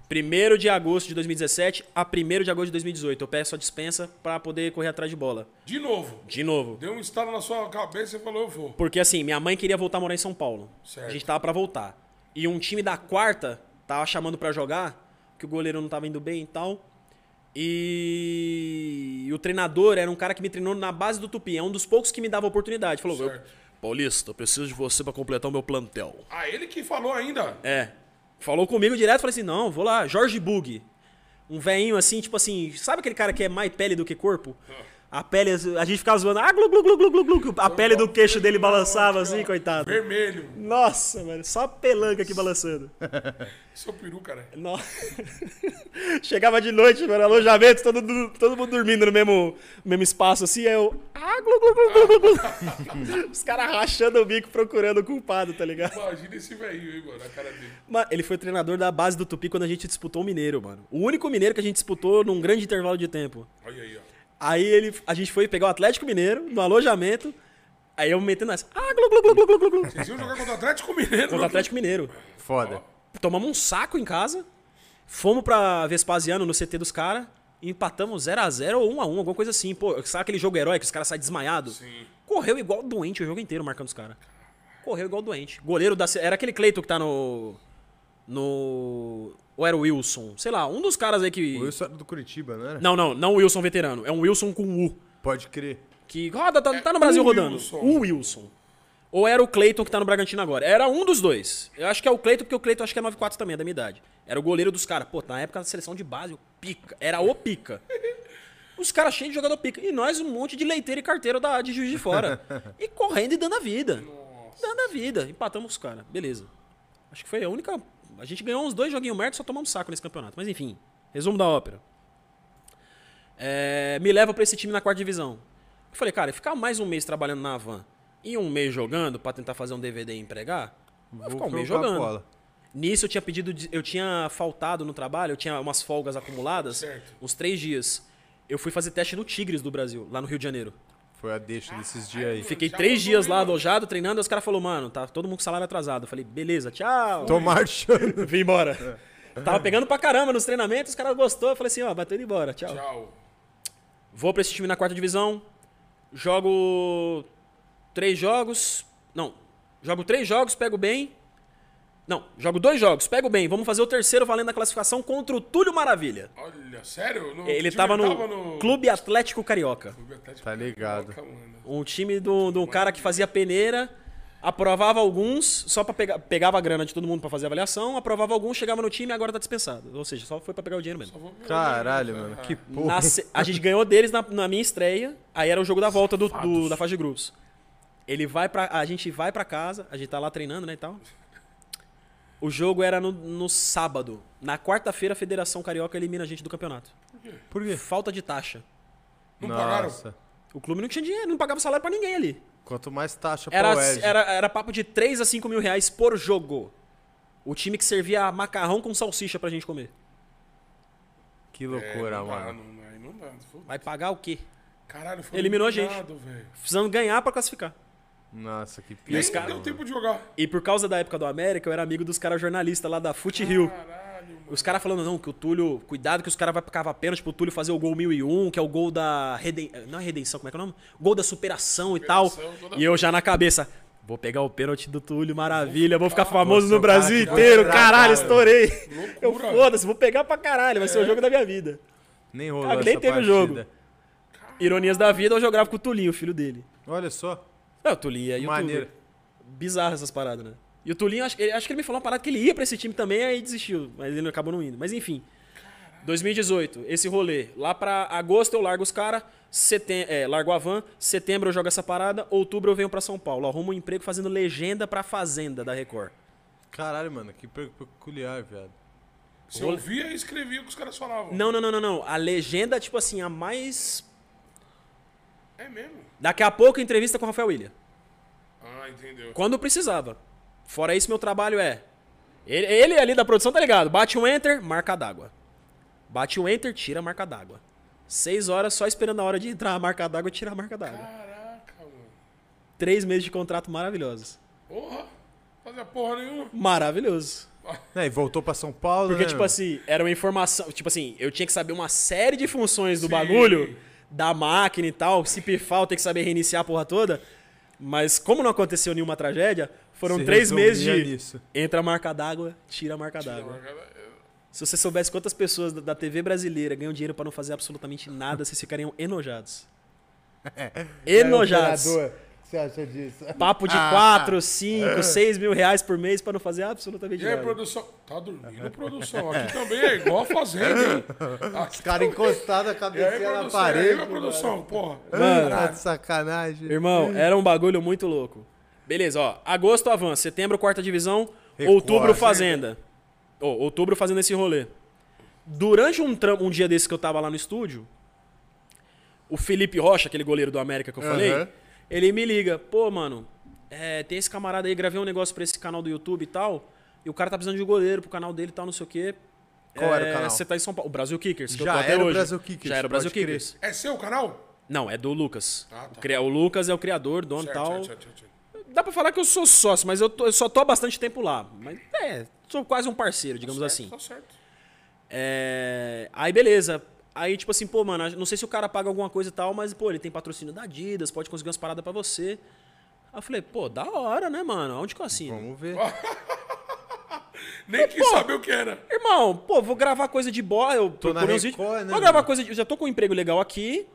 1 de agosto de 2017 a 1 de agosto de 2018. Eu peço a dispensa pra poder correr atrás de bola. De novo. De novo. Deu um estalo na sua cabeça e falou, eu vou. Porque assim, minha mãe queria voltar a morar em São Paulo. Certo. A gente tava pra voltar. E um time da quarta tava chamando pra jogar, que o goleiro não tava indo bem e tal. E... e o treinador era um cara que me treinou na base do Tupi. É um dos poucos que me dava oportunidade. Falou, Certo. Paulista, eu preciso de você pra completar o meu plantel. Ah, ele que falou ainda. É. Falou comigo direto, falei assim, não, vou lá. Jorge Bug. Um velhinho assim, tipo assim, sabe aquele cara que é mais pele do que corpo? A pele, a gente ficava zoando, ah, glu, glu, glu, glu, glu, glu. A pele do queixo dele balançava assim, coitado. Vermelho. Nossa, mano, só pelanca aqui balançando. Seu peru, cara. No- Chegava de noite, mano, alojamento, todo, mundo- todo mundo dormindo no mesmo, mesmo espaço assim, aí eu. Ah, glu, glu, glu, glu, glu. Os caras rachando o bico procurando o culpado, tá ligado? Imagina esse velhinho, Igor, na cara dele. Mano, ele foi treinador da base do Tupi quando a gente disputou o Mineiro, mano. O único Mineiro que a gente disputou num grande intervalo de tempo. Olha aí, ó. Aí ele, a gente foi pegar o Atlético Mineiro no alojamento. Aí eu metendo essa. Ah, glu, glu, glu, glu, glu, glu. Vocês iam jogar contra o Atlético Mineiro. Contra o Atlético Mineiro. Foda. Tomamos um saco em casa. Fomos pra Vespasiano no CT dos caras. Empatamos 0x0 ou 1x1, alguma coisa assim. Pô, sabe aquele jogo herói que os caras saem desmaiados? Sim. Correu igual doente o jogo inteiro marcando os caras. Correu igual doente. Goleiro da. Era aquele Cleiton que tá no. No. Ou era o Wilson? Sei lá, um dos caras aí que. O Wilson era do Curitiba, não era? Não, não, não o Wilson veterano. É um Wilson com U. Pode crer. Que roda, tá, tá no Brasil o rodando. Wilson. O Wilson. Ou era o Cleiton que tá no Bragantino agora. Era um dos dois. Eu acho que é o Cleiton, porque o Cleiton acho que é 9'4 também, é da minha idade. Era o goleiro dos caras. Pô, na época da seleção de base, o pica. Era o pica. Os caras cheios de jogador pica. E nós um monte de leiteiro e carteiro da, de juiz de fora. e correndo e dando a vida. Dando a vida. Empatamos os caras. Beleza. Acho que foi a única. A gente ganhou uns dois joguinhos merda e só tomamos saco nesse campeonato. Mas enfim, resumo da ópera. É, me leva pra esse time na quarta divisão. Eu falei, cara, ficar mais um mês trabalhando na van e um mês jogando pra tentar fazer um DVD e empregar, vou ficar um mês jogando. bola. Nisso eu tinha pedido, eu tinha faltado no trabalho, eu tinha umas folgas acumuladas, Certo. uns três dias. Eu fui fazer teste no Tigres do Brasil, lá no Rio de Janeiro. Foi a deixa desses dias aí. Fiquei três dias lá alojado, treinando, e os caras falaram, mano, tá todo mundo com salário atrasado. Eu falei, beleza, tchau. Tô marchando. Vim embora. Tava pegando pra caramba nos treinamentos, os caras gostou. Eu falei assim, ó, bateu indo embora, tchau. Tchau. Vou pra esse time na quarta divisão. Jogo três jogos. Não. Jogo três jogos, pego bem. Não, jogo dois jogos, pego bem. Vamos fazer o terceiro valendo a classificação contra o Túlio Maravilha. Olha, sério? No, Ele tava no, tava no... Clube Atlético Carioca. Clube Atlético Tá ligado. Carioca. Um time do, do cara que fazia peneira, aprovava alguns, só pra pegar, pegava a grana de todo mundo pra fazer avaliação, aprovava alguns, chegava no time e agora tá dispensado. Ou seja, só foi pra pegar o dinheiro mesmo. Só vou ver Caralho, mano. Que Na porra. se- a gente ganhou deles na, na minha estreia, aí era o jogo da volta do, do- da fase de grupos. Ele vai pra, a gente vai pra casa, a gente tá lá treinando, né, e tal. O jogo era no, no sábado. Na quarta-feira, a Federação Carioca elimina a gente do campeonato. Por quê? Falta de taxa. Não pagaram? Nossa. O clube não tinha dinheiro, não pagava salário pra ninguém ali. Quanto mais taxa Era, pro Ed. era, era papo de 3 a 5 mil reais por jogo. O time que servia macarrão com salsicha pra gente comer. Que É, loucura, não dá, mano. não, aí não dá. Vai pagar o quê? Caralho, foi Eliminou a gente. eliminado, velho. Ganhar pra classificar. Nossa, que os cara- deu tempo de jogar. E por causa da época do América, eu era amigo dos caras jornalistas lá da Fute Rio. Caralho. Os caras falando, não, que o Túlio. Cuidado que os caras vão cavar pênalti pro Túlio fazer o gol 1001, que é o gol da. Reden... Não é redenção, como é que é o nome? Gol da superação e tal. Superação, E eu já na cabeça. Vou pegar o pênalti do Túlio, maravilha, vou ficar famoso Vou no Brasil vai inteiro, entrar, caralho, cara. estourei. Eu foda-se, vou pegar pra caralho, vai ser o jogo da minha vida. Nem rolou Cara, nem essa teve o jogo. Ironias da vida, eu jogava com o Tulinho, o filho dele. Olha só. É, o Tulinho é youtuber. Maneiro. Bizarro essas paradas, né? E o Tulinho, acho, ele- acho que ele me falou uma parada que ele ia pra esse time também, aí desistiu. Mas ele acabou não indo. Mas enfim. 2018, esse rolê. Lá pra agosto eu largo os caras, setem é, largo a van, setembro eu jogo essa parada, outubro eu venho pra São Paulo. Arrumo um emprego fazendo legenda pra Fazenda da Record. Caralho, mano. Que pe- peculiar, viado. Você ouvia e escrevia o que os caras falavam. Não, não, não, não, não. A legenda, tipo assim, a mais. É mesmo? Daqui a pouco entrevista com o Rafael William. Ah, entendeu. Quando precisava. Fora isso, meu trabalho é. Ele, ele ali da produção tá ligado. Bate um enter, marca d'água. Bate um enter, tira a marca d'água. Seis horas só esperando a hora de entrar a marca d'água e tirar a marca d'água. Caraca, mano. Três meses de contrato maravilhosos. Porra. Fazia porra nenhuma. Maravilhoso. É, e voltou pra São Paulo, Porque, né, tipo mano? assim, era uma informação. Tipo assim, eu tinha que saber uma série de funções do Sim. bagulho, da máquina e tal. Se pifar, eu ter que saber reiniciar a porra toda. Mas como não aconteceu nenhuma tragédia, foram Se três meses de. nisso. Entra a marca d'água, tira a marca d'água. Se você soubesse quantas pessoas da- TV brasileira ganham dinheiro pra não fazer absolutamente nada, vocês ficariam enojados. Enojados. O que você acha disso? Papo de Ah. 4, 5, 6 mil reais por mês pra não fazer absolutamente E aí, nada. produção? Tá dormindo, produção? Aqui também é igual a fazenda, hein? Aqui Cara encostado a E aí, cabeça na produção? E aí, parede. produção? Porra. Mano, Tá de sacanagem. Irmão, era um bagulho muito louco. Beleza, ó. Agosto avança, setembro, quarta divisão, Record, outubro, fazenda. Ó, outubro fazendo esse rolê. Durante um, um dia desse que eu tava lá no estúdio, o Felipe Rocha, aquele goleiro do América que eu falei, Aham. Ele me liga, pô, mano, é, tem esse camarada aí, gravei um negócio pra esse canal do YouTube e tal, e o cara tá precisando de goleiro pro canal dele e tal, não sei o quê. Qual era o É, canal? Você tá em São Paulo. O Brasil Kickers. Que eu Já tô até era o hoje. Brasil Kickers, Já era o Brasil crer. Kickers. É seu canal? Não, é do Lucas. Ah, tá. O cria- O Lucas é o criador, dono e Certo, tal. certo, certo, certo, certo. Dá pra falar que eu sou sócio, mas eu, tô- eu só tô há bastante tempo lá. Mas é, sou quase um parceiro, digamos Certo, assim. Tá certo. É, Aí beleza. Aí, tipo assim, pô, mano, não sei se o cara paga alguma coisa e tal, mas, pô, ele tem patrocínio da Adidas, pode conseguir umas paradas pra você. Aí eu falei, pô, da hora, né, mano? Onde que eu assino? Vamos ver. Nem quis saber o que era. Irmão, pô, vou gravar coisa de bola, eu Tô na uns vídeos. Record, né, vou gravar mano? coisa de. Já tô com um emprego legal aqui.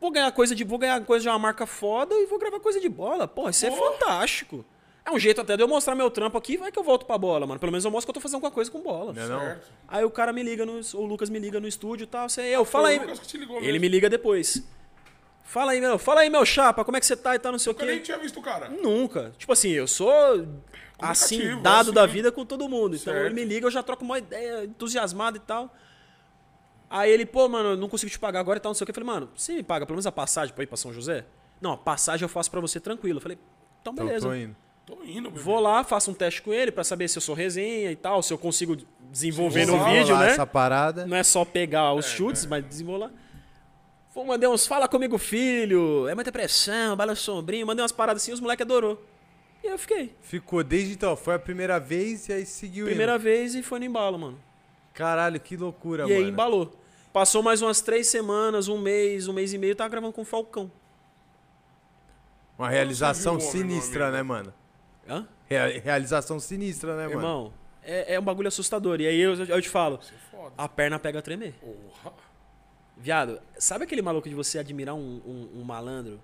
Vou ganhar coisa de. Vou ganhar coisa de uma marca foda e vou gravar coisa de bola. Pô, isso é fantástico. É um jeito até de eu mostrar meu trampo aqui, vai que eu volto pra bola, mano. Pelo menos eu mostro que eu tô fazendo alguma coisa com bola. Não é não? Certo. Aí o cara me liga, no, o Lucas me liga no estúdio e tal. Você, eu, fala aí. o Lucas que te ligou Ele mesmo. me liga depois. Fala aí, meu. Fala aí, meu chapa, como é que você tá e tal, não sei o Eu nem quê. tinha visto o cara. Nunca. Tipo assim, eu sou assim, Comunicativo, dado assim. da vida com todo mundo. Então Certo. ele me liga, eu já troco uma ideia, entusiasmado e tal. Aí ele, pô, mano, eu não consigo te pagar agora e tal, não sei o que. Eu falei, mano, você me paga pelo menos a passagem pra ir pra São José? Não, a passagem eu faço pra você tranquilo. Eu falei, então Então beleza. tô indo. Tô indo, bebê. Vou lá, faço um teste com ele pra saber se eu sou resenha e tal, se eu consigo desenvolver no vídeo, né? essa parada. Não é só pegar os chutes, mas desenrolar. Pô, mandei uns fala comigo, filho. É muita pressão, bala sombrinho. Mandei umas paradas assim, os moleques adorou. E aí eu fiquei. Ficou desde então. Foi a primeira vez e aí seguiu Primeira indo. vez e foi no embalo, mano. Caralho, que loucura, e mano. aí embalou. Passou mais umas três semanas, um mês, um mês e meio, tava gravando com o Falcão. Uma realização sinistra, né, mano? Hã? Rea- Realização sinistra, né, mano? Irmão, é, é um bagulho assustador. E aí eu, eu te falo, é a perna pega a tremer. Porra. Viado, sabe aquele maluco de você admirar um, um- um malandro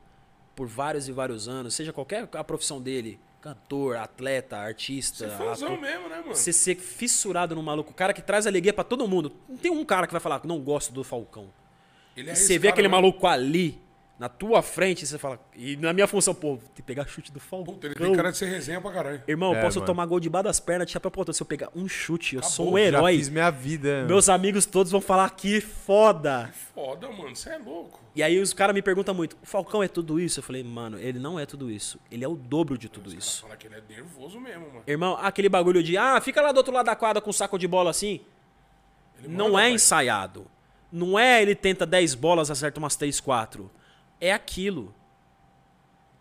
por vários e vários anos, seja qualquer a profissão dele, cantor, atleta, artista, Você é fãzão ator, mesmo, né, mano? você ser fissurado no maluco, o cara que traz alegria pra todo mundo. Não tem um cara que vai falar que não gosto do Falcão. Ele é E você vê aquele mesmo. maluco ali, na tua frente, você fala. E na minha função, pô, tem que pegar chute do Falcão. Puta, ele tem cara de ser resenha pra caralho. Irmão, eu É, posso mano. tomar gol debaixo das pernas de chapéu pra. Se eu pegar um chute, eu sou um Acabou, Já herói. fiz minha vida. Meus amigos todos vão falar que foda. Foda, mano. Você é louco. E aí os caras me perguntam muito, o Falcão é tudo isso? Eu falei, mano, ele não é tudo isso. Ele é o dobro de tudo isso. Fala que ele é nervoso mesmo, mano. Irmão, aquele bagulho de, ah, fica lá do outro lado da quadra com um saco de bola assim. Ele Não manda, é ensaiado. Não é ele tenta 10 bolas, acerta umas 3, 4. É aquilo.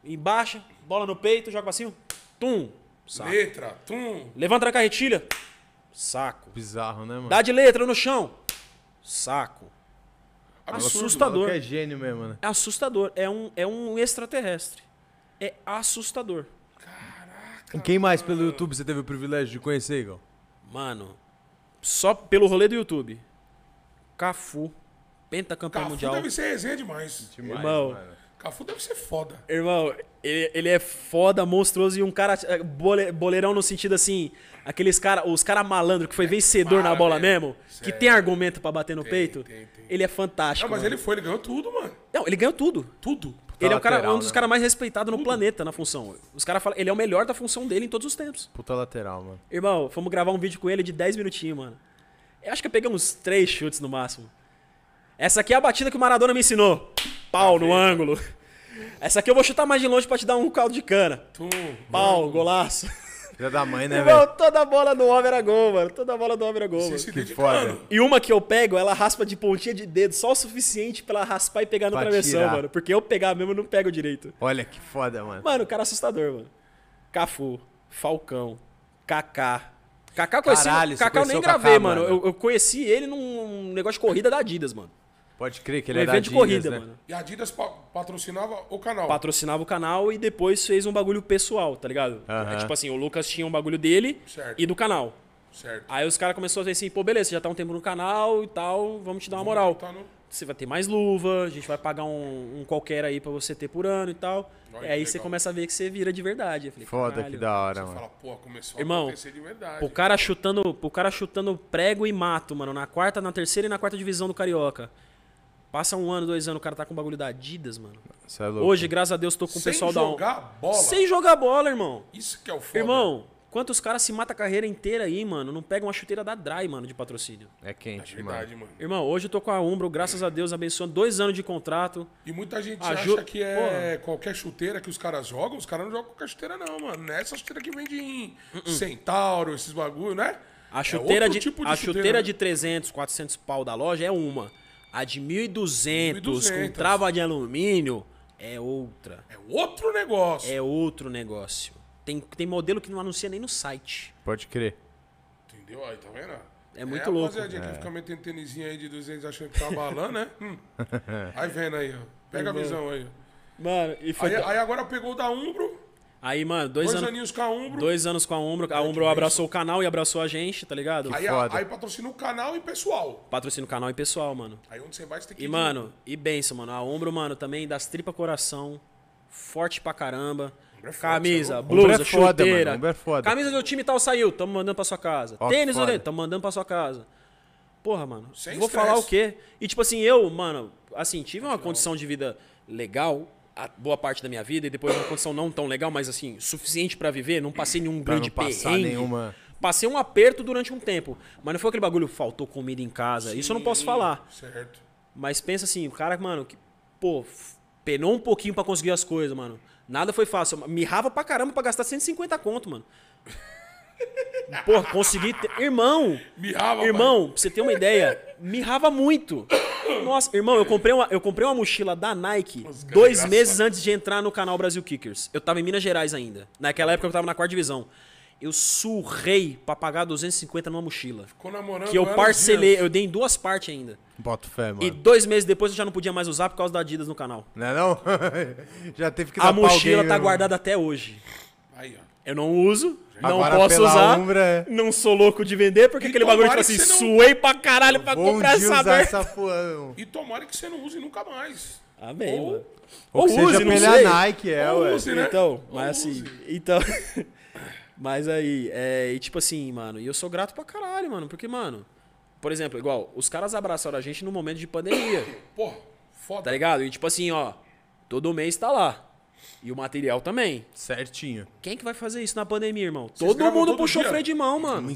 Embaixo, bola no peito, joga pra cima. Tum. Saco. Letra, tum. Levanta na carretilha. Saco. Bizarro, né, mano? Dá de letra no chão. Saco. Absurdo. Assustador. É gênio mesmo, né? É assustador. É um, é um extraterrestre. É assustador. E Quem mais pelo YouTube você teve o privilégio de conhecer, Igor? Mano, só pelo rolê do YouTube. Cafu, pentacampeão Cafu mundial. deve ser resenha demais. Demais, Irmão. mano. Cafu deve ser foda. Irmão, ele, ele é foda, monstruoso e um cara é, bole- boleirão no sentido assim, aqueles cara, os cara malandro que foi vencedor na bola mesmo. mesmo, que tem argumento pra bater no Tem, peito. tem, tem. Ele é fantástico. Não, mas mano. ele foi, ele ganhou tudo, mano. Não, ele ganhou tudo. Tudo. Ele é o cara, lateral, um dos né? caras mais respeitados no planeta na função. Os caras falam, ele é o melhor da função dele em todos os tempos. Puta lateral, mano. Irmão, fomos gravar um vídeo com ele de 10 minutinhos, mano. Eu acho que eu peguei uns 3 chutes no máximo. Essa aqui é a batida que o Maradona me ensinou. Pau no ângulo. Essa aqui eu vou chutar mais de longe pra te dar um caldo de cana. Tum. Pau, golaço. Filha da mãe, né, velho? toda bola do homem era gol, mano. Toda bola do homem era gol, mano. se Que foda. E uma que eu pego, ela raspa de pontinha de dedo, só o suficiente pra ela raspar e pegar no Pra travessão, tirar. mano. Porque eu pegar mesmo, eu não pego direito. Olha que foda, mano. Mano, o cara é assustador, mano. Cafu, Falcão, Kaká. Kaká eu conheci. Caralho, Kaká eu nem gravei, Kaká, mano. mano. Eu, eu conheci ele num negócio de corrida da Adidas, mano. Pode crer que ele Um é da evento de Adidas, corrida, né? mano. E a Adidas pa- patrocinava o canal. Patrocinava o canal e depois fez um bagulho pessoal, tá ligado? Aham. É tipo assim, o Lucas tinha um bagulho dele Certo. e do canal. Certo. Aí os caras começaram a dizer assim, pô, beleza, você já tá um tempo no canal e tal, vamos te dar uma moral. Tá no- Você vai ter mais luva, a gente vai pagar um, um qualquer aí pra você ter por ano e tal. Olha e aí você começa a ver que você vira de verdade. Falei, Foda, que da hora, Você mano. fala, pô, começou Irmão, a acontecer de verdade. O cara chutando, o cara chutando prego e mato, mano, na quarta, na terceira e na quarta divisão do Carioca. Passa um ano, dois anos, o cara tá com o bagulho da Adidas, mano. É louco. Hoje, graças a Deus, tô com o Sem pessoal da On- jogar bola. Sem jogar bola, irmão. Isso que é o foda. Irmão, quantos caras se matam a carreira inteira aí, mano? Não pegam uma chuteira da Dry, mano, de patrocínio. É É quente, verdade, mano. mano. Irmão, hoje eu tô com a Umbro, graças a Deus, abençoando dois anos de contrato. E muita gente Aju- acha que é qualquer chuteira que os caras jogam. Os caras não jogam qualquer chuteira, não, mano. Não é essa chuteira que vende em Centauro, esses bagulho, né? A É chuteira, outro de, tipo a chuteira, chuteira né? de 300, 400 pau da loja é uma. A de 1.200 com 1.200. trava de alumínio é outra. É outro negócio. É outro negócio. Tem, tem modelo que não anuncia nem no site. Pode crer. Entendeu? Aí, tá vendo? É muito louco. A rapaziadinha que fica metendo tênisinho aí de 200 achando que tá balando, né? Hum. Aí vendo aí, ó. Pega a visão aí. Mano, e foi. Aí, Aí, aí agora pegou o da Umbro. Mano, dois, Dois anos. aninhos com a Umbro. Dois anos com a Umbro. A Umbro abraçou o canal e abraçou a gente, tá ligado? Aí, foda. aí patrocina o canal e pessoal. Patrocina o canal e pessoal, mano. Aí onde você vai, você tem que E, ir mano, e benção, mano. A Umbro, mano, também das tripa coração. Forte pra caramba. É forte, Camisa, é blusa, é foda, chuteira. mano. É foda. Camisa do time tal saiu, tamo mandando pra sua casa. Ó, Tênis, foda. olha, tamo mandando pra sua casa. Porra, mano. Sem vou estresse. falar o quê? E tipo assim, eu, mano, assim, tive uma condição de vida legal boa parte da minha vida e depois uma condição não tão legal, mas assim, suficiente pra viver, não passei nenhum Pra grande não passar perrengue. nenhuma. Passei um aperto durante um tempo, mas não foi aquele bagulho, faltou comida em casa. Isso eu não posso Sim, falar. Certo. Mas pensa assim, o cara, mano, que, pô, penou um pouquinho pra conseguir as coisas, mano. Nada foi fácil. Mirrava pra caramba pra gastar 150 conto, mano. Pô, consegui. ter- Irmão, Mirrava, irmão, pra você ter uma ideia, mirrava muito. Nossa, irmão, eu comprei uma, eu comprei uma mochila da Nike dois meses antes de entrar no canal Brasil Kickers. Eu tava em Minas Gerais ainda. Naquela época eu tava na quarta divisão. Eu surrei pra pagar 250 numa mochila. Ficou namorando Que eu parcelei, dias. eu dei em duas partes ainda. Boto fé, mano. E dois meses depois eu já não podia mais usar por causa da Adidas no canal. Não é não? Já teve que dar A pra mochila alguém, tá né, guardada até hoje. Aí, ó. Eu não uso, não Agora, posso usar. Umbra, é. Não sou louco de vender, porque E aquele bagulho tipo assim, não- suei pra caralho pra Bom comprar essa merda. E tomara que você não use nunca mais. Amém, Ou- mano. Ou que seja use, não sei. Nike, é, Ou ué. use, né? Então, Ou mas assim, use. então. mas aí, é, e tipo assim, mano, e eu sou grato pra caralho, mano, porque, mano, por exemplo, igual, os caras abraçaram a gente no momento de pandemia, Porra, foda. tá ligado? E tipo assim, ó, todo mês tá lá. E o material também. Certinho. Quem que vai fazer isso na pandemia, irmão? todo gravam mundo todo puxou dia? freio de mão, Uma, mano. uma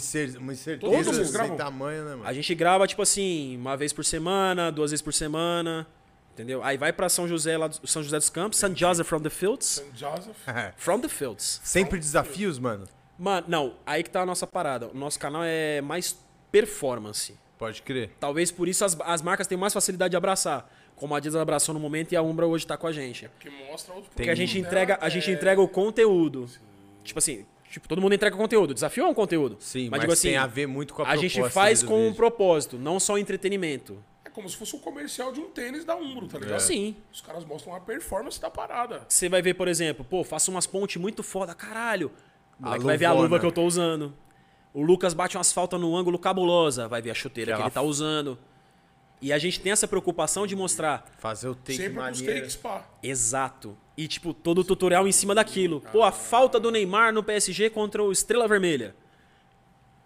incerteza vocês sem gravam? tamanho, né, mano? A gente grava, tipo assim, uma vez por semana, duas vezes por semana. Entendeu? Aí vai pra São José, lá do, São José dos Campos, St. Joseph from the Fields. St. Joseph. From the Fields. Sempre desafios, mano? Mano, não, aí que tá a nossa parada. O nosso canal é mais performance. Pode crer. Talvez por isso as, as marcas têm mais facilidade de abraçar. Como a Adidas abraçou no momento e a Umbra hoje tá com a gente. Que mostra outro Porque a gente produto entrega, a gente é- entrega o conteúdo. Tipo assim, tipo, todo mundo entrega conteúdo. Desafio é um conteúdo. Sim, mas, digo assim, tem a ver muito com a a gente proposta faz com um propósito, não só entretenimento. É como se fosse um comercial de um tênis da Umbro, tá ligado? Sim. Os caras mostram a performance da parada. Você vai ver, por exemplo, pô, faço umas pontes muito foda, caralho. O A moleque vai ver a luva que eu tô usando. O Lucas bate umas faltas no ângulo cabulosa, vai ver a chuteira Que que ela ele tá usando. E a gente tem essa preocupação de mostrar Fazer o take Sempre com os maneiro. takes, pá. exato. E, tipo, todo o tutorial em cima daquilo. Pô, a falta do Neymar no PSG contra o Estrela Vermelha.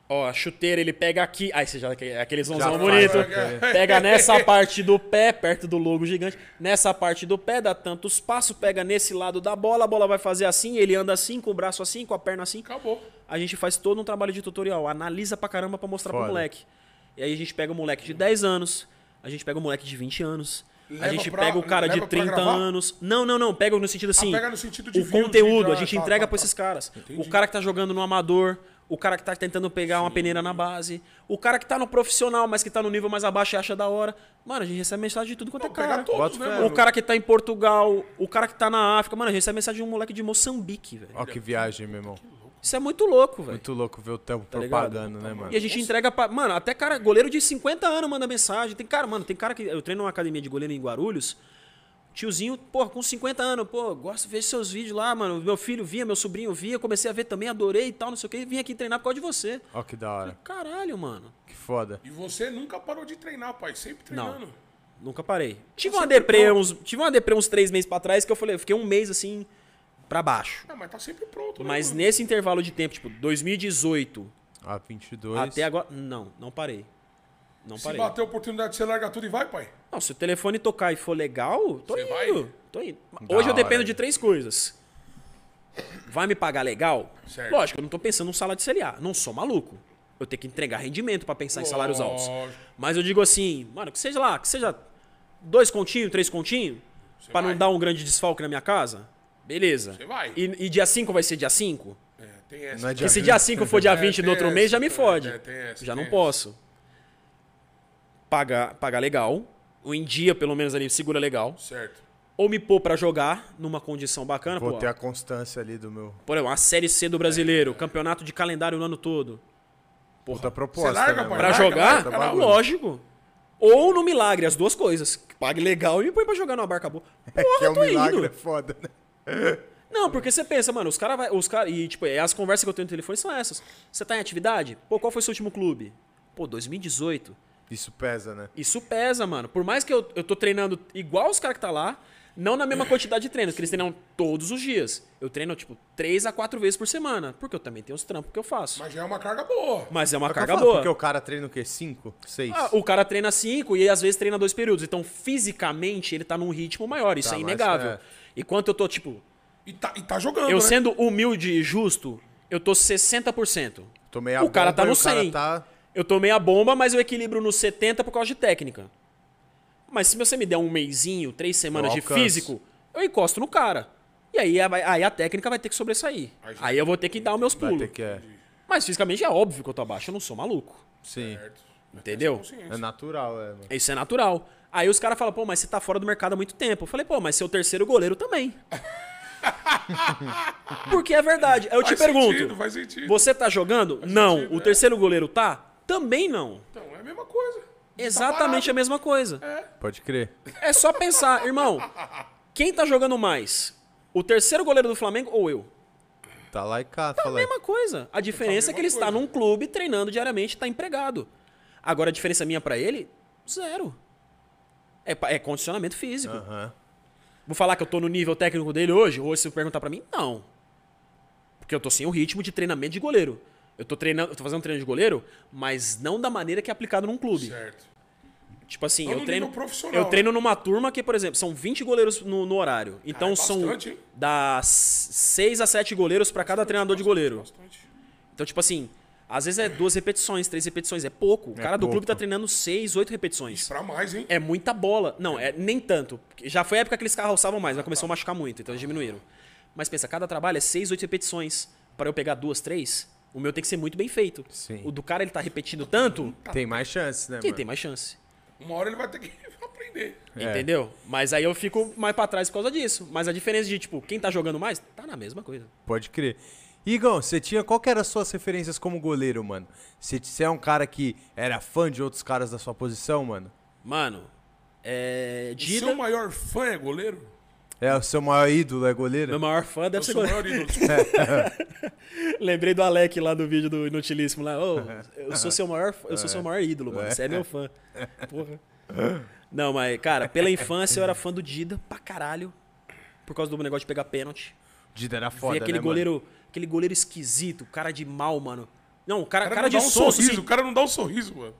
Ó, a chuteira ele pega aqui. Aí você já aquele zonzão bonito. é. Pega nessa parte do pé, perto do logo gigante. Nessa parte do pé, dá tanto espaço. Pega nesse lado da bola, a bola vai fazer assim. Ele anda assim, com o braço assim, com a perna assim. Acabou. A gente faz todo um trabalho de tutorial. Analisa pra caramba pra mostrar Foda. pro moleque. E aí a gente pega o moleque de 10 anos. A gente pega o moleque de 20 anos. a Leva gente pra- pega o cara de leva pra 30 gravar? anos. Não, não, não. Pega no sentido assim. pega no sentido de o conteúdo, a gente tá, entrega tá, pra tá. esses caras. Entendi. O cara que tá jogando no amador, o cara que tá tentando pegar uma peneira na base, o cara que tá no profissional, mas que tá no nível mais abaixo e acha da hora. Mano, a gente recebe mensagem de tudo quanto é Não, pega cara. todos, Bota né? O cara que tá em Portugal, o cara que tá na África. Mano, a gente recebe mensagem de um moleque de Moçambique, velho. Ó que viagem, meu irmão. Isso é muito louco, velho. Muito louco ver o tempo Tá propagando, né, mano? E a gente entrega pra. Mano, até cara, goleiro de 50 anos manda mensagem. Tem cara, mano, tem cara que. Eu treino numa academia de goleiro em Guarulhos. Tiozinho, pô, com 50 anos, pô, gosto de ver seus vídeos lá, mano. Meu filho via, meu sobrinho via, comecei a ver também, adorei e tal, não sei o que. Vim aqui treinar por causa de você. Ó que da hora. Caralho, mano. Que foda. E você nunca parou de treinar, pai. Sempre treinando. Nunca parei. Tive Você uma deprê uns, tive uma deprê uns três meses pra trás que eu falei, eu fiquei um mês assim, pra baixo. Ah, mas tá sempre pronto, né? Mas mano? nesse intervalo de tempo, tipo, 2018 A 22. até agora. Não, não parei. Não Se parei. bater a oportunidade, você larga tudo e vai, pai. Não, se o telefone tocar e for legal, tô Você indo. vai? Tô indo. Da Hoje eu dependo de três coisas. Vai me pagar legal? Certo. Lógico, eu não tô pensando num salário de CLA. Não sou maluco. Eu tenho que entregar rendimento pra pensar em salários altos. Lógico. Mas eu digo assim, mano, que seja lá, que seja dois continhos, três continhos, pra não dar um grande desfalque na minha casa. Beleza. Você vai. E, e dia 5 vai ser dia 5? É, tem essa. Não é Porque se dia 5 for dia É, 20 do tem outro essa, mês, já me é, fode. é, tem essa, já tem não essa. posso. Pagar, pagar legal. O em dia, pelo menos, ali, segura legal. Certo. Ou me pôr pra jogar numa condição bacana. Vou pô, ter a constância ali do meu. Por exemplo, a Série C do brasileiro, campeonato de calendário o ano todo. Puta proposta. Você larga, né? Pra Larga, jogar? larga, larga. Lógico. Ou no milagre, as duas coisas. Pague legal e me põe pra jogar numa barca boa. Porra, que é um tô milagre, é indo. foda, né? Não, porque você pensa, mano, os caras vai, os cara, e tipo, é, as conversas que eu tenho no telefone são essas. Você tá em atividade? Pô, qual foi seu último clube? Pô, 2018. Isso pesa, né? Isso pesa, mano. Por mais que eu, eu tô treinando igual os caras que tá lá, não na mesma quantidade de treinos, que eles treinam todos os dias. Eu treino, tipo, três a quatro vezes por semana, porque eu também tenho os trampos que eu faço. Mas, Mas já é uma carga boa. é uma É o que eu carga falo, boa. Porque o cara treina o quê? 5? 6? Ah, o cara treina cinco e às vezes treina dois períodos. Então, fisicamente, ele tá num ritmo maior. Isso Tá, é mas inegável. é. Enquanto eu tô, tipo, E tá, e tá jogando, eu né? sendo humilde e justo, eu tô 60%. Tomei a o cara bomba tá e no o cara 100. tá- Eu tomei a bomba, mas eu equilibro no 70 por causa de técnica. Mas se você me der um mêsinho, três semanas Eu de alcanço. físico, eu encosto no cara. E aí a, aí a técnica vai ter que sobressair. Aí Aí, já- eu vou ter que dar os meus pulos. que é. Mas fisicamente é óbvio que eu tô abaixo, eu não sou maluco. Sim. Certo. Entendeu? É natural, é, mano. Isso é natural. Aí os caras falam, pô, mas você tá fora do mercado há muito tempo. Eu falei, pô, mas seu terceiro goleiro também. Porque é verdade. Eu te Faz pergunto, sentido, faz sentido. você tá jogando? não. sentido, o é. terceiro goleiro tá? Também não. Então, é a mesma coisa. Exatamente a mesma coisa. Pode crer. É só pensar, irmão. Quem tá jogando mais? O terceiro goleiro do Flamengo ou eu? Tá lá e cá, É a mesma coisa. A diferença é que ele mesma está coisa. num clube treinando diariamente e tá empregado. Agora a diferença minha pra ele, zero. É, é condicionamento físico. Aham. Vou falar que eu tô no nível técnico dele hoje? Hoje, se você perguntar pra mim, não. Porque eu tô sem o ritmo de treinamento de goleiro. Eu tô treinando, eu tô fazendo treino de goleiro, mas não da maneira que é aplicado num clube. Certo. Tipo assim, Não eu no treino, eu treino numa turma que, por exemplo, são 20 goleiros no, no horário. Então é são bastante, hein? das 6 a 7 goleiros pra cada treinador de goleiro. Bastante. Então, tipo assim, às vezes é duas repetições, três repetições, é pouco. O cara do clube pouco. tá treinando 6, 8 repetições. Pra mais, hein? É muita bola. Não, é nem tanto. Já foi a época que eles carroçavam mais, mas começou a machucar muito, então eles diminuíram. Mas pensa, cada trabalho é 6, 8 repetições. Pra eu pegar duas, três, o meu tem que ser muito bem feito. Sim. O do cara ele tá repetindo tanto, Tem mais chances, né, quem mano? tem mais chance. Uma hora ele vai ter que aprender. É. Entendeu? Mas aí eu fico mais pra trás por causa disso. Mas a diferença de, tipo, quem tá jogando mais, tá na mesma coisa. Pode crer. Igão, você tinha. Qual que eram as suas referências como goleiro, mano? Você, você é um cara que era fã de outros caras da sua posição, mano? Mano, é. O Dida, seu maior fã é goleiro? É o seu maior ídolo, é goleiro? meu maior fã É deve o ser seu goleiro. maior ídolo. Lembrei do Alec lá do vídeo do Inutilíssimo lá. Ô, eu sou seu maior, eu sou seu maior ídolo, mano. Você é meu fã. Porra. Não, mas, cara, pela infância eu era fã do Dida pra caralho. Por causa do negócio de pegar pênalti. Dida era Ver foda, aquele né, goleiro, aquele goleiro esquisito, cara de mal, mano. Não, o cara, O cara, cara não de dá um sonso, sorriso. assim. O cara não dá um sorriso, mano.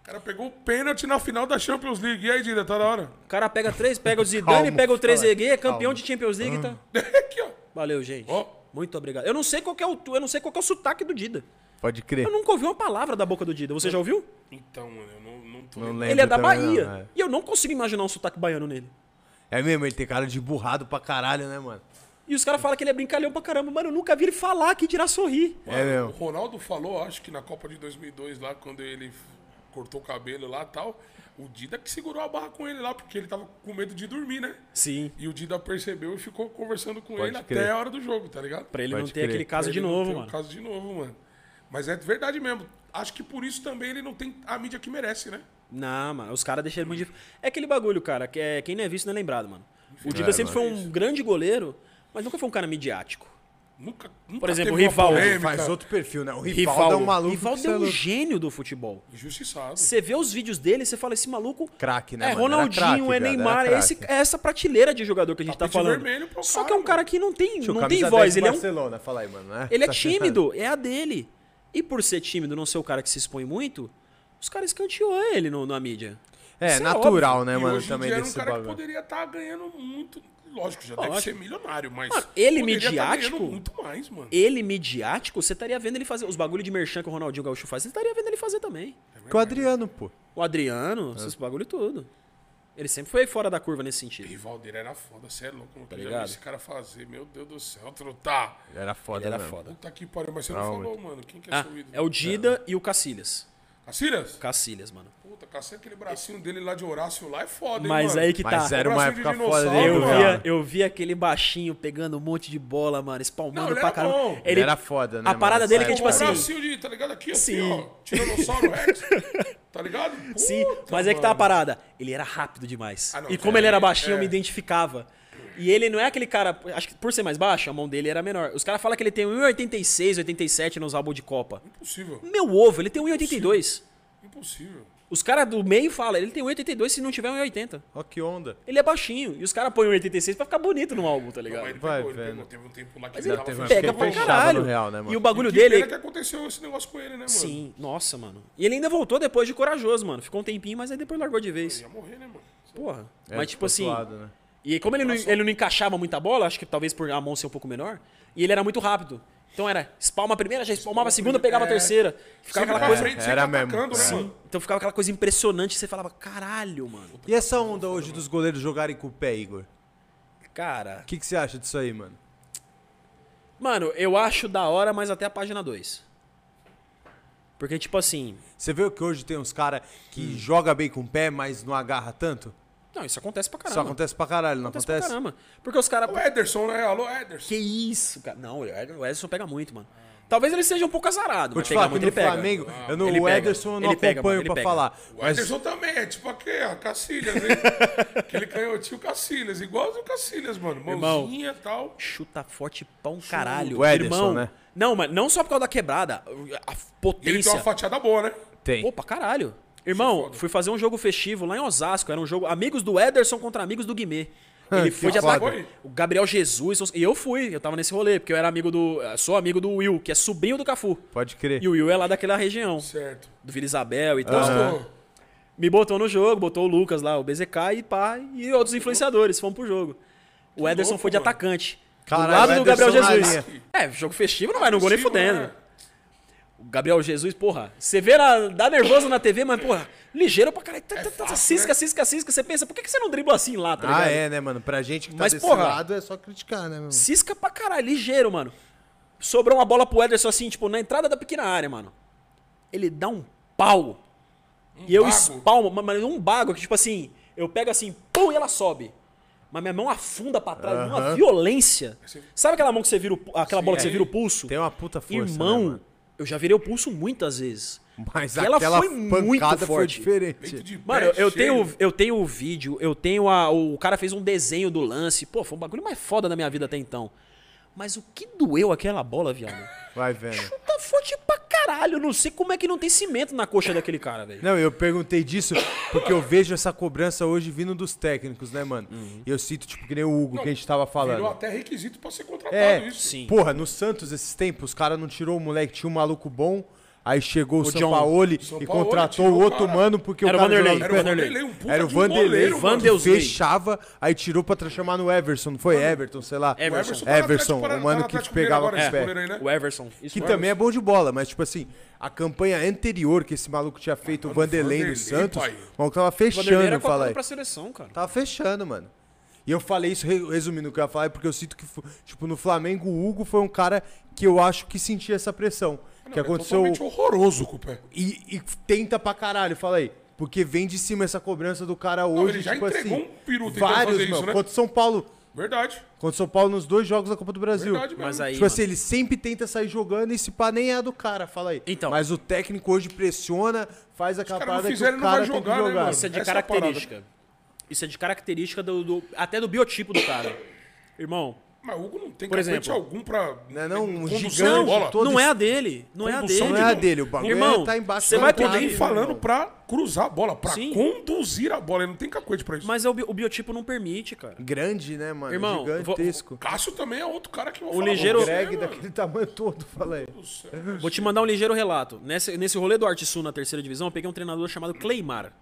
O cara pegou o pênalti na final da Champions League. E aí, Dida, tá na hora? O cara pega três, pega o Zidane, Calma, pega o 3 fala. é campeão Calma. de Champions League, tá? Aqui, ó. Valeu, gente. Ó. Muito obrigado. Eu não sei qual que é o, eu não sei qual que é o sotaque do Dida. Pode crer. Eu nunca ouvi uma palavra da boca do Dida. Você já ouviu? Então, mano, eu não, não tô Não lembrando. lembro Ele é da Bahia. não, é. E eu não consigo imaginar um sotaque baiano nele. É mesmo, ele tem cara de burrado pra caralho, né, mano? E os caras falam que ele é brincalhão pra caramba. Mano, eu nunca vi ele falar que dirá sorrir. É O mesmo. Ronaldo falou, acho que na Copa de 2002, lá, quando ele cortou o cabelo lá e tal, o Dida que segurou a barra com ele lá, porque ele tava com medo de dormir, né? Sim. E o Dida percebeu e ficou conversando com Pode ele crer. até a hora do jogo, tá ligado? Pra ele Pode não ter crer. aquele caso Pra de ele não novo, ter o mano. caso de novo, mano. Mas é verdade mesmo. Acho que por isso também ele não tem a mídia que merece, né? Não, mano, os caras deixaram muito difícil. É aquele bagulho, cara, que é, quem não é visto não é lembrado, mano. O Dida É, sempre mano. foi um grande goleiro, mas nunca foi um cara midiático. Nunca, nunca Por exemplo, o Rivaldo. Faz outro perfil, né? O Rivaldo, é um maluco. Rivaldo é um gênio do futebol. Injustiçado. Você vê os vídeos dele, você fala, esse maluco. Craque, né, É mano? Ronaldinho, craque, é Neymar, é, esse- é essa prateleira de jogador que a gente tá Tapete falando. vermelho pro Só cara, que é um cara que não tem, Tio, não tem 10 voz, ele é um Barcelona, fala aí, mano. né? Ele é Tá tímido, é a dele. E por ser tímido, não ser o cara que se expõe muito, os caras escanteou ele no, na mídia. É, Isso é natural, né, E mano, hoje em também dia era um desse cara que bagulho. poderia estar ganhando muito. Lógico, já deve Lógico. ser milionário, mas. Mano, ele tá midiático? ganhando muito mais, mano. Ele midiático, você estaria vendo ele fazer os bagulho de merchan que o Ronaldinho Gaúcho faz, você estaria vendo ele fazer também. Com o Adriano, pô. O Adriano, esses bagulho tudo. Ele sempre foi fora da curva nesse sentido. Rivaldeiro era foda, você é louco. Não Tá já vi ligado? esse cara fazer, meu Deus do céu, trutar. Era foda, Ele era mesmo. foda. Puta que pariu, mas você não Não, falou, mano. Quem que é Ah, seu ídolo? é o Dida e o Cacilhas. Cacilhas? Cacilhas, mano. Puta, Cacilhas, aquele bracinho dele lá de Horácio lá é foda, hein, Mas mano? aí que Mas tá. era uma época foda dele, Eu mano. via, eu via aquele baixinho pegando um monte de bola, mano, Não, ele pra caramba. bom. Ele era foda, né, A parada dele é que, tipo época. um assim- bracinho de, tá ligado? Aqui, Sim. assim, ó. Tiranossauro Rex. tá ligado? Sim, Puta, mas é que tá a parada. Ele era rápido demais. Ah, não, e como ele era é- baixinho, eu é. me identificava. E ele não é aquele cara. Acho que por ser mais baixo, a mão dele era menor. Os caras falam que ele tem 1,86, 87 nos álbuns de Copa. Impossível. Meu ovo, ele tem 1,82. Impossível. Os caras do meio falam, ele tem 1,82 se não tiver 1,80. Ó que onda. Ele é baixinho. E os caras põem 1,86 pra ficar bonito no álbum, tá Mas ligado? ele Vai pegou, ele vendo. pegou. Teve um tempo lá que Mas ele ele tava teve pega pra caralho. no Real, né, mano? E o bagulho Que dele. pena que aconteceu esse negócio com ele, né, mano? Sim, nossa, mano. E ele ainda voltou depois de corajoso, mano. Ficou um tempinho, mas aí depois largou de vez. Ia morrer, né, mano? Porra. É, mas tipo assim. né? E como ele não, ele não encaixava muita bola, acho que talvez por a mão ser um pouco menor, e ele era muito rápido. Então era espalma a primeira, já espalmava a segunda, pegava a É. terceira. Ficava aquela pra coisa. frente, era mesmo. atacando, né, Sim. mano? Então ficava aquela coisa impressionante, você falava, caralho, mano. E essa onda hoje dos goleiros jogarem com o pé, Igor? Cara. O que, que você acha disso aí, mano? Mano, eu acho da hora, mas até a página 2. Porque, tipo assim, Você vê que hoje tem uns caras que joga bem com o pé, mas não agarra tanto? Não, isso acontece pra Isso caramba. acontece pra caralho, não acontece acontece? pra caramba. Porque os caras. O Ederson, né? Alô, Ederson. Que isso, cara? Não, o Ed- o Edson pega muito, mano. Talvez ele seja um pouco azarado, Vou te falar que muito no ele pega. Flamengo, eu não, Ele o pega. Ederson eu não Ele pega, acompanho mano, ele pra pega. falar. O Mas Ederson também é tipo aquele, a Cacilhas, hein? Aquele canhotinho Cacilhas, igual o Cacilhas, mano. Mãozinha e tal. Chuta forte pra um caralho. O Ederson, Irmão, né? Não, mas não só por causa da quebrada. A E ele tem potência. uma fatiada boa, né? tem. Pô, pra caralho. Irmão, foda. fui fazer um jogo festivo lá em Osasco. Era um jogo amigos do Ederson contra amigos do Guimê. Ele Que foi de ataque. O Gabriel Jesus. E eu fui, eu tava nesse rolê, porque eu era amigo do. Sou amigo do Will, que é sobrinho do Cafu. Pode crer. E o Will é lá daquela região, Certo. do Vila Isabel e tal. Gostou? Me botou no jogo, botou o Lucas lá, o BZK e pá, e outros influenciadores, fomos pro jogo. O Ederson louco, foi de mano. atacante. Caralho, do lado o do Gabriel Jesus. É, jogo festivo não vai no gol nem fudendo. né? O Gabriel Jesus, porra, você vê, na, dá nervoso na TV, mas, porra, ligeiro pra caralho. Tá, tá, tá, fácil, cisca, né? cisca, cisca. Você pensa, por que, que você não dribla assim lá, tá ligado? Ah, é, né, mano? Pra gente que tá Mas, desse porra, lado é só criticar, né, meu? Cisca pra caralho, ligeiro, mano. Sobrou uma bola pro Ederson assim, tipo, na entrada da pequena área, mano. Ele dá um pau. e eu bago. espalmo, mas- um bago que, tipo assim, eu pego assim, pum, e ela sobe. Mas minha mão afunda pra trás, numa Aham. violência. Sabe aquela mão que você vira o, aquela bola que você é. vira o pulso? Tem uma puta força, Irmão, né, mano? Eu já virei o pulso muitas vezes. Mas E ela aquela foi muito pancada foi forte. diferente. Mano, eu tenho, eu tenho o vídeo, eu tenho a. O cara fez um desenho do lance. Pô, foi um bagulho mais foda da minha vida até então. Mas o que doeu aquela bola, viado? Vai vendo. Tá forte pra caralho. Não sei como é que não tem cimento na coxa daquele cara, velho. Não, eu perguntei disso porque eu vejo essa cobrança hoje vindo dos técnicos, né, mano? E eu cito, tipo, que nem o Hugo que a gente tava falando. Virou até requisito pra ser contratado É, isso. Sim. Porra, no Santos, esses tempos, os caras não tirou o moleque, tinha um maluco bom, aí chegou o, O. Sampaoli São e Paulo contratou o outro cara. mano porque Era o cara Vanderlei, Era o. Vanderlei, um puta Era o de um Vanderlei, goleiro, mano. Vanderlei. fechava, aí tirou pra transformar no Everson, não foi Everton, sei lá. Everson, tá Everson, Parana- o mano tá que Atlético pegava com os pés. né? O Everson. Que também é bom de bola, mas tipo assim, a campanha anterior que esse maluco tinha feito, o Mano, Vanderlei no Vanderlei, Santos, pai. o maluco tava Vanderlei fechando, era fala aí. pra seleção, cara. Tava fechando, mano. E eu falei isso, re- resumindo o que eu ia falar, é porque eu sinto que, tipo, no Flamengo, o Hugo foi um cara que eu acho que sentia essa pressão. Que É aconteceu totalmente horroroso com o pé. e, e tenta pra caralho, fala aí. Porque vem de cima essa cobrança do cara hoje, ele já tipo entregou assim. um peru vários, fazer meu. isso, né? Contra o São Paulo. Verdade. Contra o São Paulo nos dois jogos da Copa do Brasil. Verdade mesmo. Mas aí. Tipo assim, mano, ele sempre tenta sair jogando e esse pá nem é a do cara, fala aí. Então. Mas o técnico hoje pressiona, faz aquela caras não parada que o ele não vai cara tem que jogar, né, jogar. mano? Isso é de Essa é a parada. característica. Isso é de característica do, do- até do biotipo do cara. Irmão, Mas o Hugo não tem Por exemplo. algum pra. Não é não, um gigante de não, bola. todo não é a dele. Não é a dele. Não é a dele, o bagulho Irmão, é tá embaixo você do vai nem ir, falando irmão. pra cruzar a bola, pra Sim. conduzir a bola. Ele não tem cacuete pra isso. Mas é o, bi- o biotipo não permite, cara. Grande, né, mano? Irmão, Gigantesco. Cássio também é outro cara que eu vou O falar ligeiro- Greg daquele tamanho todo, fala aí. Vou te mandar um ligeiro relato. Nesse, nesse rolê do Arte Sul na terceira divisão, eu peguei um treinador chamado Claymar.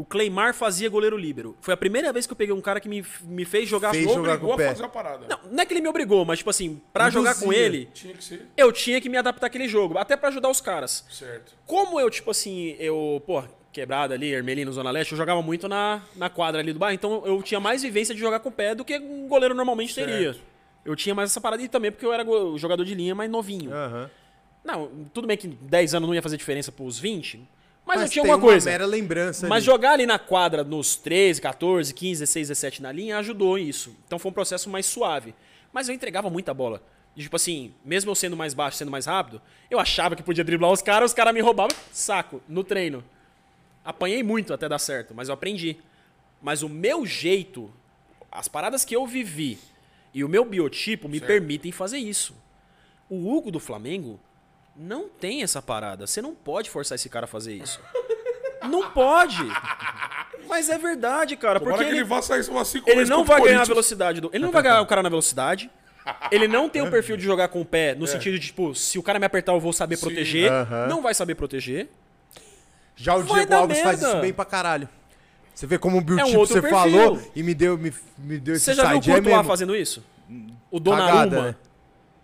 O Claymar fazia goleiro líbero. Foi a primeira vez que eu peguei um cara que me, me fez jogar Fez Não, jogar Obrigou com o pé. a fazer a parada. não é que ele me obrigou, mas tipo assim, pra Induzia. jogar com ele, Tinha que ser. eu tinha que me adaptar àquele jogo, até pra ajudar os caras. Certo. Como eu, tipo assim, eu, pô, quebrada ali, Ermelino, Zona Leste, eu jogava muito na, na quadra ali do bairro, então eu tinha mais vivência de jogar com o pé do que um goleiro normalmente teria. Certo. Eu tinha mais essa parada e também porque eu era jogador de linha mais novinho. Aham. Não, tudo bem que 10 anos não ia fazer diferença pros 20, mas, eu tinha alguma coisa. Uma lembrança Mas ali. jogar ali na quadra nos 13, 14, 15, 16, 17 na linha ajudou isso. Então foi um processo mais suave. Mas eu entregava muita bola. E, tipo assim, mesmo eu sendo mais baixo, sendo mais rápido, eu achava que podia driblar os caras, os caras me roubavam, saco, no treino. Apanhei muito até dar certo, mas eu aprendi. Mas o meu jeito, as paradas que eu vivi e o meu biotipo me permitem fazer isso. O Hugo do Flamengo não tem essa parada. Você não pode forçar esse cara a fazer isso. Não pode. Mas é verdade, cara. Tomara Porque que ele, ele, vá sair assim como ele não vai ganhar a velocidade do. Ele não vai ganhar o cara na velocidade. Ele não tem o perfil de jogar com o pé, no sentido de, tipo, se o cara me apertar, eu vou saber proteger. Aham. Não vai saber proteger. Já o Vai Diego Alves faz merda. isso bem pra caralho. Você vê como o biotipo É um você perfil. falou e me deu, me, me deu esse Você já viu o é Courtois mesmo. fazendo isso? O Cagada, Donnarumma. né?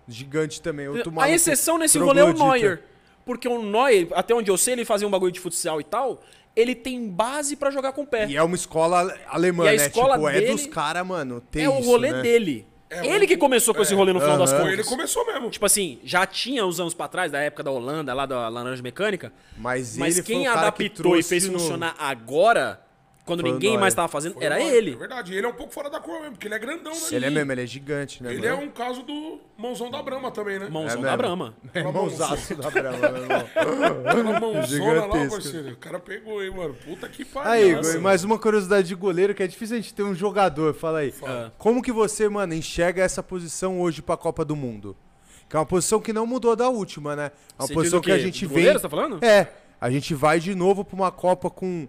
Gigante também. Outro A maluco exceção nesse rolê é o. Neuer. Porque o Neuer, até onde eu sei, ele fazia um bagulho de futsal e tal, ele tem base pra jogar com o pé. E é uma escola alemã, E a né? escola tipo, é dele dos caras, mano. Tem é o isso, rolê né? dele. É, ele o- que começou com esse rolê no final das aham. contas. Ele começou mesmo. Tipo assim, já tinha uns anos pra trás, da época da Holanda, lá da Laranja Mecânica. Mas, Mas ele quem foi o cara que adaptou e fez no- funcionar agora quando Foi ninguém mais tava fazendo, Foi era Neuer, ele. É verdade. E ele é um pouco fora da curva mesmo, porque ele é grandão, né? Ele é mesmo, ele é gigante, né, Ele é mano? um caso do mãozão da Brama também, né? Mãozão É da. Brama. É mãozaço da Brama, meu irmão. Aquela mãozona lá, Gigantesco. parceiro. O cara pegou, hein, mano. Puta que pariu. Aí, Nossa. Mais uma curiosidade de goleiro, que é difícil a gente ter um jogador. Fala aí. Ah. Como que você, mano, enxerga essa posição hoje pra Copa do Mundo? Que é uma posição que não mudou da última, né? É uma Você posição que a gente vem. goleiro, você tá falando? É. A gente vai de novo pra uma Copa com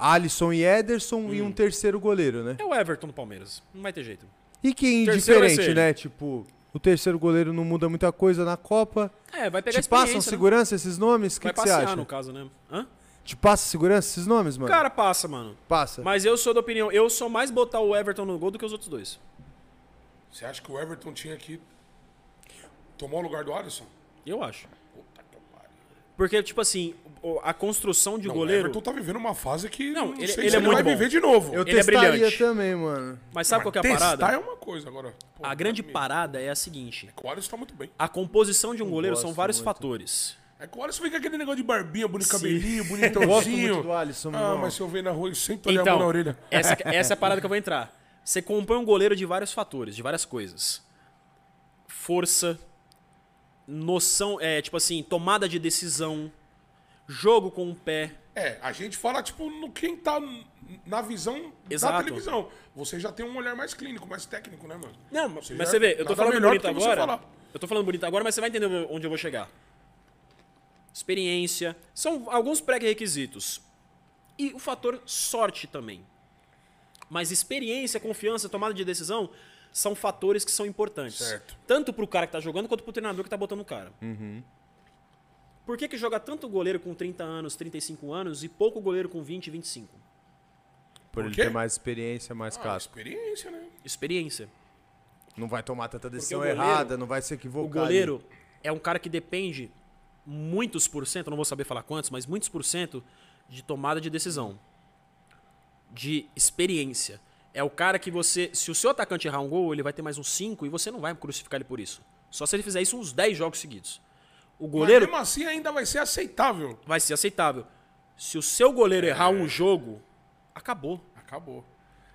Alisson e Ederson e Hum. um terceiro goleiro, né? É o Everton do Palmeiras. Não vai ter jeito. E que indiferente, né? Tipo, o terceiro goleiro não muda muita coisa na Copa. É, vai pegar Te passam né? segurança esses nomes? O que você acha? no caso, né? Hã? Te passa segurança esses nomes, mano? Cara, passa, mano. Passa. Mas eu sou da opinião, eu sou mais botar o Everton no gol do que os outros dois. Você acha que o Everton tinha que tomar o lugar do Alisson? Eu acho. Puta que pariu. Porque, tipo assim, a construção de Não, goleiro. O Everton tá vivendo uma fase que Não, não, ele- sei ele se é ele muito vai bom. viver de novo. Eu Ele é testaria brilhante. também, mano. Mas sabe qual que é a Testar parada? é uma coisa agora. Pô, A grande amigo, parada é a seguinte: O Alisson tá muito bem. a composição de um goleiro são vários muito. fatores. É que o Alisson fica aquele negócio de barbinha, bonito Sim. cabelinho, Eu gosto bonitãozinho. muito do Alisson, Ah, mas se eu ver na rua, eu sento ali a mão na Então, orelha. essa, essa é a parada que eu vou entrar. Você compõe um goleiro de vários fatores, de várias coisas. Força, noção, é, tipo assim, tomada de decisão, jogo com o pé. É, a gente fala, tipo, no quem tá na visão Exato. da televisão. Você já tem um olhar mais clínico, mais técnico, né, mano? Não, mas Você você, já- vê, eu tô nada falando bonito você agora. Eu tô falando bonito agora, mas você vai entender onde eu vou chegar. Experiência. São alguns pré-requisitos. E o fator sorte também. Mas experiência, confiança, tomada de decisão são fatores que são importantes. Certo. Tanto pro cara que tá jogando quanto pro treinador que tá botando o cara. Por que, que joga tanto goleiro com 30 anos, 35 anos e pouco goleiro com 20, 25? Por ele quê? ter mais experiência, mais Ah, casco. experiência, né? Experiência. Não vai tomar tanta decisão o goleiro- errada, não vai se O equivocar. goleiro é um cara que depende muitos por cento, não vou saber falar quantos, mas muitos por cento de tomada de decisão. De experiência. É o cara que você. Se o seu atacante errar um gol, ele vai ter mais uns 5 e você não vai crucificar ele por isso. Só se ele fizer isso uns 10 jogos seguidos. O goleiro Mas mesmo assim ainda vai ser aceitável. vai ser aceitável. Se o seu goleiro errar um jogo, acabou. Acabou.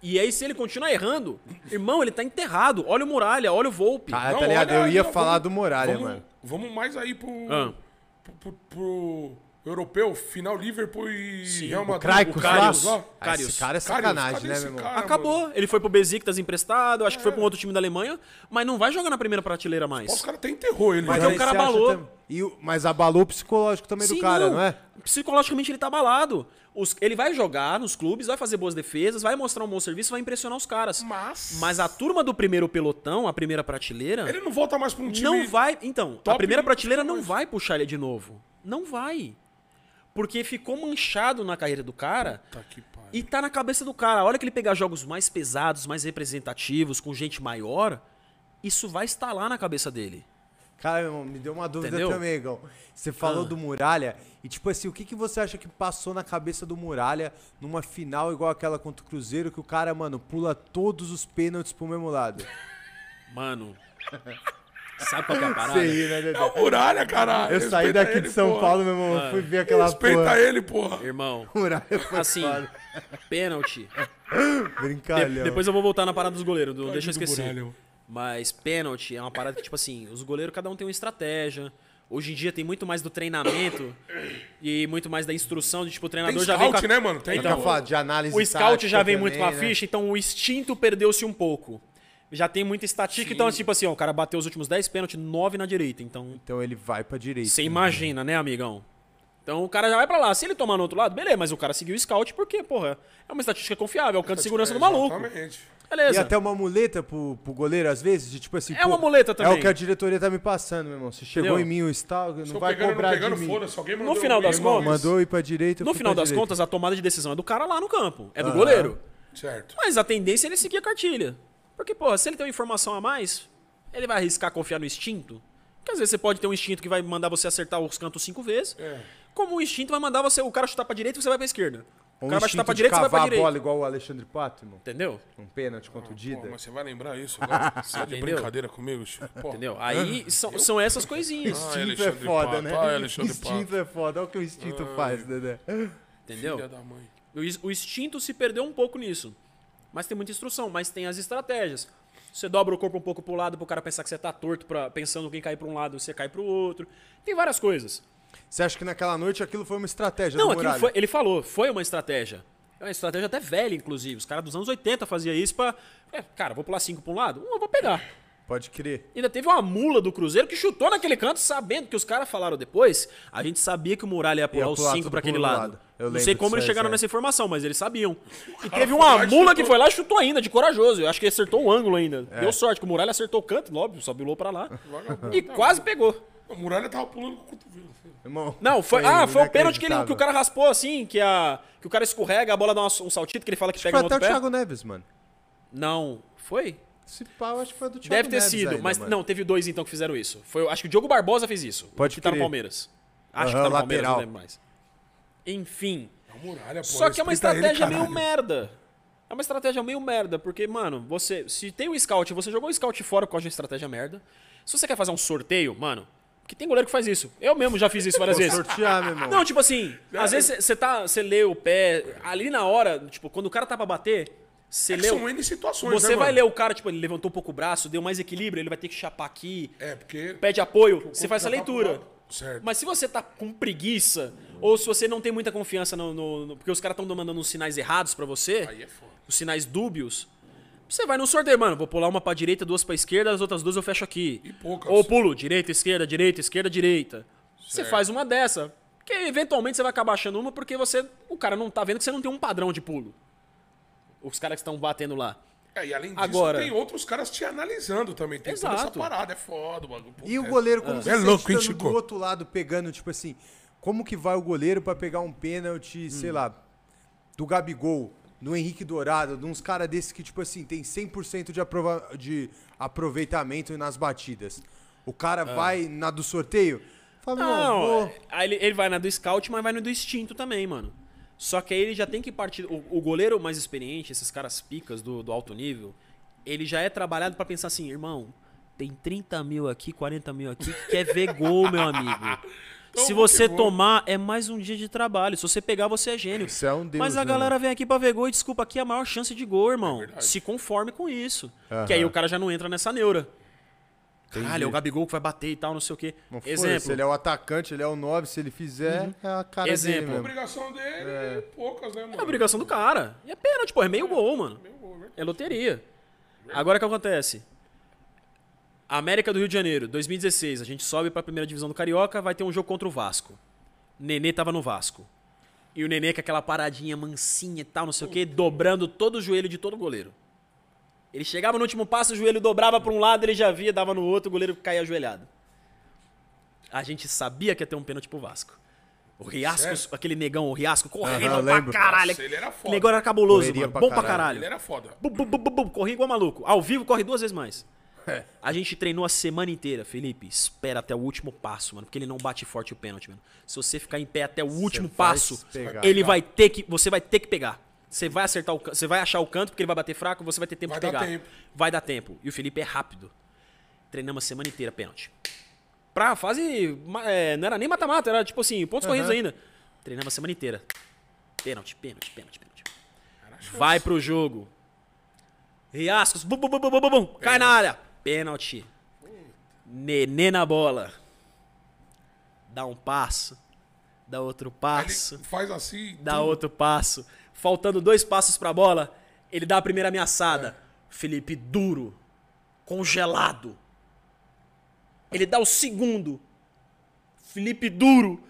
E aí, se ele continuar errando, irmão, ele tá enterrado. Olha o Muralha, olha o Volpe. Ah, Não, tá ligado? Eu ia falar vamos- do Muralha, vamos, mano. Vamos mais aí pro, Ah. pro, pro- pro europeu, final Liverpool e Real Madrid. Kraikos O? Karius lá. Ah, Karius. Esse cara é Karius, sacanagem, cadê né, meu irmão? cara, Acabou. mano? Ele foi pro Besiktas emprestado, acho que É. foi pra um outro time da Alemanha, mas não vai jogar na primeira prateleira mais. Os caras até enterrou ele. Mas né? é o cara abalou. E o- mas abalou o psicológico também do Sim, cara, não, é? Psicologicamente ele tá abalado. Os- ele vai jogar nos clubes, vai fazer boas defesas, vai mostrar um bom serviço, vai impressionar os caras. Mas- Mas a turma do primeiro pelotão, a primeira prateleira, Ele não volta mais pra um time... não vai. Então, a primeira não prateleira não vai puxar ele de novo. Não vai. Porque ficou manchado na carreira do cara. Puta que pariu. E tá na cabeça do cara. A hora que ele pegar jogos mais pesados, mais representativos, com gente maior, isso vai estar lá na cabeça dele. Cara, meu irmão, me deu uma dúvida Entendeu? também, Igão. Você falou Ah. do Muralha, e tipo assim, o que, que você acha que passou na cabeça do Muralha numa final igual aquela contra o Cruzeiro, que o cara, mano, pula todos os pênaltis pro mesmo lado? Mano. Sabe qual que é a parada? Você ri, né, Dedé? É o Muralha, caralho. Eu saí Respeita daqui ele, de São porra. Paulo, meu irmão, Ah. fui ver aquela Respeita porra. ele, porra. Irmão, Muralha foi assim, foda. pênalti. Brincalhão. De- depois eu vou voltar na parada dos goleiros, do- deixa eu esquecer. Muralha. Mas pênalti é uma parada que, tipo assim, os goleiros, cada um tem uma estratégia. Hoje em dia tem muito mais do treinamento e muito mais da instrução de, tipo, o Tem treinador já vem com scout, a... né, mano? Tem Então, de análise O scout já vem também, muito com a né? ficha, então o instinto perdeu-se um pouco. Já tem muita estatística, então, tipo assim, ó, o cara bateu os últimos 10 pênaltis, 9 na direita. Então, Então ele vai pra direita. você imagina, né, amigão? Então o cara já vai pra lá. Se ele tomar no outro lado, beleza, mas o cara seguiu o scout porque, porra, é uma estatística confiável, é o canto de segurança do maluco. Exatamente. E Beleza. até uma muleta pro, pro goleiro, às vezes, de tipo assim. É uma muleta É também. o que a diretoria tá me passando, meu irmão. Se chegou Entendeu? em mim o stalk, não vai pegando, cobrar não pegando, de mim. foda-se. Alguém mandou final um das contas- Mandou ir pra direita, No final pra das direita. contas, a tomada de decisão é do cara lá no campo. É do goleiro. Certo. Mas a tendência é ele seguir a cartilha. Porque, porra, se ele tem uma informação a mais, ele vai arriscar confiar no instinto. Porque às vezes você pode ter um instinto que vai mandar você acertar os cantos cinco vezes. É. Como o instinto vai mandar você, o cara chutar pra direita e você vai pra esquerda. O Um cara vai chutar pra direita e você vai pra cavar a direita. bola igual o Alexandre Pato, irmão. Entendeu? Um pênalti contra o Dida. Pô, mas você vai lembrar isso agora? Você tá de brincadeira comigo, Chico? Pô. Entendeu? Aí são, são essas coisinhas. Ah, Instinto é foda, Pato, né? Alexandre instinto é foda. Olha o que o instinto faz, Dedé. Entendeu? Filha da mãe. O, o instinto se perdeu um pouco nisso. Mas tem muita instrução, mas tem as estratégias. Você dobra o corpo um pouco pro lado pro cara pensar que você tá torto, pra, pensando quem cair pra um lado, você cai pro outro. Tem várias coisas. Você acha que naquela noite aquilo foi uma estratégia Não, aquilo foi, ele falou, foi uma estratégia. É uma estratégia até velha, inclusive. Os caras dos anos 80 faziam isso pra. é, cara, vou pular cinco pra um lado? Um eu vou pegar. Pode crer. Ainda teve uma mula do Cruzeiro que chutou naquele canto, sabendo que os caras falaram depois. A gente sabia que o Muralha ia pular Ia os pular 5 tudo pra aquele lado. lado. Eu Não sei como eles chegaram certo. nessa informação, mas eles sabiam. E cara teve foi uma mula que foi lá e chutou ainda, de corajoso. Eu acho que ele acertou o ângulo ainda. É. Deu sorte, que o Muralha acertou o canto, óbvio, só bilou pra lá. e quase pegou. A muralha tava pulando com o cotovelo. filho. Irmão, Não, foi, ah, foi o pênalti que, ele- que o cara raspou assim, que, a, que o cara escorrega, a bola dá um saltito, que ele fala que pega Foi no até o outro pé. Thiago Neves, mano. Não, foi? Esse pau, acho que foi do Thiago Deve ter Neves sido, ainda, mas mano. não, teve dois então que fizeram isso. Foi, acho que o Diogo Barbosa fez isso. Pode que tá no crer. Palmeiras. Acho que Aham, tá no Palmeiras, não lateral. lembro mais. Enfim. A muralha, pô. Só que é uma respeita ele, estratégia meio caralho. merda. É uma estratégia meio merda, porque, mano, você. Se tem um scout, você jogou um scout fora por causa de uma estratégia merda. Se você quer fazer um sorteio, mano, que tem goleiro que faz isso. Eu mesmo já fiz isso várias Vou vezes. sortear, meu irmão. Não, tipo assim, às vezes você tá. Você lê o pé. Ali na hora, tipo, quando o cara tá pra bater, você É lê. são N situações, Você né, vai mano? ler o cara, tipo, ele levantou um pouco o braço, deu mais equilíbrio, ele vai ter que chapar aqui, É, porque... pede apoio, você faz essa tá leitura. Certo. Mas se você tá com preguiça, ou se você não tem muita confiança no. no- no- porque os caras estão mandando uns sinais errados pra você, Aí é foda. os sinais dúbios, você vai no sorteio, mano. Vou pular uma pra direita, duas pra esquerda, as outras duas eu fecho aqui. E poucas. Ou pulo, direita, esquerda, direita, esquerda, direita. Você Certo. faz uma dessa. Que eventualmente você vai acabar achando uma porque você. O cara não tá vendo que você não tem um padrão de pulo. Os caras que estão batendo lá. É, e além disso, Agora- tem outros caras te analisando também. Tem toda essa Exato. parada, é foda, mano. Puta, E o é- goleiro, como você É sente louco, hein, estando Chico? do outro lado pegando, tipo assim, como que vai o goleiro pra pegar um pênalti, sei lá, do Gabigol, no Henrique Dourado, de uns caras desses que, tipo assim, tem 100% de, aprova de aproveitamento nas batidas. O cara vai na do sorteio, fala, Ah. Não, não, vou... é- aí ele, ele vai na do scout, mas vai no do instinto também, mano. Só que aí ele já tem que partir. O, o goleiro mais experiente, esses caras picas do, do alto nível, ele já é trabalhado pra pensar assim, irmão, tem 30 mil aqui, 40 mil aqui, que quer ver gol, meu amigo. Se você tomar, é mais um dia de trabalho. Se você pegar, você é gênio. Isso é um deus, Mas a né, galera vem aqui pra ver gol e desculpa, aqui é a maior chance de gol, irmão. verdade. Se conforme com isso. Aham. Que aí o cara já não entra nessa neura. Caralho, é o Gabigol que vai bater e tal, não sei o quê. Não Exemplo. ele é o atacante, ele é o 9, se ele fizer, é a cara Exemplo. dele A obrigação dele, poucas, né, mano? É a obrigação do cara. E é pênalti, pô. É meio gol, mano. Gol, né? É loteria. Agora o que acontece? América do Rio de Janeiro, 2016. A gente sobe pra primeira divisão do Carioca, vai ter um jogo contra o Vasco. Nenê tava no Vasco. E o Nenê com aquela paradinha mansinha e tal, não sei o quê, dobrando todo o joelho de todo goleiro. Ele chegava no último passo, o joelho dobrava pra um lado, ele já via, dava no outro, o goleiro caía ajoelhado. A gente sabia que ia ter um pênalti pro Vasco. O Riasco, Sério? aquele negão, o Riasco, correndo Aham, pra caralho. Nossa, ele era foda. O negão era cabuloso, Correria mano. pra Bom pra caralho. caralho. Ele era foda. Corria igual maluco. Ao vivo corre duas vezes mais. É. A gente treinou a semana inteira, Felipe. Espera até o último passo, mano. Porque ele não bate forte o pênalti, mano. Se você ficar em pé até o último passo, pegar. ele vai ter que. Você vai ter que pegar. Você vai acertar o Você vai achar o canto porque ele vai bater fraco, você vai ter tempo Vai de dar pegar. tempo. Vai dar tempo. E o Felipe é rápido. Treinamos a semana inteira pênalti. Pra fase. é, não era nem mata-mata, era tipo assim, pontos corridos ainda. Treinamos a semana inteira. Pênalti, pênalti, pênalti, pênalti. Vai pro jogo. Riascos, bum, bum, bum, bum, bum, bum, cai na área. Pênalti. Nenê na bola. Dá um passo. Dá outro passo. Ele faz assim. Dá tudo. outro passo. Faltando dois passos pra bola, ele dá a primeira ameaçada. É. Felipe duro. Congelado. Ele dá o segundo. Felipe duro.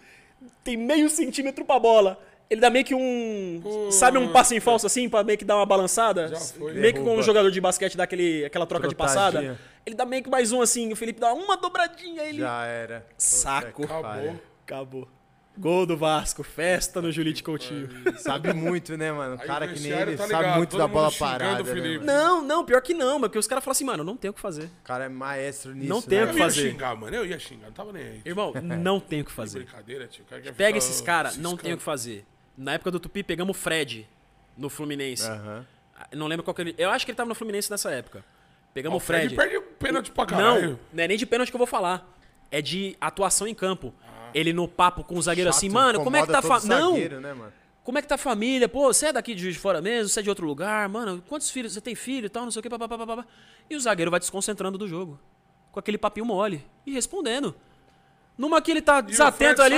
Tem meio centímetro pra bola. Ele dá meio que um. Sabe um passo em falso assim, pra meio que dar uma balançada? Já foi. Meio que como um jogador de basquete dá aquele, aquela troca de passada. Ele dá meio que mais um assim. O Felipe dá uma dobradinha. Ele. Já era. Saco. Acabou. Acabou. Gol do Vasco. Festa no Julite Coutinho. Sabe muito, né, mano? Aí cara o que nem ele tá sabe ligado, muito todo da bola parada. o Né? Não, não, pior que não, mas porque os caras falam assim, mano, não tem o que fazer. O cara é maestro nisso. Não tem né, o Eu que ia fazer. xingar, mano. Eu ia xingar. Não tava nem aí. Irmão, não tem o que fazer. Brincadeira, tio. O cara Pega esses caras, não tem o que fazer. Na época do Tupi, pegamos o Fred no Fluminense. Aham. Não lembro qual que ele. Eu acho que ele tava no Fluminense nessa época. Pegamos o Fred. perde o pênalti pra caralho. Não, não é nem de pênalti que eu vou falar. É de atuação em campo. Ele no papo com o zagueiro assim, Chato, mano, como é que tá todo Não! zagueiro, né, mano? Como é que tá a família? Pô, você é daqui de Juiz de Fora mesmo? Você é de outro lugar? Mano, quantos filhos? Você tem filho e tal, não sei o que, papapá. E o zagueiro vai desconcentrando do jogo. Com aquele papinho mole. E respondendo. Numa que ele tá desatento ali.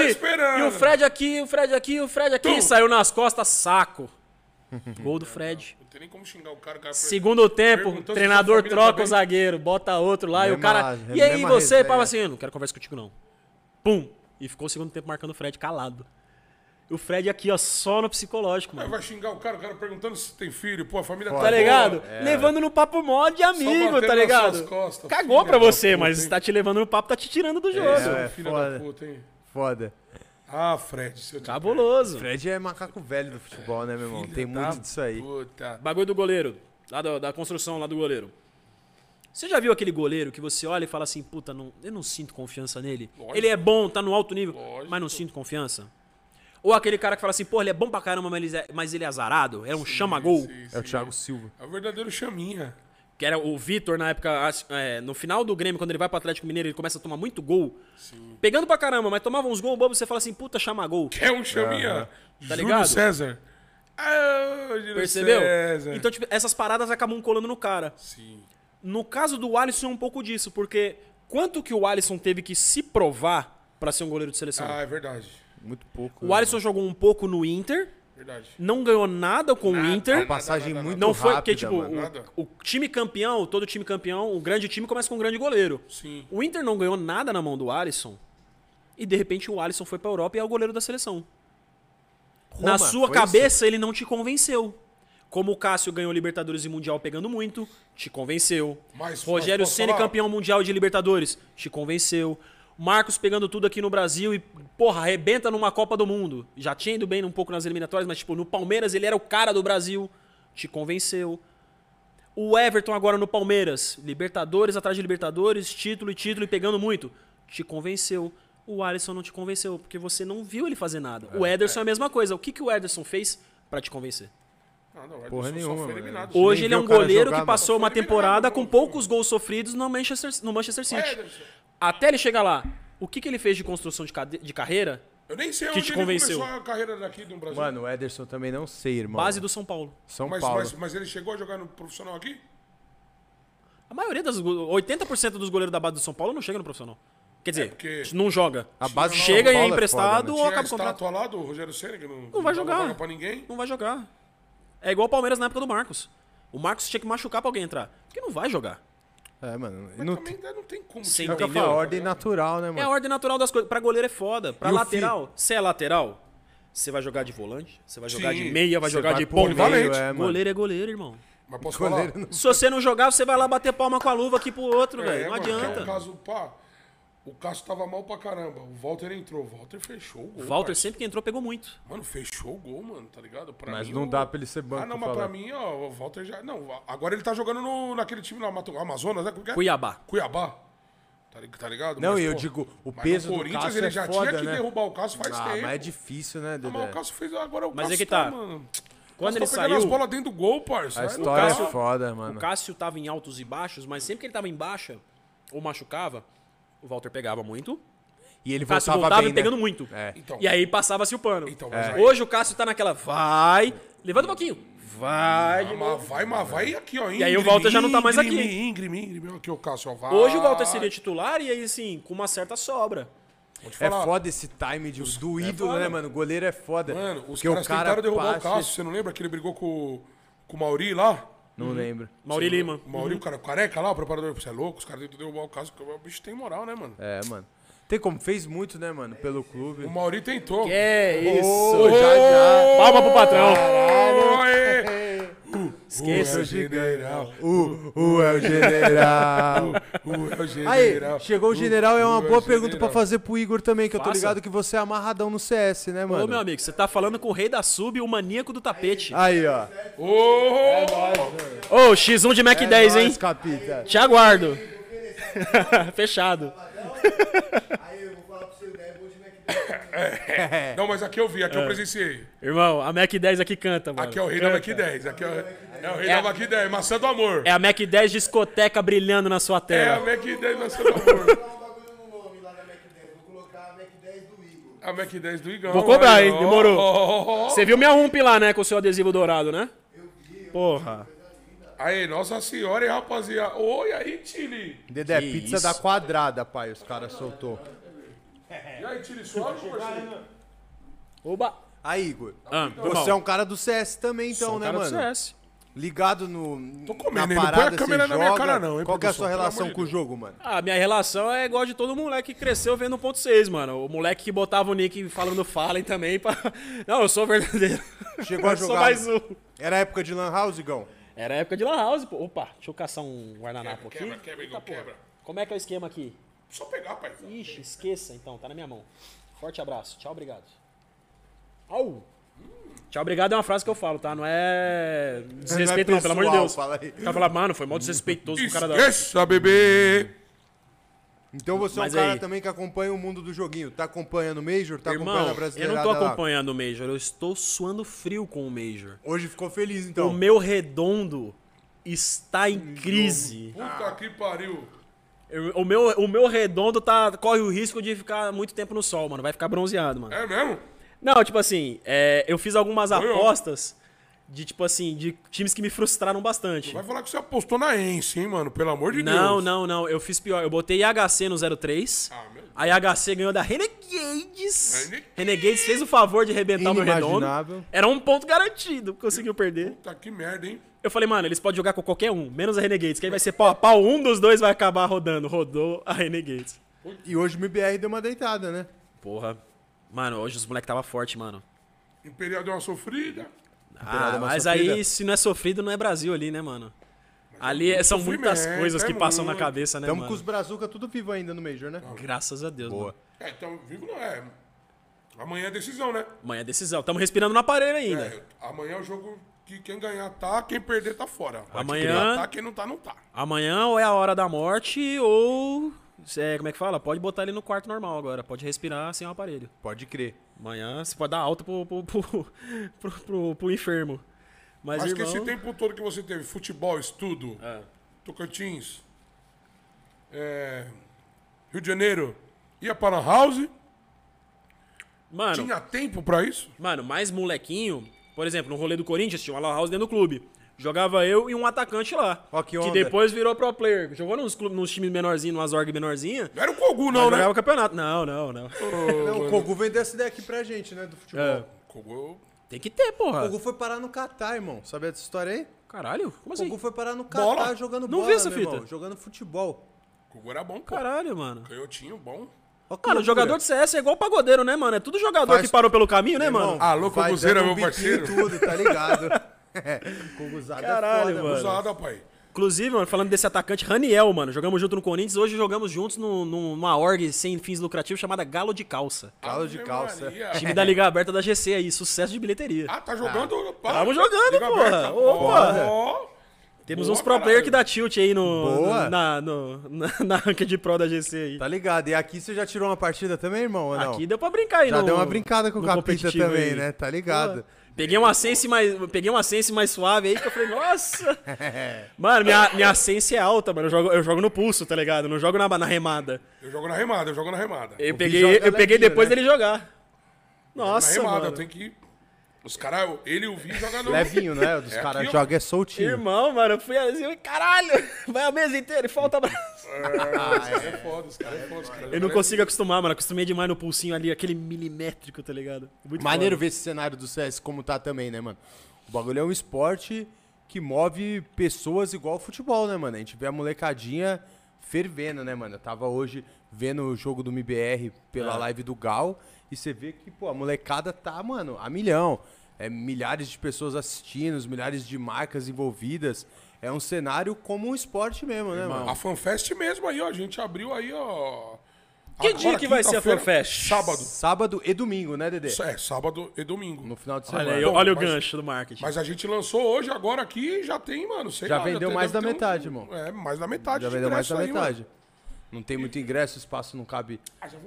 E o Fred aqui, o Fred aqui, o Fred aqui. Tum. Saiu nas costas, saco. Gol do Fred. Não tem nem como xingar o cara. o cara Segundo tempo, perguntou se treinador família tá troca bem. o zagueiro, bota outro lá e o Mesma- cara. E aí mesma você, resenha. Pava assim, eu não quero conversa contigo não. Pum! E ficou o segundo tempo marcando o Fred calado. E o Fred aqui, ó, só no psicológico, Aí mano. vai xingar o cara, o cara perguntando se tem filho. Pô, a família Tá boa. ligado? Levando no papo mó de amigo, batendo tá nas ligado? suas costas, Cagou filha pra da você, puta, mas hein? tá te levando no papo, tá te tirando do jogo. É, Filha foda. da puta, hein? Foda. Ah, Fred, seu Cabuloso. Fred é macaco velho do futebol, né, meu irmão? Tem muito disso aí. Puta. Bagulho do goleiro. Lá da, da construção lá do goleiro. Você já viu aquele goleiro que você olha e fala assim, puta, não, eu não sinto confiança nele? Lógico. Ele é bom, tá no alto nível, Lógico. mas não sinto confiança? Ou aquele cara que fala assim, pô, ele é bom pra caramba, mas ele é, mas ele é azarado? É um chama-gol? Sim, É o sim. Thiago Silva. É o verdadeiro chaminha. Que era o Vitor na época, é, no final do Grêmio, quando ele vai pro Atlético Mineiro, ele começa a tomar muito gol. Pegando pra caramba, mas tomava uns gols bobos, você fala assim, puta, chama gol. Que é um chaminha. Júlio ligado? César. Ah, Júlio Percebeu? César. Então, tipo, essas paradas acabam colando no cara. Sim. No caso do Alisson é um pouco disso, porque quanto que o Alisson teve que se provar pra ser um goleiro de seleção? Ah, é verdade. Muito pouco. o Alisson jogou um pouco no Inter, Verdade. não ganhou nada com o Nada, Inter. Uma passagem Nada, nada, muito Não foi porque, tipo, o, o time campeão, todo time campeão, o grande time começa com um grande goleiro. Sim. O Inter não ganhou nada na mão do Alisson. E de repente o Alisson foi pra Europa e é o goleiro da seleção. na Roma, sua foi cabeça ele não te convenceu. Como o Cássio ganhou Libertadores e Mundial pegando muito, te convenceu. Mas- Rogério mas Ceni campeão mundial de Libertadores, te convenceu. Marcos pegando tudo aqui no Brasil e, porra, arrebenta numa Copa do Mundo. Já tinha ido bem um pouco nas eliminatórias, mas, tipo, no Palmeiras ele era o cara do Brasil. Te convenceu. O Everton agora no Palmeiras. Libertadores atrás de Libertadores, título e título e pegando muito. Te convenceu. O Alisson não te convenceu, porque você não viu ele fazer nada. o Ederson é a mesma coisa. O que, que o Ederson fez pra te convencer? Ah, não, o Ederson Porra nenhuma, foi mano. eliminado. Hoje Nem ele é um goleiro que passou uma temporada com poucos gols sofridos no Manchester, no Manchester City. Até ele chegar lá, o que, que ele fez de construção de, de carreira? Eu nem sei Que onde te ele convenceu. começou a carreira daqui no Brasil. Mano, o Ederson também não sei, irmão. Base do São Paulo. São mas, Paulo. mas, mas ele chegou a jogar no profissional aqui? A maioria das. go- 80% dos goleiros da base do São Paulo não chega no profissional. Quer dizer, porque- não joga. A base do Chega e é Paulo é emprestado foda, né? ou acaba o contrato. lá do Rogério Ceni que não, Não vai dava jogar. vaga pra ninguém. Não vai jogar. É igual o Palmeiras na época do Marcos. O Marcos tinha que machucar pra alguém entrar. Porque não vai jogar. É, mano. Mas Não também não tem como tirar. Entendeu? foi a ordem natural, né, É a mano? ordem natural das coisas. Pra goleiro é foda. Pra E o lateral, se é lateral, você vai jogar de volante, você vai jogar Sim. de meia, vai Você jogar vai de ponta. meio, é, mano. Goleiro é goleiro, irmão. Mas posso Goleiro falar? não- Se você não jogar, você vai lá bater palma com a luva aqui pro outro, velho. Não mano, que adianta. É um caso, pá, o Cássio tava mal pra caramba. O Walter entrou. O Walter fechou o gol. Walter parça. sempre que entrou pegou muito. Mano, fechou o gol, mano, tá ligado? Pra Mas mim, não o- dá pra ele ser banco. Ah, não, pra mas pra falar. mim, ó, o Walter já. Não, agora ele tá jogando no, naquele time lá, Mato- Amazonas, né? Como é? Cuiabá. Cuiabá. Tá Tá ligado? Não, Mas, e eu pô, digo, o mas peso do Corinthians Cássio ele é já foda, tinha que né? derrubar o Cássio faz Ah, tempo. mas é difícil, né, Ah, mas o Dedé? Cássio fez agora o Mas Cássio é que tá. mano. Quando ele tá pegando as saiu, bolas dentro do gol, parça. A Aí história é foda, o mano. Cássio tava em altos e baixos, mas sempre que ele tava em baixa ou machucava, o Walter pegava muito. E ele Cássio voltava, voltava bem, e pegando né? muito. É. Então. E aí passava-se o pano. Então, aí- Hoje o Cássio tá naquela. Vai. Levanta um pouquinho. Vai. Ah, mas vai, mas vai aqui, ó. E aí o Walter já não tá mais aqui. Íngreme, íngreme, aqui o Cássio, ó. Vai. Hoje o Walter seria titular e aí, assim, com uma certa sobra. É foda esse time de, do ídolo, foda. né, mano? O goleiro é foda. Mano, os porque caras o cara tentaram derrubar passa- o Cássio. Você não lembra que ele brigou com, com o Mauri lá? Não lembro. Mauri Lima. Mauri, o cara o careca lá, o preparador. Você é louco? Os caras tentam derrubar o porque O bicho tem moral, né, mano? É, mano. Tem como, fez muito, né, mano, pelo clube. O Mauri tentou. Que é isso. Já, já. Palma pro patrão. Aê! Esqueça. O é o general. O, o é o general. O, o é o general. Aí, chegou o general, é uma é boa pergunta pra fazer pro Igor também, que eu tô Faça. ligado que você é amarradão no CS, né, mano? Ô, meu amigo, você tá falando com o rei da sub, o maníaco do tapete. Aí, ó. Ô, oh, X1 de Mac é 10, nóis, hein? Capita. Te aguardo. Fechado. Aí eu vou falar pro seu ideia, vou de Mac 10. É. Não, mas aqui eu vi, aqui eu é. presenciei. Irmão, a Mac 10 aqui canta, mano. Aqui é o rei canta. da Mac 10. Aqui é o, é o rei é da Mac 10, maçã do amor. É a Mac 10 discoteca brilhando na sua tela. É a Mac 10 maçã do amor. A Mac 10 do Igão. Vou cobrar, aí, hein? Demorou. Você viu minha ump lá, né? Com o seu adesivo dourado, né? Eu vi. Porra. Aí, nossa senhora, hein, rapaziada. Oi, aí, Tilly. Dedé, que pizza isso? da quadrada, pai. Os caras soltou. E aí, Chile, suave, parceiro? Oba. Aí, Igor, Ah, você é um cara do CS também, então, Sou um né, cara do mano? CS. Ligado no. Tô comendo, na hein? Não põe a parada, câmera você na minha joga. cara, não, hein, Qual que é a produção? sua Pelo relação de com o jogo, mano? Ah, minha relação é igual de todo moleque que cresceu vendo 1.6, mano. O moleque que botava o nick falando Fallen também pra... Não, eu sou verdadeiro. Chegou a Eu sou jogar. mais um. Era a época de Lan House, Igão? Era a época de Lan House, pô. Opa, deixa eu caçar um guardanapo aqui. Quebra, quebra, Igor, quebra. Como é que é o esquema aqui? Só pegar, pai. Ixi, esqueça então, tá na minha mão. Forte abraço. Tchau, obrigado. Au! Tchau, obrigado é uma frase que eu falo, tá? Não é desrespeito, não, pelo amor de pessoal, Deus. fala aí. O cara fala, mano, foi mal desrespeitoso com o cara da. Esqueça, bebê. Então você é um cara aí- também que acompanha o mundo do joguinho. Tá acompanhando o Major? Tá acompanhando Irmão, a eu brasileira? não tô acompanhando o Major, eu estou suando frio com o Major. Hoje ficou feliz, O então. meu redondo está em crise. Puta que pariu. Eu- O meu, o meu redondo tá, corre o risco de ficar muito tempo no sol, mano. Vai ficar bronzeado, mano. É mesmo? Não, tipo assim, é, eu fiz algumas Foi eu. apostas de, tipo assim, de times que me frustraram bastante. Vai falar que você apostou na Ence, hein, mano? Pelo amor de Não, Deus. não, não. Eu fiz pior. Eu botei IHC no 03. Ah. A IHC ganhou da Renegades. Renegades. Renegades fez o favor de arrebentar o meu redondo. Era um ponto garantido. Conseguiu perder. Puta que merda, hein? Eu falei, mano, eles podem jogar com qualquer um, menos a Renegades, que aí vai ser pau a pau. Um dos dois vai acabar rodando. Rodou a Renegades. E hoje o MBR deu uma deitada, né? Porra. Mano, hoje os moleques tava forte, mano. Imperial deu uma sofrida. Ah, mas sofrida. aí, se não é sofrido, não é Brasil ali, né, mano? Ali é- são muitas sofrimento, coisas que é passam na cabeça, né, Tamo mano? com os Brazuca tudo vivo ainda no Major, né? Graças a Deus, Boa. mano. É, então, vivo não é. Amanhã é decisão, né? Amanhã é decisão. Tamo respirando no aparelho ainda. É, amanhã é o jogo que quem ganhar tá, quem perder tá fora. Pode Amanhã-. Tá, quem não tá, não tá. Amanhã ou é a hora da morte ou... é, como é que fala? Pode botar ele no quarto normal agora. Pode respirar sem o aparelho. Pode crer. Amanhã você pode dar alta pro, pro, pro, pro, pro- pro enfermo. Mas, Acho que irmão... esse tempo todo que você teve futebol, estudo, É. Tocantins, é, Rio de Janeiro, ia para a house, Mano, tinha tempo pra isso? mano, mais molequinho... Por exemplo, no rolê do Corinthians tinha uma lan house dentro do clube. Jogava eu e um atacante lá. Ó, que que depois virou pro player. Jogou nos, clubes, nos times menorzinhos, numas org menorzinha. Não era o Kogu, Não, né? jogava campeonato. Não, não, não. Não, o Kogu vendeu essa ideia aqui pra gente, né? Do futebol. É. Kogu, Tem que ter, O porra. Kogu foi parar no Catar, irmão. Sabe essa história aí? Caralho, como O assim? Kogu foi parar no Catar Bola? jogando Não bola, vi essa meu fita. irmão, Jogando futebol. Kogu era bom, pô. Caralho, mano. Canhotinho, bom. Ó que Mano, loucura. jogador de CS é igual pagodeiro, né, mano? É tudo jogador Faz- que parou pelo caminho, né, Irmão, mano? Alô, vai Koguzeira, dando um meu biquinho e parceiro. tudo, tá ligado? Caralho, é foda, mano. Usada, pai. Inclusive, mano, falando desse atacante, Raniel, mano. Jogamos junto no Corinthians. Hoje jogamos juntos no- no- numa org sem fins lucrativos chamada Galo de Calça. Galo de calça. Maria. Time da Liga Aberta da GC aí, sucesso de bilheteria. Ah, tá jogando? Pá, Tamo jogando, Liga porra. aberta. Opa. Temos Boa, uns pro caralho. player que dá tilt aí no, Boa. no- na, no, na, na ranked pro da GC aí. Tá ligado? E aqui você já tirou uma partida também, irmão? Ou não? Aqui deu pra brincar aí já no, deu uma brincada com o Capita competitivo também, aí. né? Tá ligado? Peguei uma sense mais, peguei uma sense mais suave aí que eu falei, nossa. mano, minha, minha sense é alta, mano. Eu jogo, eu jogo no pulso, tá ligado? Eu não jogo na, na remada. Eu jogo na remada, eu jogo na remada. Eu peguei, eu peguei depois né? dele jogar. na Nossa, remada, mano. eu tenho que... Os caras, ele e o Vi jogam no... Levinho, né? Dos É caras jogam é soltinho. Irmão, mano, eu fui assim, eu, caralho, vai a mesa inteira e falta braço. Ah, é foda, os caras é foda. os caras Eu não consigo acostumar, mano. Acostumei demais no pulsinho ali, aquele milimétrico, tá ligado? Muito Maneiro foda. ver esse cenário do CS como tá também, né, mano? O bagulho é um esporte que move pessoas igual o futebol, né, mano? A gente vê a molecadinha fervendo, né, mano? Eu tava hoje vendo o jogo do MBR pela É. live do Gal e você vê que, pô, a molecada tá, mano, a milhão. É milhares de pessoas assistindo, milhares de marcas envolvidas. É um cenário como um esporte mesmo, né, mano? A FanFest mesmo aí, ó. A gente abriu aí, ó. Que Agora, dia que vai ser a FanFest? Sábado. Sábado e domingo, né, Dedê? É, sábado e domingo. No final de Olha, semana. aí, Bom, olha o mas- gancho do marketing. Mas a gente lançou hoje, agora aqui, já tem, mano, sei Já lá, vendeu tem- mais da metade, irmão. É, mais da metade Já de vendeu mais da aí, metade. mano. Não tem muito ingresso, o espaço não cabe. Ah, já né?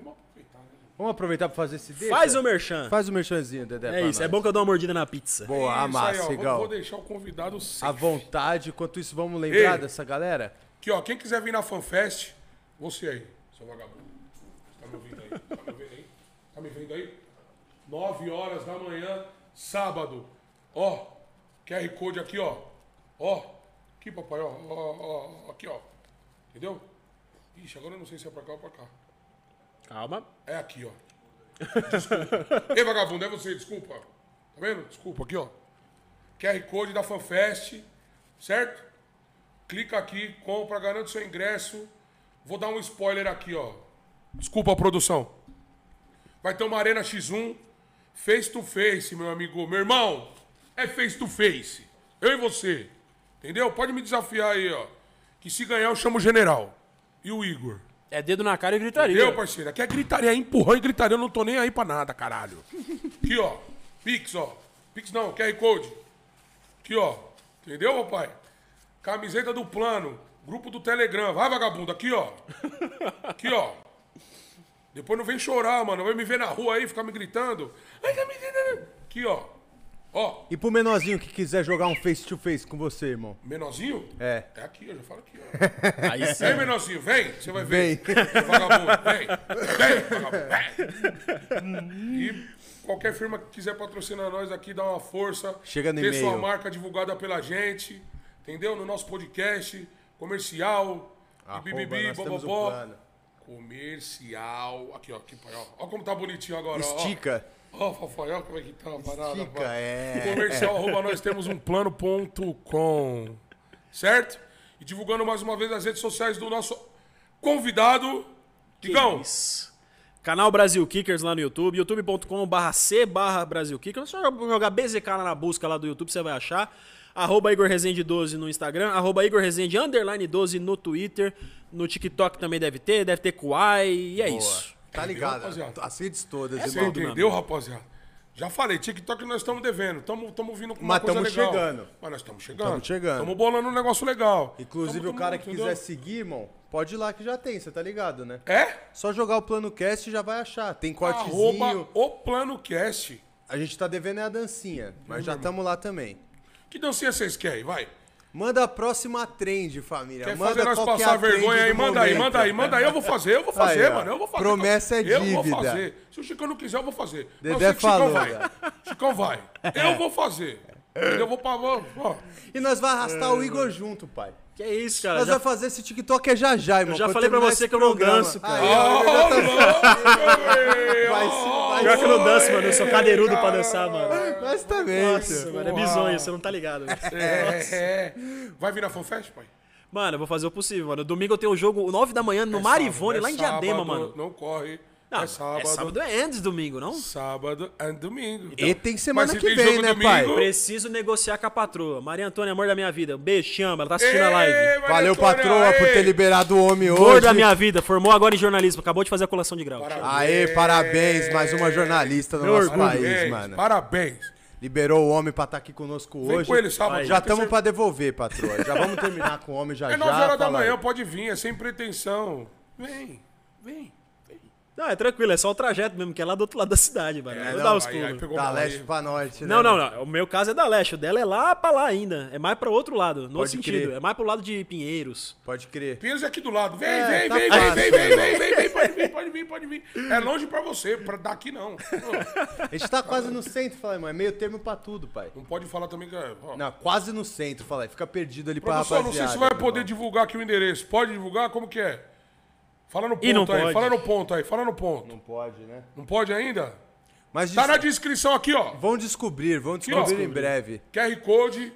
Vamos aproveitar pra fazer esse deixa? Faz o merchan. Faz o merchanzinho, Dedé. É pra isso, é nós. bom que eu dou uma mordida na pizza. Boa, Isso amassa, aí, ó, vou- deixar o convidado À safe. vontade, enquanto isso, vamos lembrar Ei. dessa galera? Aqui, ó, quem quiser vir na FanFest, você aí, seu vagabundo. Tá me ouvindo aí? Tá me ouvindo aí? 9 horas da manhã, sábado. Ó, QR Code aqui, ó. Ó, aqui, papai, ó. ó, ó, ó, aqui, ó. Entendeu? Ixi, agora eu não sei se é pra cá ou pra cá. Calma. É aqui, ó. Desculpa. Ei, vagabundo, é você, desculpa. Tá vendo? Desculpa, aqui, ó. QR Code da FanFest, certo? Clica aqui, compra, garante seu ingresso. Vou dar um spoiler aqui, ó. Desculpa, produção. Vai ter uma Arena X1, face to face, meu amigo. Meu irmão, é face to face. Eu e você. Entendeu? Pode me desafiar aí, ó. Que se ganhar, eu chamo o general. E o Igor. É dedo na cara e gritaria. Entendeu, parceiro? Aqui é gritaria, empurrão e gritaria. Eu não tô nem aí pra nada, caralho. Aqui, ó. Pix, ó. Pix não, QR Code. Aqui, ó. Entendeu, papai? Camiseta do plano. Grupo do Telegram. Vai, vagabundo. Aqui, ó. Aqui, ó. Depois não vem chorar, mano. Vai me ver na rua aí, ficar me gritando. Camiseta. Aqui, ó. Ó. E pro menorzinho que quiser jogar um face to face com você, irmão? Menorzinho? É. É aqui, eu já falo aqui, ó. Aí sim. Vem, menorzinho, vem. Você vai ver. Vem. Vagabundo, vem. Vem, vagabundo, vem. E qualquer firma que quiser patrocinar nós aqui, dá uma força. Chega no Ter sua marca divulgada pela gente. Entendeu? No nosso podcast, comercial. Bibibi, bobobó. Comercial. Aqui, ó. Aqui, ó. Ó como tá bonitinho agora, ó. Estica. Ó, ó como é que tá a parada. Estica, é. Comercial, arroba nós temos um plano.com. Certo? E divulgando mais uma vez as redes sociais do nosso convidado. Digão. Canal Brasil Kickers lá no YouTube, youtube.com.br c barra Brasil Kickers. É só jogar BZK na busca lá do YouTube, você vai achar. Arroba Igor Rezende 12 no Instagram, arroba Igor Rezende underline 12 no Twitter. No TikTok também deve ter, deve ter Kuai, e é isso. Tá ligado? rapaziada? As redes todas, você irmão. entendeu, rapaziada? Já falei, TikTok nós estamos devendo. Estamos vindo com uma Mas coisa tamo legal. chegando. Mas nós estamos chegando. Tamo chegando. Estamos bolando um negócio legal. Inclusive, Tamo- o cara que entendeu? quiser seguir, irmão, pode ir lá que já tem, você tá ligado, né? É? Só jogar o plano cast e já vai achar. Tem cortezinho. Arroba o Plano Cast. A gente tá devendo é a dancinha, mas já estamos lá também. Que dancinha vocês querem? Vai. Manda a próxima trend, família. Quer manda fazer nós é passar a vergonha aí? Manda aí, manda aí, manda aí. Eu vou fazer, eu vou fazer, Aí, mano. Eu vou fazer. Promessa é Eu vou dívida. fazer. Se o Chicão não quiser, eu vou fazer. Dedé eu sei que o Chicão falou, vai. velho. Chicão vai. Eu vou fazer. Eu vou pra. Vou, ó. E nós vai arrastar o Igor junto, pai. Que é isso, cara. Nós Já- vai fazer esse TikTok é já já, irmão. já Quando falei pra você que eu não danço, cara. Aí, ó, ele já tá- Vai Vai sim, Pior que eu não danço, mano. Eu sou cadeirudo pra dançar, mano. Nós também, Nossa, tio. mano, é bizonho, você não tá ligado. velho. É, é. Vai vir na FanFest, pai? Mano, eu vou fazer o possível, mano. Domingo eu tenho um jogo 9 da manhã no Marivone, É lá em Diadema, sábado, mano. Não corre. Não, é sábado. é sábado é antes domingo, não? Sábado é domingo. E tem semana Mas se que tem vem, né, domingo- pai? Preciso negociar com a patroa. Maria Antônia, amor da minha vida. Um beijo, te amo. Ela tá assistindo a Ei, live. Maria Valeu, Antônia, patroa, por ei. ter liberado o homem Amor hoje. da minha vida. Formou agora em jornalismo. Acabou de fazer a colação de grau. Aê, parabéns, mais uma jornalista no Meu nosso orgulho. país, Parabéns, mano. Parabéns. Liberou o homem pra estar aqui conosco Vem hoje. com ele sábado. Já estamos pra devolver, patroa. Já vamos terminar com o homem já É já. 9 horas da aí. manhã, pode vir, é sem pretensão. Vem, vem. Não, é tranquilo, é só o trajeto mesmo, que é lá do outro lado da cidade, mano. É, não, dar os aí- aí Da leste aí. pra norte, né? Não, não, não. O meu caso é da leste. O dela é lá pra lá ainda. É mais pra outro lado, no outro Pode sentido. crer. É mais pro lado de Pinheiros. Pode crer. Pinheiros é aqui do lado. Vem, É, vem, tá vem, fácil, vem, vem, vem, vem, vem, vem, pode vir, pode vir, pode vir. É longe pra você, pra daqui não. A gente tá quase no centro, fala, irmão. É meio termo pra tudo, pai. Não pode falar também que. é, ó. Não, quase no centro, fala aí. Fica perdido ali pra Produção, rapaziada. não sei se vai poder divulgar aqui o endereço. Pode divulgar? Como que é? Fala no não ponto aí, pode. fala no ponto aí, fala no ponto. Não pode, né? Não pode ainda? Mas Tá na descrição aqui, ó. vão descobrir, vão ó. descobrir em breve. QR Code.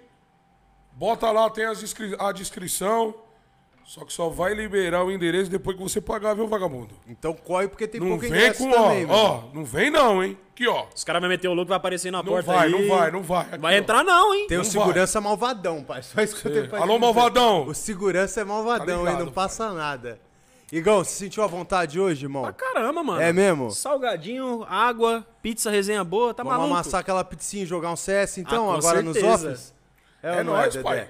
Bota lá, tem as inscri- a descrição. Só que só vai liberar o endereço depois que você pagar, viu, vagabundo? Então corre porque tem Não pouco vem ingresso com, também, ó, mano. ó, não vem não, hein? Aqui, ó. Os caras vão meter o louco, vai aparecer na Não porta vai, aí. não vai, não vai. Aqui, Vai ó. entrar não, hein? Tem o Não segurança malvadão, pai. Só isso que eu tenho pra Alô, dizer. malvadão. O segurança é malvadão, Tá hein? ligado, Não passa nada. Igão, você sentiu a vontade hoje, irmão? Pra caramba, mano. É mesmo? Salgadinho, água, pizza, resenha boa, tá Vamos maluco? amassar aquela pizzinha e jogar um CS, então, Ah, com agora nos certeza. offs? É, ou não nóis, Dedé? pai.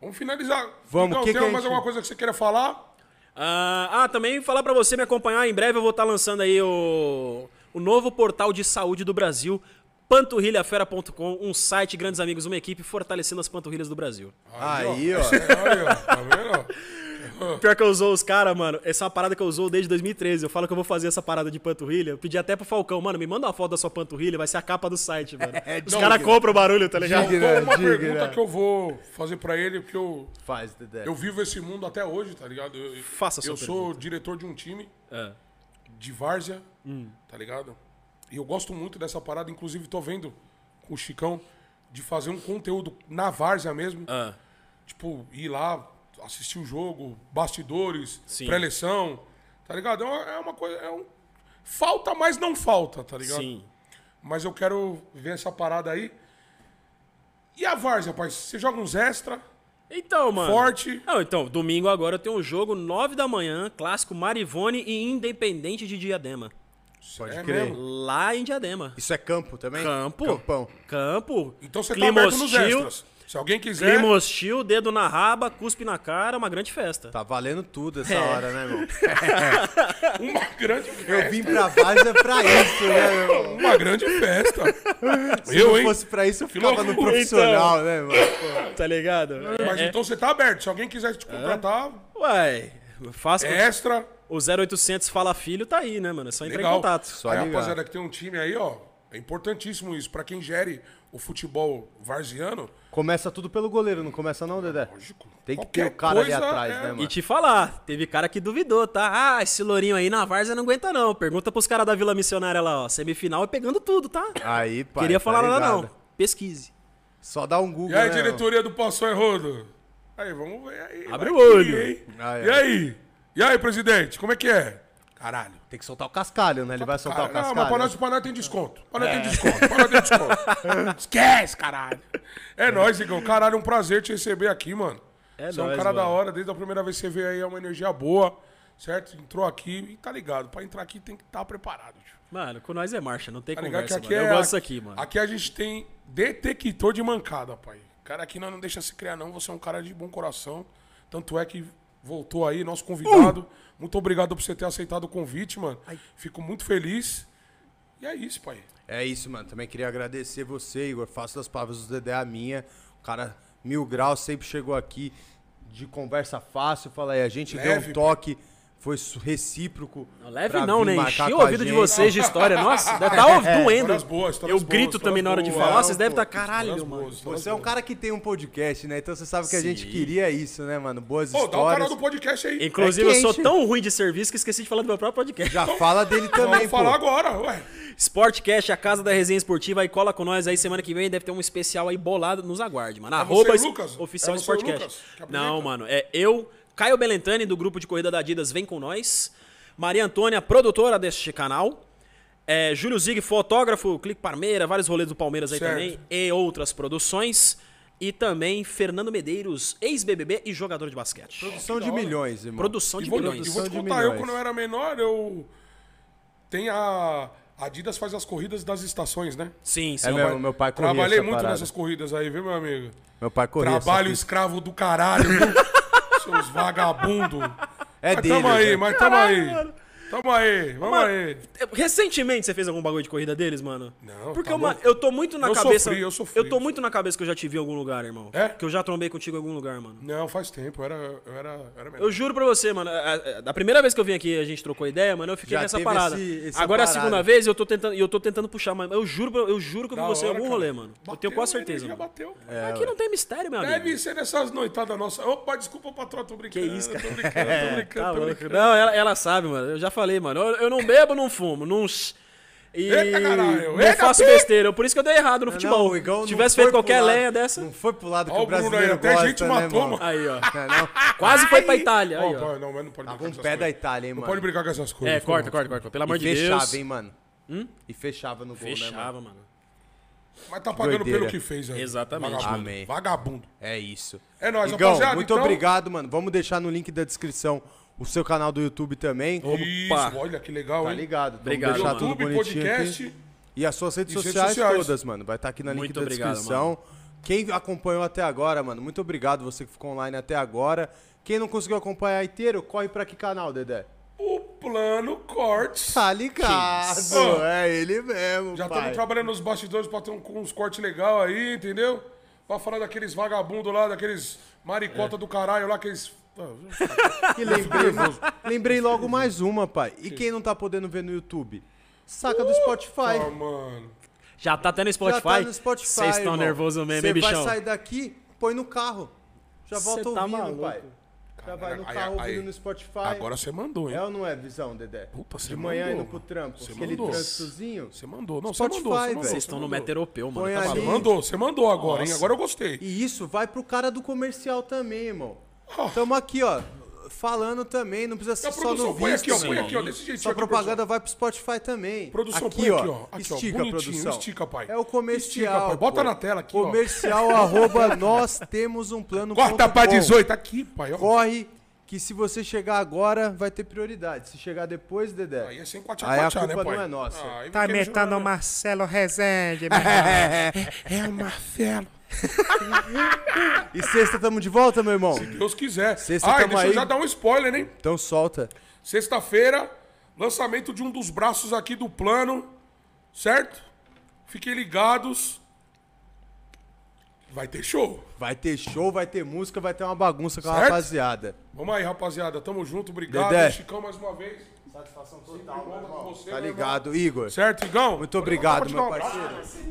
Vamos finalizar. Vamos, Então, que tem que mais gente- alguma coisa que você queira falar? Ah, ah, também falar pra você me acompanhar. Em breve eu vou estar lançando aí o, o novo portal de saúde do Brasil, panturrilhafera.com, um site, grandes amigos, uma equipe fortalecendo as panturrilhas do Brasil. Aí, ó. É, aí, ó. Tá vendo? ó? Pior que eu usou os caras, mano. Essa é uma parada que eu usou desde 2013. Eu falo que eu vou fazer essa parada de panturrilha. Eu pedi até pro Falcão, mano, me manda uma foto da sua panturrilha, vai ser a capa do site, mano. Os não, caras compram o barulho, tá ligado? Então, uma diga, pergunta que eu vou fazer pra ele, porque eu, Faz, Dedé. eu vivo esse mundo até hoje, tá ligado? Eu, Faça a sua Eu sou diretor de um time É. de várzea, Hum. tá ligado? E eu gosto muito dessa parada, inclusive tô vendo com o Chicão de fazer um conteúdo na várzea mesmo. Ah, Tipo, ir lá, assistir o jogo, bastidores, pré-eleição, tá ligado? É uma, é coisa. É um... Falta, mas não falta, tá ligado? sim. Mas eu quero ver essa parada aí. E a várzea, rapaz? Você joga uns extra, Então, mano. forte. Não, então, domingo agora eu tenho um jogo, 9 da manhã, clássico Marivone e Independente de Diadema. Pode é crer. mesmo? Lá em Diadema. Isso é campo também? Campo. Campão. Campo. Então você tá aberto nos extras. Se alguém quiser. Clima hostil, dedo na raba, cuspe na cara, uma grande festa. Tá valendo tudo É. essa hora, né, irmão? Uma grande Eu festa. vim pra Várzea pra isso, né, meu irmão? Uma grande festa. Se eu, não hein? fosse pra isso, eu ficava no profissional, né, irmão? Tá ligado? Mas É, então você tá aberto. Se alguém quiser te contratar, Ué, faça. extra. O 0800 Fala Filho tá aí, né, mano? É só entrar Legal. em contato. Só aí, ligar. rapaziada, que tem um time aí, ó. É importantíssimo isso. Pra quem gere o futebol varziano, Começa tudo pelo goleiro, não começa não, Dedé? lógico. Tem que qualquer ter o cara ali atrás, é- né, mano? E te falar, teve cara que duvidou, tá? Ah, esse lourinho aí na Várzea não aguenta não. Pergunta pros caras da Vila Missionária lá, ó. Semifinal é pegando tudo, tá? Aí, pai, Queria tá falar nada ligado? não. Pesquise. Só dá um Google, E aí, né, diretoria do Passou é Rodo? Aí, vamos ver aí. Abre o olho. hein? Ah, é. E aí? E aí, presidente, como é que é? Caralho. Tem que soltar o cascalho, né? Ele vai soltar Cara, o não, cascalho. mas pra nós, pra nós tem desconto. Pra nós tem desconto. Pra nós tem desconto. Esquece, caralho. É nóis, Igão. Caralho, é um prazer te receber aqui, mano. É Você é um nóis, cara da mano. hora. Desde a primeira vez que você veio aí, é uma energia boa. Certo? Entrou aqui e tá ligado. Pra entrar aqui tem que estar preparado, tio. Mano, com nós é marcha, não tem Tá ligado conversa, que aqui mano. é. Eu gosto disso aqui, mano. Aqui a gente tem detector de mancada, pai. Cara, aqui nós não deixa se criar, não. Você é um cara de bom coração. Tanto é que voltou aí, nosso convidado. Muito obrigado por você ter aceitado o convite, mano. Fico muito feliz. E é isso, pai. É isso, mano. Também queria agradecer você, Igor. Faço das palavras do Dedé a minha. O cara, mil graus, sempre chegou aqui de conversa fácil. Fala aí, a gente deu Leve, um toque, foi recíproco. Não leve não, né? o com a ouvido de vocês de história. Nossa, deve estar doendo. Histórias boas, histórias Eu boas, grito histórias também na hora de boas. falar. Vocês devem pô, estar caralho, Histórias mano. boas, histórias Você é um boas. cara que tem um podcast, né? Então você sabe que a gente Sim. queria isso, né, mano? Boas Ô, dá o histórias. canal do podcast aí. Inclusive, É eu sou tão ruim de serviço que esqueci de falar do meu próprio podcast. Já fala dele também, Vamos pô. falar agora, ué. Sportcast, a casa da resenha esportiva, aí cola com nós aí semana que vem, deve ter um especial aí bolado, nos aguarde, mano. você Arroba Lucas? oficial É Sportcast. Lucas? Não, mano, é eu, Caio Belentani, do grupo de corrida da Adidas, vem com nós. Maria Antônia, produtora deste canal. É, Júlio Zig, fotógrafo, Clique Parmeira, vários rolês do Palmeiras aí Certo. também, e outras produções. E também Fernando Medeiros, ex-BBB e jogador de basquete. Produção de milhões, irmão. Produção E de vou, milhões. e vou te de contar, eu quando eu era menor, eu... Tem a... a Adidas faz as corridas das estações, né? Sim, sim. É mesmo, meu pai corria Trabalhei muito parada. nessas corridas aí, viu, meu amigo? Meu pai corria Trabalho escravo do caralho, viu? Seus vagabundos. É mas dele, tamo aí, né? mas tamo Caralho, aí. mano. Tamo aí, vamos Mano, aí. Recentemente você fez algum bagulho de corrida deles, mano? Não, Porque tá uma- eu tô muito na Eu cabeça. sofri, eu sofri. tô muito na cabeça que eu já te vi em algum lugar, irmão. É? Que eu já trombei contigo em algum lugar, mano. Não, faz tempo, eu era, eu era, eu era menor. Eu juro pra você, mano. a- a- Da primeira vez que eu vim aqui a gente trocou ideia, mano, eu fiquei Já nessa parada. esse- essa Agora é a parada. segunda vez e eu tô tentando, e eu tô tentando puxar, mas eu juro, eu juro que eu vi Da você em algum cara. rolê, mano. eu Bateu, tenho quase a certeza, mano. bateu. Aqui não tem mistério, meu amigo. Deve ser nessas noitadas nossas. Opa, desculpa, patrão, tô brincando. Que isso, cara. Tô brincando, tô brincando, Tá brincando. Não, ela sabe, mano. Eu já falei, mano. Eu, eu não bebo, não fumo, não. E Eita, caralho. não Eita, faço besteira. Por isso que eu dei errado no futebol. o Igão Se não tivesse feito qualquer lado- lenha dessa. Não foi pro lado que Ó o Bruno brasileiro até a gosta, gente né, matou, mano. Aí, ó. Não, não. Quase foi pra Itália. Aí, Ó, não, mas não pode Tava brincar com pé da. Itália, hein, Não mano. pode brincar com essas coisas. É, corta, corta, corta. Pelo amor de fechava, Deus. hein, mano. E fechava no gol, né, Fechava, mano? mano. Mas tá pagando Doideira. pelo que fez aí. Exatamente. Vagabundo. Amém. Vagabundo. É isso. É nóis, Igão, rapaziada, muito então- obrigado, mano. Vamos deixar no link da descrição o seu canal do YouTube também. Isso, olha que legal, Tá hein? ligado? Vamos Obrigado, deixar mano. tudo YouTube, bonitinho podcast. aqui. E as suas redes E redes sociais, sociais. todas, mano. Vai estar aqui na link Muito da obrigado, descrição. Quem acompanhou até agora, mano, muito obrigado você que ficou online até agora. Quem não conseguiu acompanhar inteiro, corre pra que canal, Dedé? O Plano Cortes. Tá ligado, isso? é ele mesmo, Já estamos trabalhando nos bastidores pra ter um- uns cortes legais aí, entendeu? Pra falar daqueles vagabundos lá, daqueles maricota do caralho lá, aqueles E lembrei, lembrei logo mais uma, pai. E quem não tá podendo ver no YouTube? Saca do Spotify. Ah, mano. Já tá até no Spotify? Já tá no Spotify. Vocês estão nervosos mesmo, Você hein, vai bichão? sair daqui, põe no carro. Já Cê volta tá ouvindo, maluco. pai. Já vai no Aí- carro aí- ouvindo no Spotify. Agora você mandou, hein? É ou não é visão, Dedé? Puta, você De manhã mandou, indo pro mano. trampo. Você aquele mandou. trânsitozinho. Você mandou. Não, Spotify, você mandou. Você mandou. Vocês estão no meta europeu, mano. Põe Tá ali. Você maluco. mandou, você mandou agora, hein? Agora eu gostei. E isso vai pro cara do comercial também, irmão. Tamo aqui, ó. Falando também, não precisa a ser só no produção visto, aqui, ó. Põe aqui, ó. Desse jeitinho. Sua aqui, propaganda vai pro Spotify também. Produção, aqui, põe ó. aqui, ó. Aqui, ó, estica, produção. estica, pai. É o comercial. Estica, pai. Bota pô. na tela aqui, ó. Comercial, arroba, nós temos um plano. Corta pra com. 18 aqui, pai. Ó. Corre, que se você chegar agora, vai ter prioridade. Se chegar depois, Dedé, Aí é sem aí a quatiar, né, culpa pai? não é nossa. Ah, Tá metendo o né? Marcelo Rezende, meu irmão. É o Marcelo. E sexta tamo de volta, meu irmão? Se Deus quiser. Sexta Ah, e tamo deixa eu aí. já dar um spoiler, hein? Então solta. Sexta-feira, lançamento de um dos braços aqui do plano, certo? Fiquem ligados. Vai ter show. Vai ter show, vai ter música, vai ter uma bagunça com a Certo? rapaziada. Vamos aí, rapaziada. Tamo junto. Obrigado, Dedé. Chicão, mais uma vez. Satisfação total, com você, Tá meu irmão. ligado, Igor? Certo, Igão? Muito obrigado, meu parceiro.